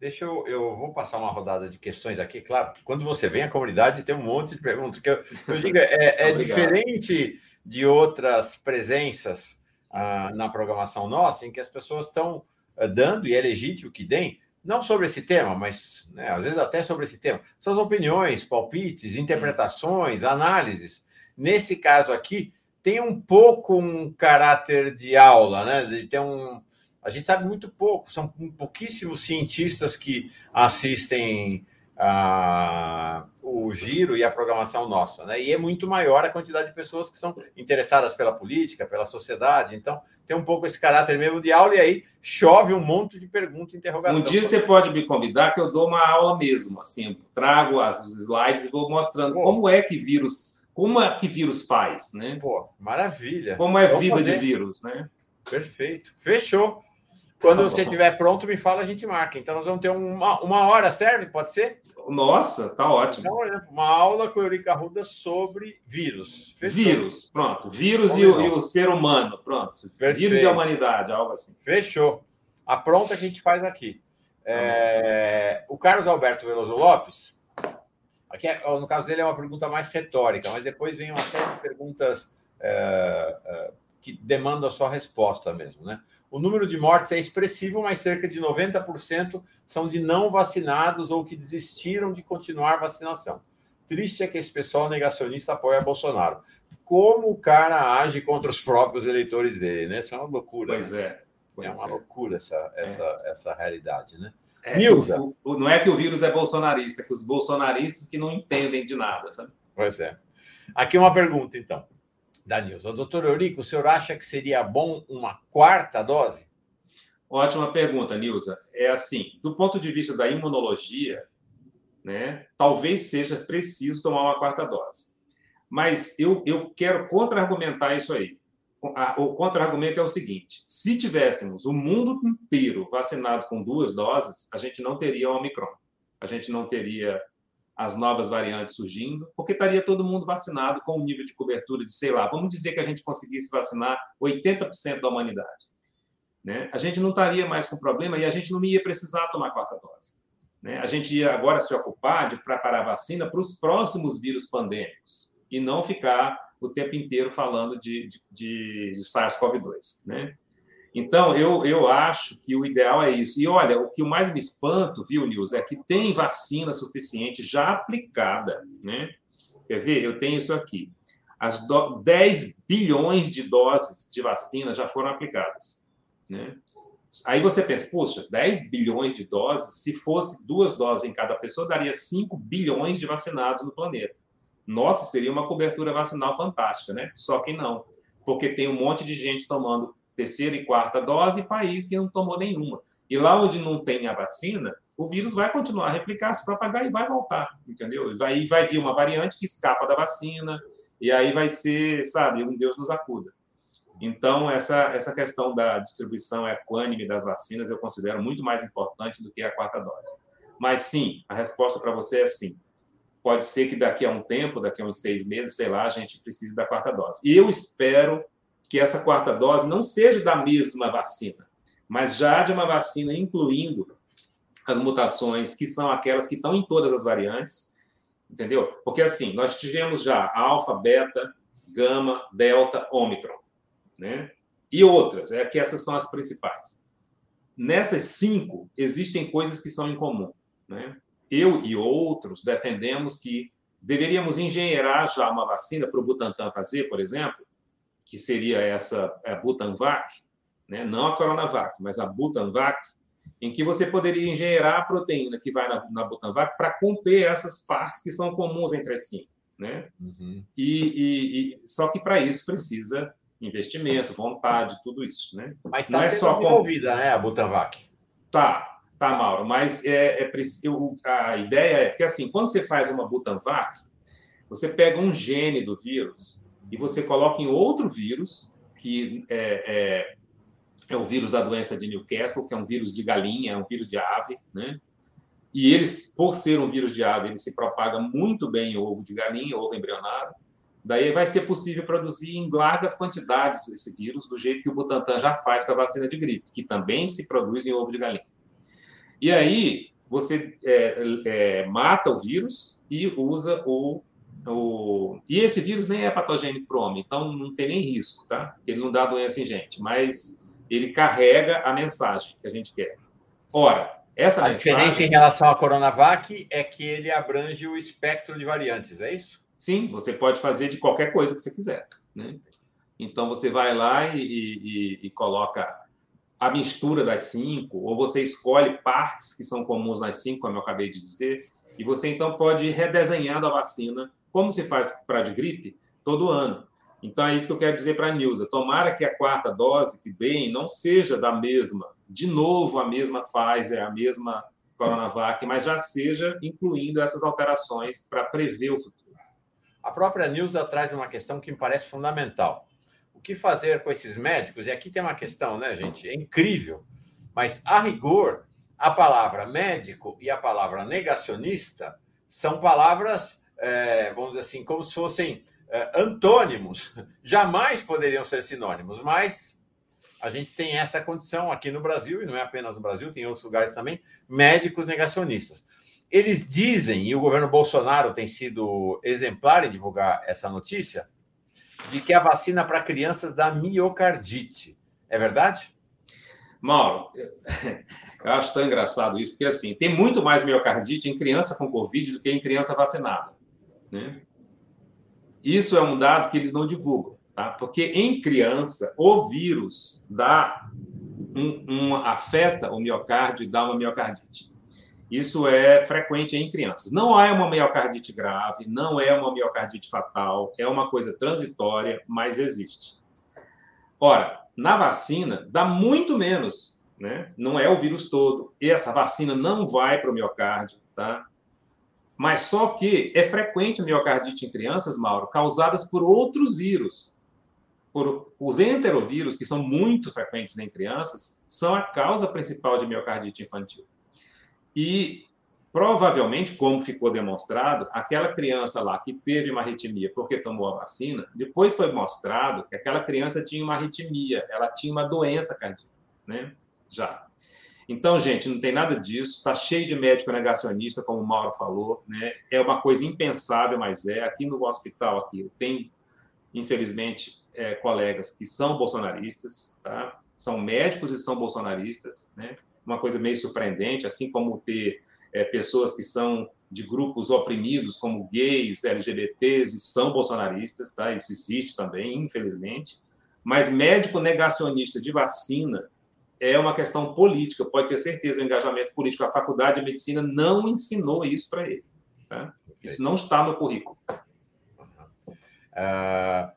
Deixa eu, eu vou passar uma rodada de questões aqui. Claro, quando você vem à comunidade, tem um monte de perguntas. Que eu, eu digo, é, é diferente de outras presenças ah, na programação nossa, em que as pessoas estão ah, dando, e é legítimo que deem, não sobre esse tema, mas né, às vezes até sobre esse tema, suas opiniões, palpites, interpretações, análises. Nesse caso aqui, tem um pouco um caráter de aula, né? De ter um, a gente sabe muito pouco, são pouquíssimos cientistas que assistem a, o giro e a programação nossa, né? E é muito maior a quantidade de pessoas que são interessadas pela política, pela sociedade. Então, tem um pouco esse caráter mesmo de aula, e aí chove um monte de pergunta e interrogação. Um dia você pode me convidar que eu dou uma aula mesmo, assim, trago as, os slides e vou mostrando Pô. como é que vírus, como é que vírus faz, né? Pô, maravilha. Como é Vamos vida fazer. de vírus, né? Perfeito. Fechou. Quando tá você estiver pronto, me fala, a gente marca. Então, nós vamos ter uma, uma hora, serve? Pode ser? Nossa, tá ótimo. Então, uma aula com o Eurica sobre vírus. Fechou. Vírus, pronto. Vírus e o, e o, ser humano, pronto. Perfeito. Vírus e a humanidade, algo assim. Fechou. A pronta que a gente faz aqui. É... O Carlos Alberto Veloso Lopes, aqui é, no caso dele é uma pergunta mais retórica, mas depois vem uma série de perguntas é, é, que demandam a sua resposta mesmo, né? O número de mortes é expressivo, mas cerca de 90% são de não vacinados ou que desistiram de continuar a vacinação. Triste é que esse pessoal negacionista apoia Bolsonaro. Como o cara age contra os próprios eleitores dele, né? Isso é uma loucura. Pois né? é. Pois é uma é. loucura essa, essa, é. essa realidade, né? É, Nilza. O, o, não é que o vírus é bolsonarista, é que os bolsonaristas que não entendem de nada, sabe? Pois é. Aqui uma pergunta, então da Nilson. Doutor Eurico, o senhor acha que seria bom uma quarta dose? Ótima pergunta, Nilza. É assim, do ponto de vista da imunologia, né, talvez seja preciso tomar uma quarta dose. Mas eu, eu quero contra-argumentar isso aí. O contra-argumento é o seguinte: se tivéssemos o mundo inteiro vacinado com duas doses, a gente não teria Omicron. A gente não teria as novas variantes surgindo, porque estaria todo mundo vacinado com um nível de cobertura de, sei lá, vamos dizer que a gente conseguisse vacinar 80% da humanidade. Né? A gente não estaria mais com problema e a gente não ia precisar tomar a quarta dose. Né? A gente ia agora se ocupar de preparar a vacina para os próximos vírus pandêmicos e não ficar o tempo inteiro falando de, de, de, de SARS-CoV-2. Né? Então, eu, eu acho que o ideal é isso. E olha, o que mais me espanto, viu, Nils, é que tem vacina suficiente já aplicada. Né? Quer ver? Eu tenho isso aqui. As do... 10 bilhões de doses de vacina já foram aplicadas. Né? Aí você pensa, puxa, 10 bilhões de doses, se fosse duas doses em cada pessoa, daria 5 bilhões de vacinados no planeta. Nossa, seria uma cobertura vacinal fantástica, né? Só que não, porque tem um monte de gente tomando terceira e quarta dose, e país que não tomou nenhuma. E lá onde não tem a vacina, o vírus vai continuar a replicar, se propagar e vai voltar, entendeu? E vai, vai vir uma variante que escapa da vacina, e aí vai ser, sabe, um Deus nos acuda. Então, essa, essa questão da distribuição equânime das vacinas eu considero muito mais importante do que a quarta dose. Mas sim, a resposta para você é sim. Pode ser que daqui a um tempo, daqui a uns seis meses, sei lá, a gente precise da quarta dose. E eu espero que essa quarta dose não seja da mesma vacina, mas já de uma vacina incluindo as mutações que são aquelas que estão em todas as variantes, entendeu? Porque assim, nós tivemos já alfa, beta, gama, delta, ômicron, né? E outras, é que essas são as principais. Nessas cinco, existem coisas que são em comum, né? Eu e outros defendemos que deveríamos engenheirar já uma vacina para o Butantan fazer, por exemplo, que seria essa a Butanvac, né? não a Coronavac, mas a Butanvac, em que você poderia engenheirar a proteína que vai na, na Butanvac para conter essas partes que são comuns entre si. Né? Uhum. E, e, e, só que para isso precisa investimento, vontade, tudo isso. Né? Mas está é só desenvolvida, com... né, a Butanvac? Tá, tá, Mauro. Mas é, é, eu, a ideia é que, assim, quando você faz uma Butanvac, você pega um gene do vírus e você coloca em outro vírus, que é, é, é, o vírus da doença de Newcastle, que é um vírus de galinha, é um vírus de ave, né? E eles, por ser um vírus de ave, ele se propaga muito bem em ovo de galinha, ovo embrionário. Daí vai ser possível produzir em largas quantidades esse vírus, do jeito que o Butantan já faz com a vacina de gripe, que também se produz em ovo de galinha. E aí você é, é, mata o vírus e usa o o... E esse vírus nem é patogênico para o homem, então não tem nem risco, tá? Ele não dá doença em gente, mas ele carrega a mensagem que a gente quer. Ora, essa a mensagem... diferença em relação à Coronavac é que ele abrange o espectro de variantes, é isso? Sim, você pode fazer de qualquer coisa que você quiser, né? Então você vai lá e, e, e coloca a mistura das cinco, ou você escolhe partes que são comuns nas cinco, como eu acabei de dizer, E você, então, pode ir redesenhando a vacina, como se faz para de gripe, todo ano. Então, é isso que eu quero dizer para a Nilza. Tomara que a quarta dose que deem não seja da mesma, de novo, a mesma Pfizer, a mesma Coronavac, mas já seja incluindo essas alterações para prever o futuro. A própria Nilza traz uma questão que me parece fundamental. O que fazer com esses médicos? E aqui tem uma questão, né, gente? É incrível. Mas, a rigor, a palavra médico e a palavra negacionista são palavras, é, vamos dizer assim, como se fossem é, antônimos. Jamais poderiam ser sinônimos, mas a gente tem essa condição aqui no Brasil, e não é apenas no Brasil, tem outros lugares também, médicos negacionistas. Eles dizem, e o governo Bolsonaro tem sido exemplar em divulgar essa notícia, de que a vacina para crianças dá miocardite. É verdade? Mauro, *laughs* eu acho tão engraçado isso, porque assim, tem muito mais miocardite em criança com Covid do que em criança vacinada. Né? Isso é um dado que eles não divulgam, tá? porque em criança, o vírus dá um, um, afeta o miocárdio e dá uma miocardite. Isso é frequente em crianças. Não é uma miocardite grave, não é uma miocardite fatal, é uma coisa transitória, mas existe. Ora, na vacina, dá muito menos, né? Não é o vírus todo. E essa vacina não vai para o miocárdio, tá? Mas só que é frequente a miocardite em crianças, Mauro, causadas por outros vírus. Por os enterovírus, que são muito frequentes em crianças, são a causa principal de miocardite infantil. E provavelmente, como ficou demonstrado, aquela criança lá que teve uma arritmia porque tomou a vacina, depois foi mostrado que aquela criança tinha uma arritmia, ela tinha uma doença cardíaca, né? Já. Então, gente, não tem nada disso, está cheio de médico negacionista, como o Mauro falou, né? É uma coisa impensável, mas é. Aqui no hospital, aqui, tem, infelizmente, é, colegas que são bolsonaristas, tá? São médicos e são bolsonaristas, né? uma coisa meio surpreendente, assim como ter é, pessoas que são de grupos oprimidos, como gays, LGBTs, e são bolsonaristas, tá? Isso existe também, infelizmente. Mas médico negacionista de vacina é uma questão política, pode ter certeza, o engajamento político. A faculdade de medicina não ensinou isso para ele. Tá? Isso não está no currículo. Uh,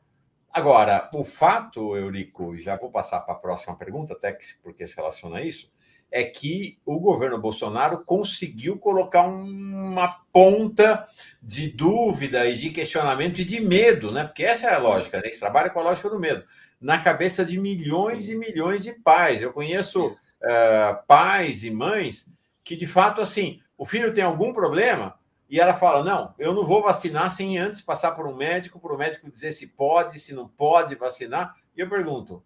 agora, o fato, Eurico, já vou passar para a próxima pergunta, até que, porque se relaciona a isso, é que o governo Bolsonaro conseguiu colocar uma ponta de dúvida e de questionamento e de medo, né? Porque essa é a lógica, né? Eles trabalham com a lógica do medo. Na cabeça de milhões e milhões de pais. Eu conheço uh, pais e mães que, de fato, assim, o filho tem algum problema e ela fala: Não, eu não vou vacinar sem antes passar por um médico, para o médico dizer se pode, se não pode vacinar. E eu pergunto: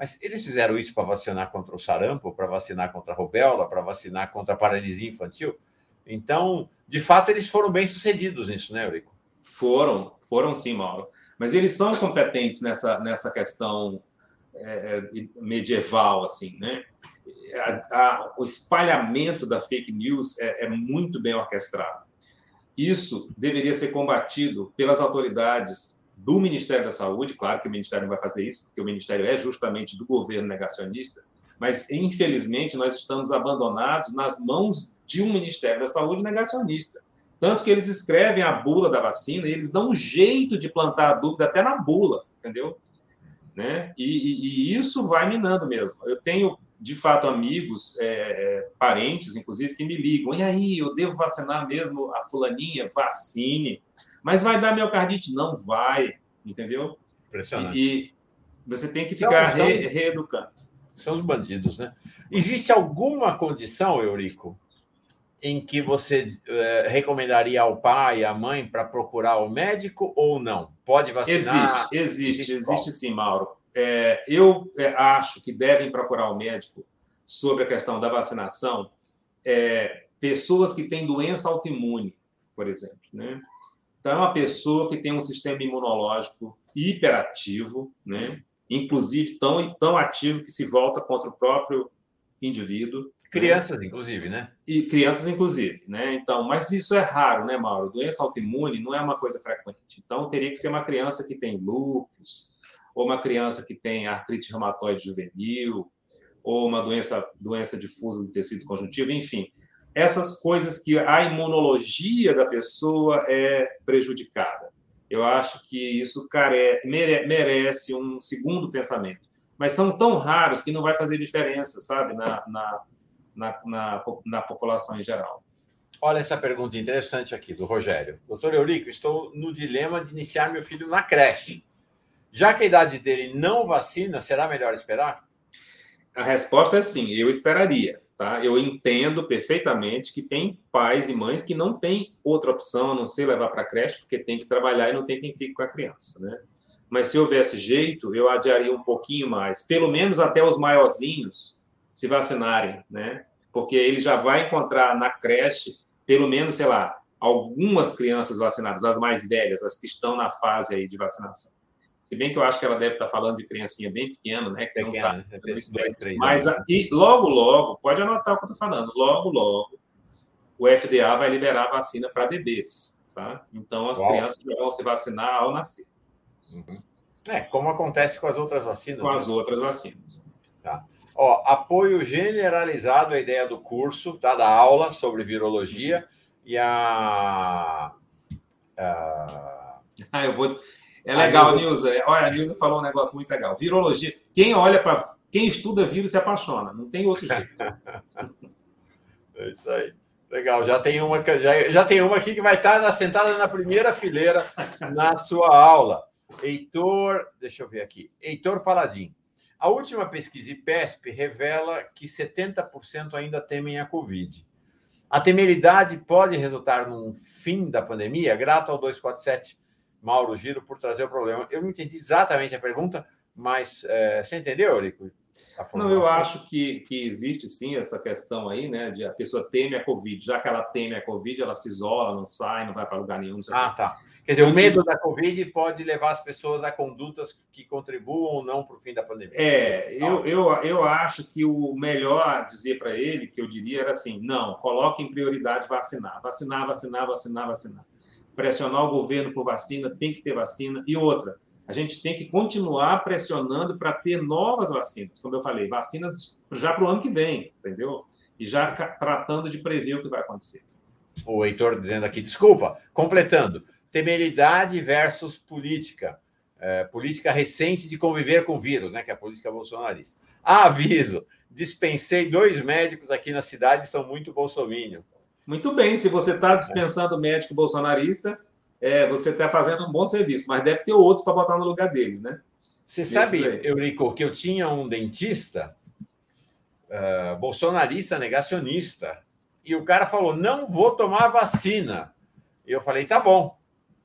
mas eles fizeram isso para vacinar contra o sarampo, para vacinar contra a rubéola, para vacinar contra a paralisia infantil. Então, de fato, eles foram bem sucedidos nisso, né, Eurico? Foram, foram sim, Mauro. Mas eles são competentes nessa, nessa questão é, é medieval, assim, né? A, a, o espalhamento da fake news é, é muito bem orquestrado. Isso deveria ser combatido pelas autoridades do Ministério da Saúde, claro que o Ministério não vai fazer isso, porque o Ministério é justamente do governo negacionista, mas infelizmente nós estamos abandonados nas mãos de um Ministério da Saúde negacionista. Tanto que eles escrevem a bula da vacina e eles dão um jeito de plantar a dúvida até na bula, entendeu? Né? E, e, e isso vai minando mesmo. Eu tenho, de fato, amigos, é, é, parentes, inclusive, que me ligam. E aí, eu devo vacinar mesmo a fulaninha? Vacine. Mas vai dar miocardite? Não vai, entendeu? Impressionante. E, e você tem que ficar então, re, reeducando. São os bandidos, né? Existe alguma condição, Eurico, em que você eh, recomendaria ao pai, à mãe, para procurar o médico ou não? Pode vacinar? Existe, existe, existe sim, Mauro. É, eu é, acho que devem procurar o médico sobre a questão da vacinação é, pessoas que têm doença autoimune, por exemplo. Né? Então, é uma pessoa que tem um sistema imunológico hiperativo, né? inclusive tão, tão ativo que se volta contra o próprio indivíduo. Crianças, inclusive, né? E crianças, inclusive, né? Então, mas isso é raro, né, Mauro? Doença autoimune não é uma coisa frequente. Então, teria que ser uma criança que tem lúpus, ou uma criança que tem artrite reumatoide juvenil, ou uma doença, doença difusa do tecido conjuntivo, enfim essas coisas que a imunologia da pessoa é prejudicada. Eu acho que isso care... merece um segundo pensamento. Mas são tão raros que não vai fazer diferença, sabe, na, na, na, na, na população em geral. Olha essa pergunta interessante aqui do Rogério. Doutor Eurico, estou no dilema de iniciar meu filho na creche. Já que a idade dele não vacina, será melhor esperar? A resposta é sim, eu esperaria. Tá? Eu entendo perfeitamente que tem pais e mães que não têm outra opção a não ser levar para a creche, porque tem que trabalhar e não tem quem fique com a criança. Né? Mas se houvesse jeito, eu adiaria um pouquinho mais, pelo menos até os maiorzinhos se vacinarem, né? Porque ele já vai encontrar na creche pelo menos, sei lá, algumas crianças vacinadas, as mais velhas, as que estão na fase aí de vacinação. Se bem que eu acho que ela deve estar falando de criancinha bem pequena, né? Que pequena, não tá, é Mas e logo, logo, pode anotar o que eu estou falando, logo, logo, o FDA vai liberar a vacina para bebês, tá? Então as Uau. crianças vão se vacinar ao nascer. Uhum. É, como acontece com as outras vacinas. Com né? as outras vacinas. Tá. Ó, apoio generalizado à ideia do curso, tá? da aula sobre virologia e a. a... *laughs* Ah, eu vou. É legal, a Nilza. Olha, a Nilza falou um negócio muito legal. Virologia. Quem olha para. Quem estuda vírus se apaixona. Não tem outro jeito. *laughs* é isso aí. Legal, já tem uma, já, já tem uma aqui que vai estar sentada na primeira fileira na sua aula. Heitor, deixa eu ver aqui. Heitor Paladin. A última pesquisa IPESP revela que 70% ainda temem a Covid. A temeridade pode resultar num fim da pandemia? Grato ao 247 Mauro Giro por trazer o problema. Eu não entendi exatamente a pergunta, mas é, você entendeu, Eurico? Não, eu acho que, que existe sim essa questão aí, né? De a pessoa teme a Covid. Já que ela teme a Covid, ela se isola, não sai, não vai para lugar nenhum. Ah, tá. Quer dizer, o medo da Covid pode levar as pessoas a condutas que contribuam ou não para o fim da pandemia. É, eu, eu, eu acho que o melhor dizer para ele, que eu diria, era assim: não, coloque em prioridade vacinar. Vacinar, vacinar, vacinar, vacinar. Pressionar o governo por vacina, tem que ter vacina. E outra, a gente tem que continuar pressionando para ter novas vacinas, como eu falei, vacinas já para o ano que vem, entendeu? E já tratando de prever o que vai acontecer. O Heitor dizendo aqui, desculpa, completando, temeridade versus política. É, política recente de conviver com vírus, né, que é a política bolsonarista. Ah, aviso, dispensei dois médicos aqui na cidade, são muito bolsominion. Muito bem, se você está dispensando médico bolsonarista, é, você está fazendo um bom serviço, mas deve ter outros para botar no lugar deles, né? Você sabe, Eurico, que eu tinha um dentista uh, bolsonarista negacionista e o cara falou: não vou tomar vacina. E eu falei: tá bom,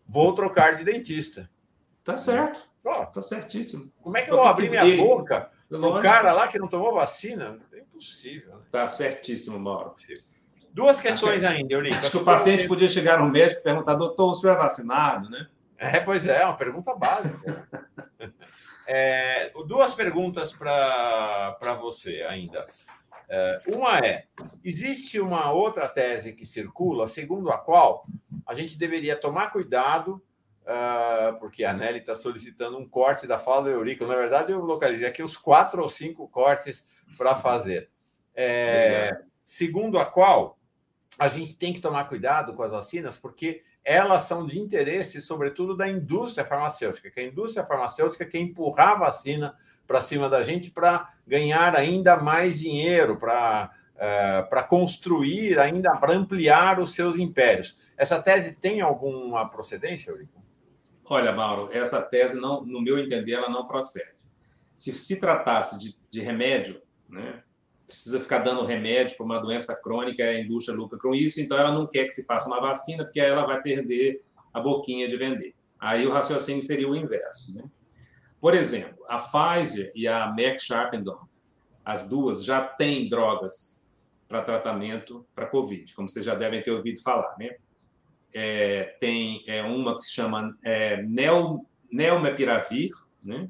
vou trocar de dentista. Tá certo. Oh, tá certíssimo. Como é que eu vou abrir minha boca o cara lá que não tomou vacina? É impossível. Né? Tá certíssimo, Mauro. Duas questões acho ainda, Eurico. Acho que o paciente podia chegar no médico e perguntar, doutor, o senhor é vacinado, né? É, pois é, é uma pergunta básica. *laughs* é, duas perguntas para você ainda. É, uma é: existe uma outra tese que circula, segundo a qual a gente deveria tomar cuidado, uh, porque a Nelly está solicitando um corte da fala do Eurico. Na verdade, eu localizei aqui os quatro ou cinco cortes para fazer. É, segundo a qual a gente tem que tomar cuidado com as vacinas, porque elas são de interesse, sobretudo, da indústria farmacêutica, que a indústria farmacêutica quer empurrar a vacina para cima da gente para ganhar ainda mais dinheiro, para uh, para construir ainda, para ampliar os seus impérios. Essa tese tem alguma procedência, Eurico? Olha, Mauro, essa tese, não, no meu entender, ela não procede. Se se tratasse de, de remédio, né, precisa ficar dando remédio para uma doença crônica, a indústria lucra com isso, então ela não quer que se faça uma vacina, porque aí ela vai perder a boquinha de vender. Aí o raciocínio seria o inverso. Né? Por exemplo, a Pfizer e a Merck Sharp Dohme, as duas já têm drogas para tratamento para Covid, como vocês já devem ter ouvido falar. Né? É, tem é, uma que se chama é, Nel, Nelmepiravir, né?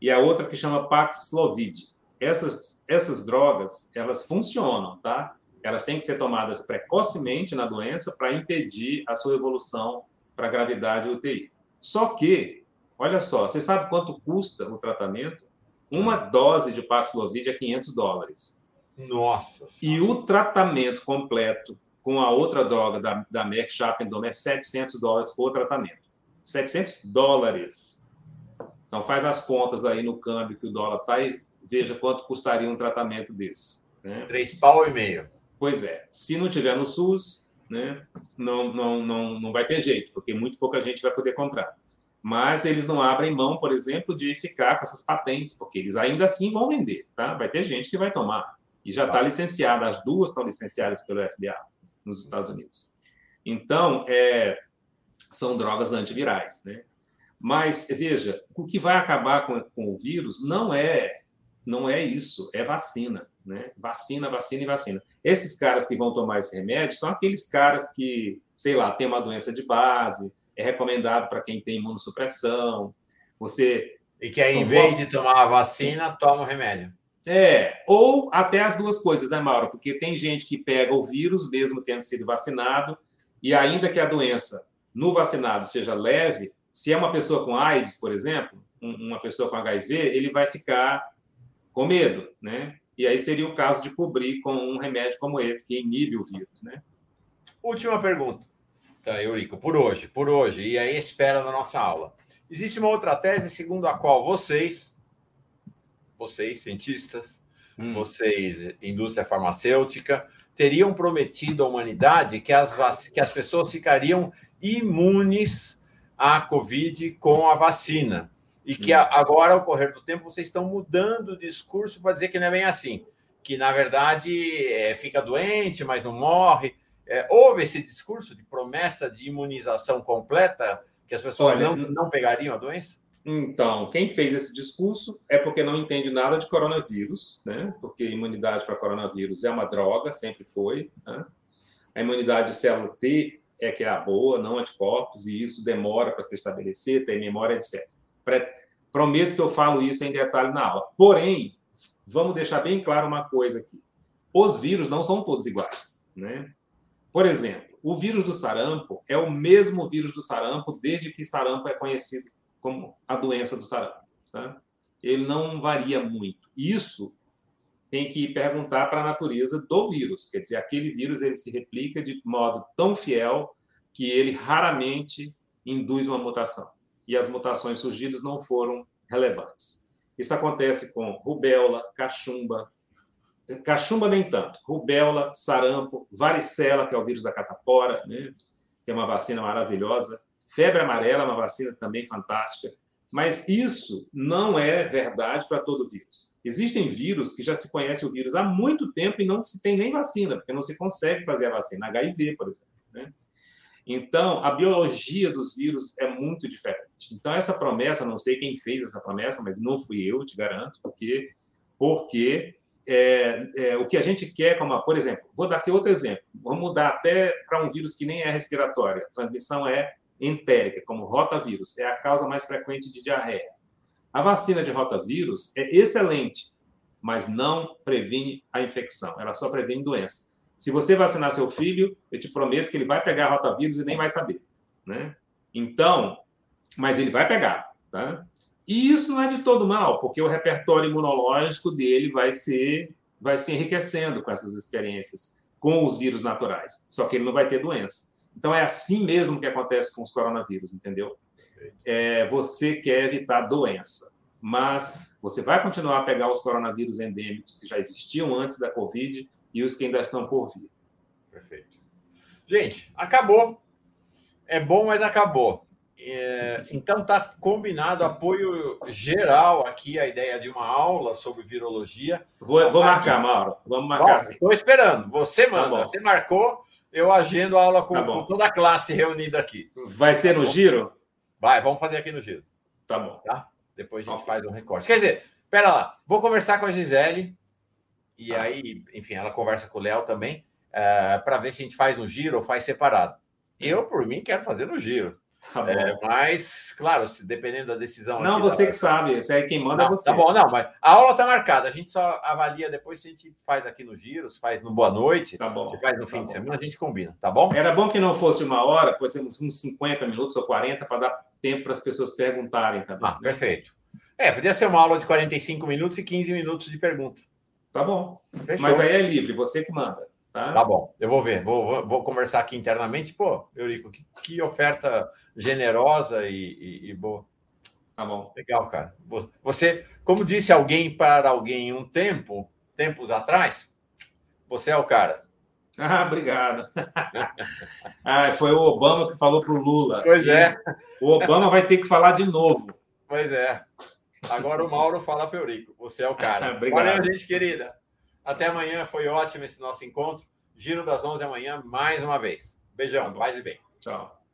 e a outra que chama Paxlovid essas, essas drogas, elas funcionam, tá? Elas têm que ser tomadas precocemente na doença para impedir a sua evolução para gravidade UTI. Só que, olha só, você sabe quanto custa o tratamento? Uma dose de Paxlovid é 500 dólares. Nossa. E o tratamento completo com a outra droga da, da Merck Sharp Endome é 700 dólares por tratamento. 700 dólares. Então faz as contas aí no câmbio que o dólar está e veja quanto custaria um tratamento desse. Né? Três pau e meio. Pois é. Se não tiver no SUS, né, não, não, não, não vai ter jeito, porque muito pouca gente vai poder comprar. Mas eles não abrem mão, por exemplo, de ficar com essas patentes, porque eles ainda assim vão vender. Tá? Vai ter gente que vai tomar. E já está licenciada, as duas estão licenciadas pelo FDA nos Estados Unidos. Então, é, são drogas antivirais. Né? Mas, veja, o que vai acabar com, com o vírus não é, não é isso, é vacina. Né? Vacina, vacina e vacina. Esses caras que vão tomar esse remédio são aqueles caras que, sei lá, tem uma doença de base, é recomendado para quem tem imunossupressão. Você. E que aí, em vez de tomar a vacina, toma o remédio. É, ou até as duas coisas, né, Mauro? Porque tem gente que pega o vírus, mesmo tendo sido vacinado, e ainda que a doença no vacinado seja leve, se é uma pessoa com AIDS, por exemplo, uma pessoa com HIV, ele vai ficar com medo, né? E aí seria o caso de cobrir com um remédio como esse, que inibe o vírus, né? Última pergunta, tá, Eurico, por hoje, por hoje, e aí espera na nossa aula. Existe uma outra tese segundo a qual vocês, vocês, cientistas, hum. vocês, indústria farmacêutica, teriam prometido à humanidade que as, que as pessoas ficariam imunes à Covid com a vacina. E que hum. agora, ao correr do tempo, vocês estão mudando o discurso para dizer que não é bem assim. Que, na verdade, é, fica doente, mas não morre. É, houve esse discurso de promessa de imunização completa, que as pessoas Olha, não, não pegariam a doença? Então, quem fez esse discurso é porque não entende nada de coronavírus, né? Porque imunidade para coronavírus é uma droga, sempre foi. Né? A imunidade de célula T é que é a boa, não anticorpos, e isso demora para se estabelecer, tem memória, etc. Prometo que eu falo isso em detalhe na aula. Porém, vamos deixar bem claro uma coisa aqui. Os vírus não são todos iguais, né? Por exemplo, o vírus do sarampo é o mesmo vírus do sarampo desde que sarampo é conhecido como a doença do sarampo. Tá? Ele não varia muito. Isso tem que perguntar para a natureza do vírus. Quer dizer, aquele vírus ele se replica de modo tão fiel que ele raramente induz uma mutação e as mutações surgidas não foram relevantes. Isso acontece com rubéola, cachumba, cachumba nem tanto, rubéola, sarampo, varicela, que é o vírus da catapora, né? que é uma vacina maravilhosa, febre amarela, uma vacina também fantástica, mas isso não é verdade para todo vírus. Existem vírus que já se conhece o vírus há muito tempo e não se tem nem vacina, porque não se consegue fazer a vacina, HIV, por exemplo. Né? Então, a biologia dos vírus é muito diferente. Então, essa promessa, não sei quem fez essa promessa, mas não fui eu, te garanto, porque, porque é, é, o que a gente quer, como, por exemplo, vou dar aqui outro exemplo, vamos mudar até para um vírus que nem é respiratório, a transmissão é entérica, como rotavírus, é a causa mais frequente de diarreia. A vacina de rotavírus é excelente, mas não previne a infecção, ela só previne doença. Se você vacinar seu filho, eu te prometo que ele vai pegar rotavírus e nem vai saber, né? Então, mas ele vai pegar, tá? E isso não é de todo mal, porque o repertório imunológico dele vai ser vai se enriquecendo com essas experiências com os vírus naturais. Só que ele não vai ter doença. Então é assim mesmo que acontece com os coronavírus, entendeu? É, você quer evitar doença, mas você vai continuar a pegar os coronavírus endêmicos que já existiam antes da Covid e os que ainda estão por vir. Perfeito. Gente, acabou. É bom, mas acabou. É, então tá combinado apoio geral aqui a ideia de uma aula sobre virologia. Vou, vou marcar, Mauro. Vamos marcar. Estou esperando. Você tá manda. Tá você marcou. Eu agendo a aula com, tá com, toda a classe reunida aqui. Vai ser no giro? Vai, vamos fazer aqui no giro. Tá bom. Tá? Depois a gente faz um recorte. Quer dizer, pera lá. Vou conversar com a Gisele e ah. aí, enfim, ela conversa com o Léo também, uh, eh, para ver se a gente faz no giro ou faz separado. Eu, por mim, quero fazer no giro. Tá é, mas, claro, se, dependendo da decisão. Não, você da... que sabe, isso aí quem manda é não, é você. Tá bom, não, mas a aula está marcada. A gente só avalia depois se a gente faz aqui no giro, se faz no Boa Noite, tá bom, se faz no tá fim bom. de semana, a gente combina, tá bom? Era bom que não fosse uma hora, pode ser uns 50 minutos ou 40 para dar tempo para as pessoas perguntarem também. Ah, né? perfeito. É, podia ser uma aula de 45 minutos e 15 minutos de pergunta. Tá bom. Fechou. Mas aí é livre, você que manda. Tá, tá bom, eu vou ver, vou, vou, vou conversar aqui internamente. Pô, Eurico, que, que oferta generosa e, e, e, boa. Tá bom. Legal, cara. Você, como disse alguém para alguém um tempo, tempos atrás, você é o cara. *laughs* Ah, obrigado. *laughs* ah, foi o Obama que falou para o Lula. Pois é. O Obama vai ter que falar de novo. Pois é. Agora o Mauro fala para o Eurico. Você é o cara. *laughs* obrigado. Valeu, gente querida. Até amanhã. Foi ótimo esse nosso encontro. Giro das 11 amanhã, mais uma vez. Beijão. Paz e bem. Tchau.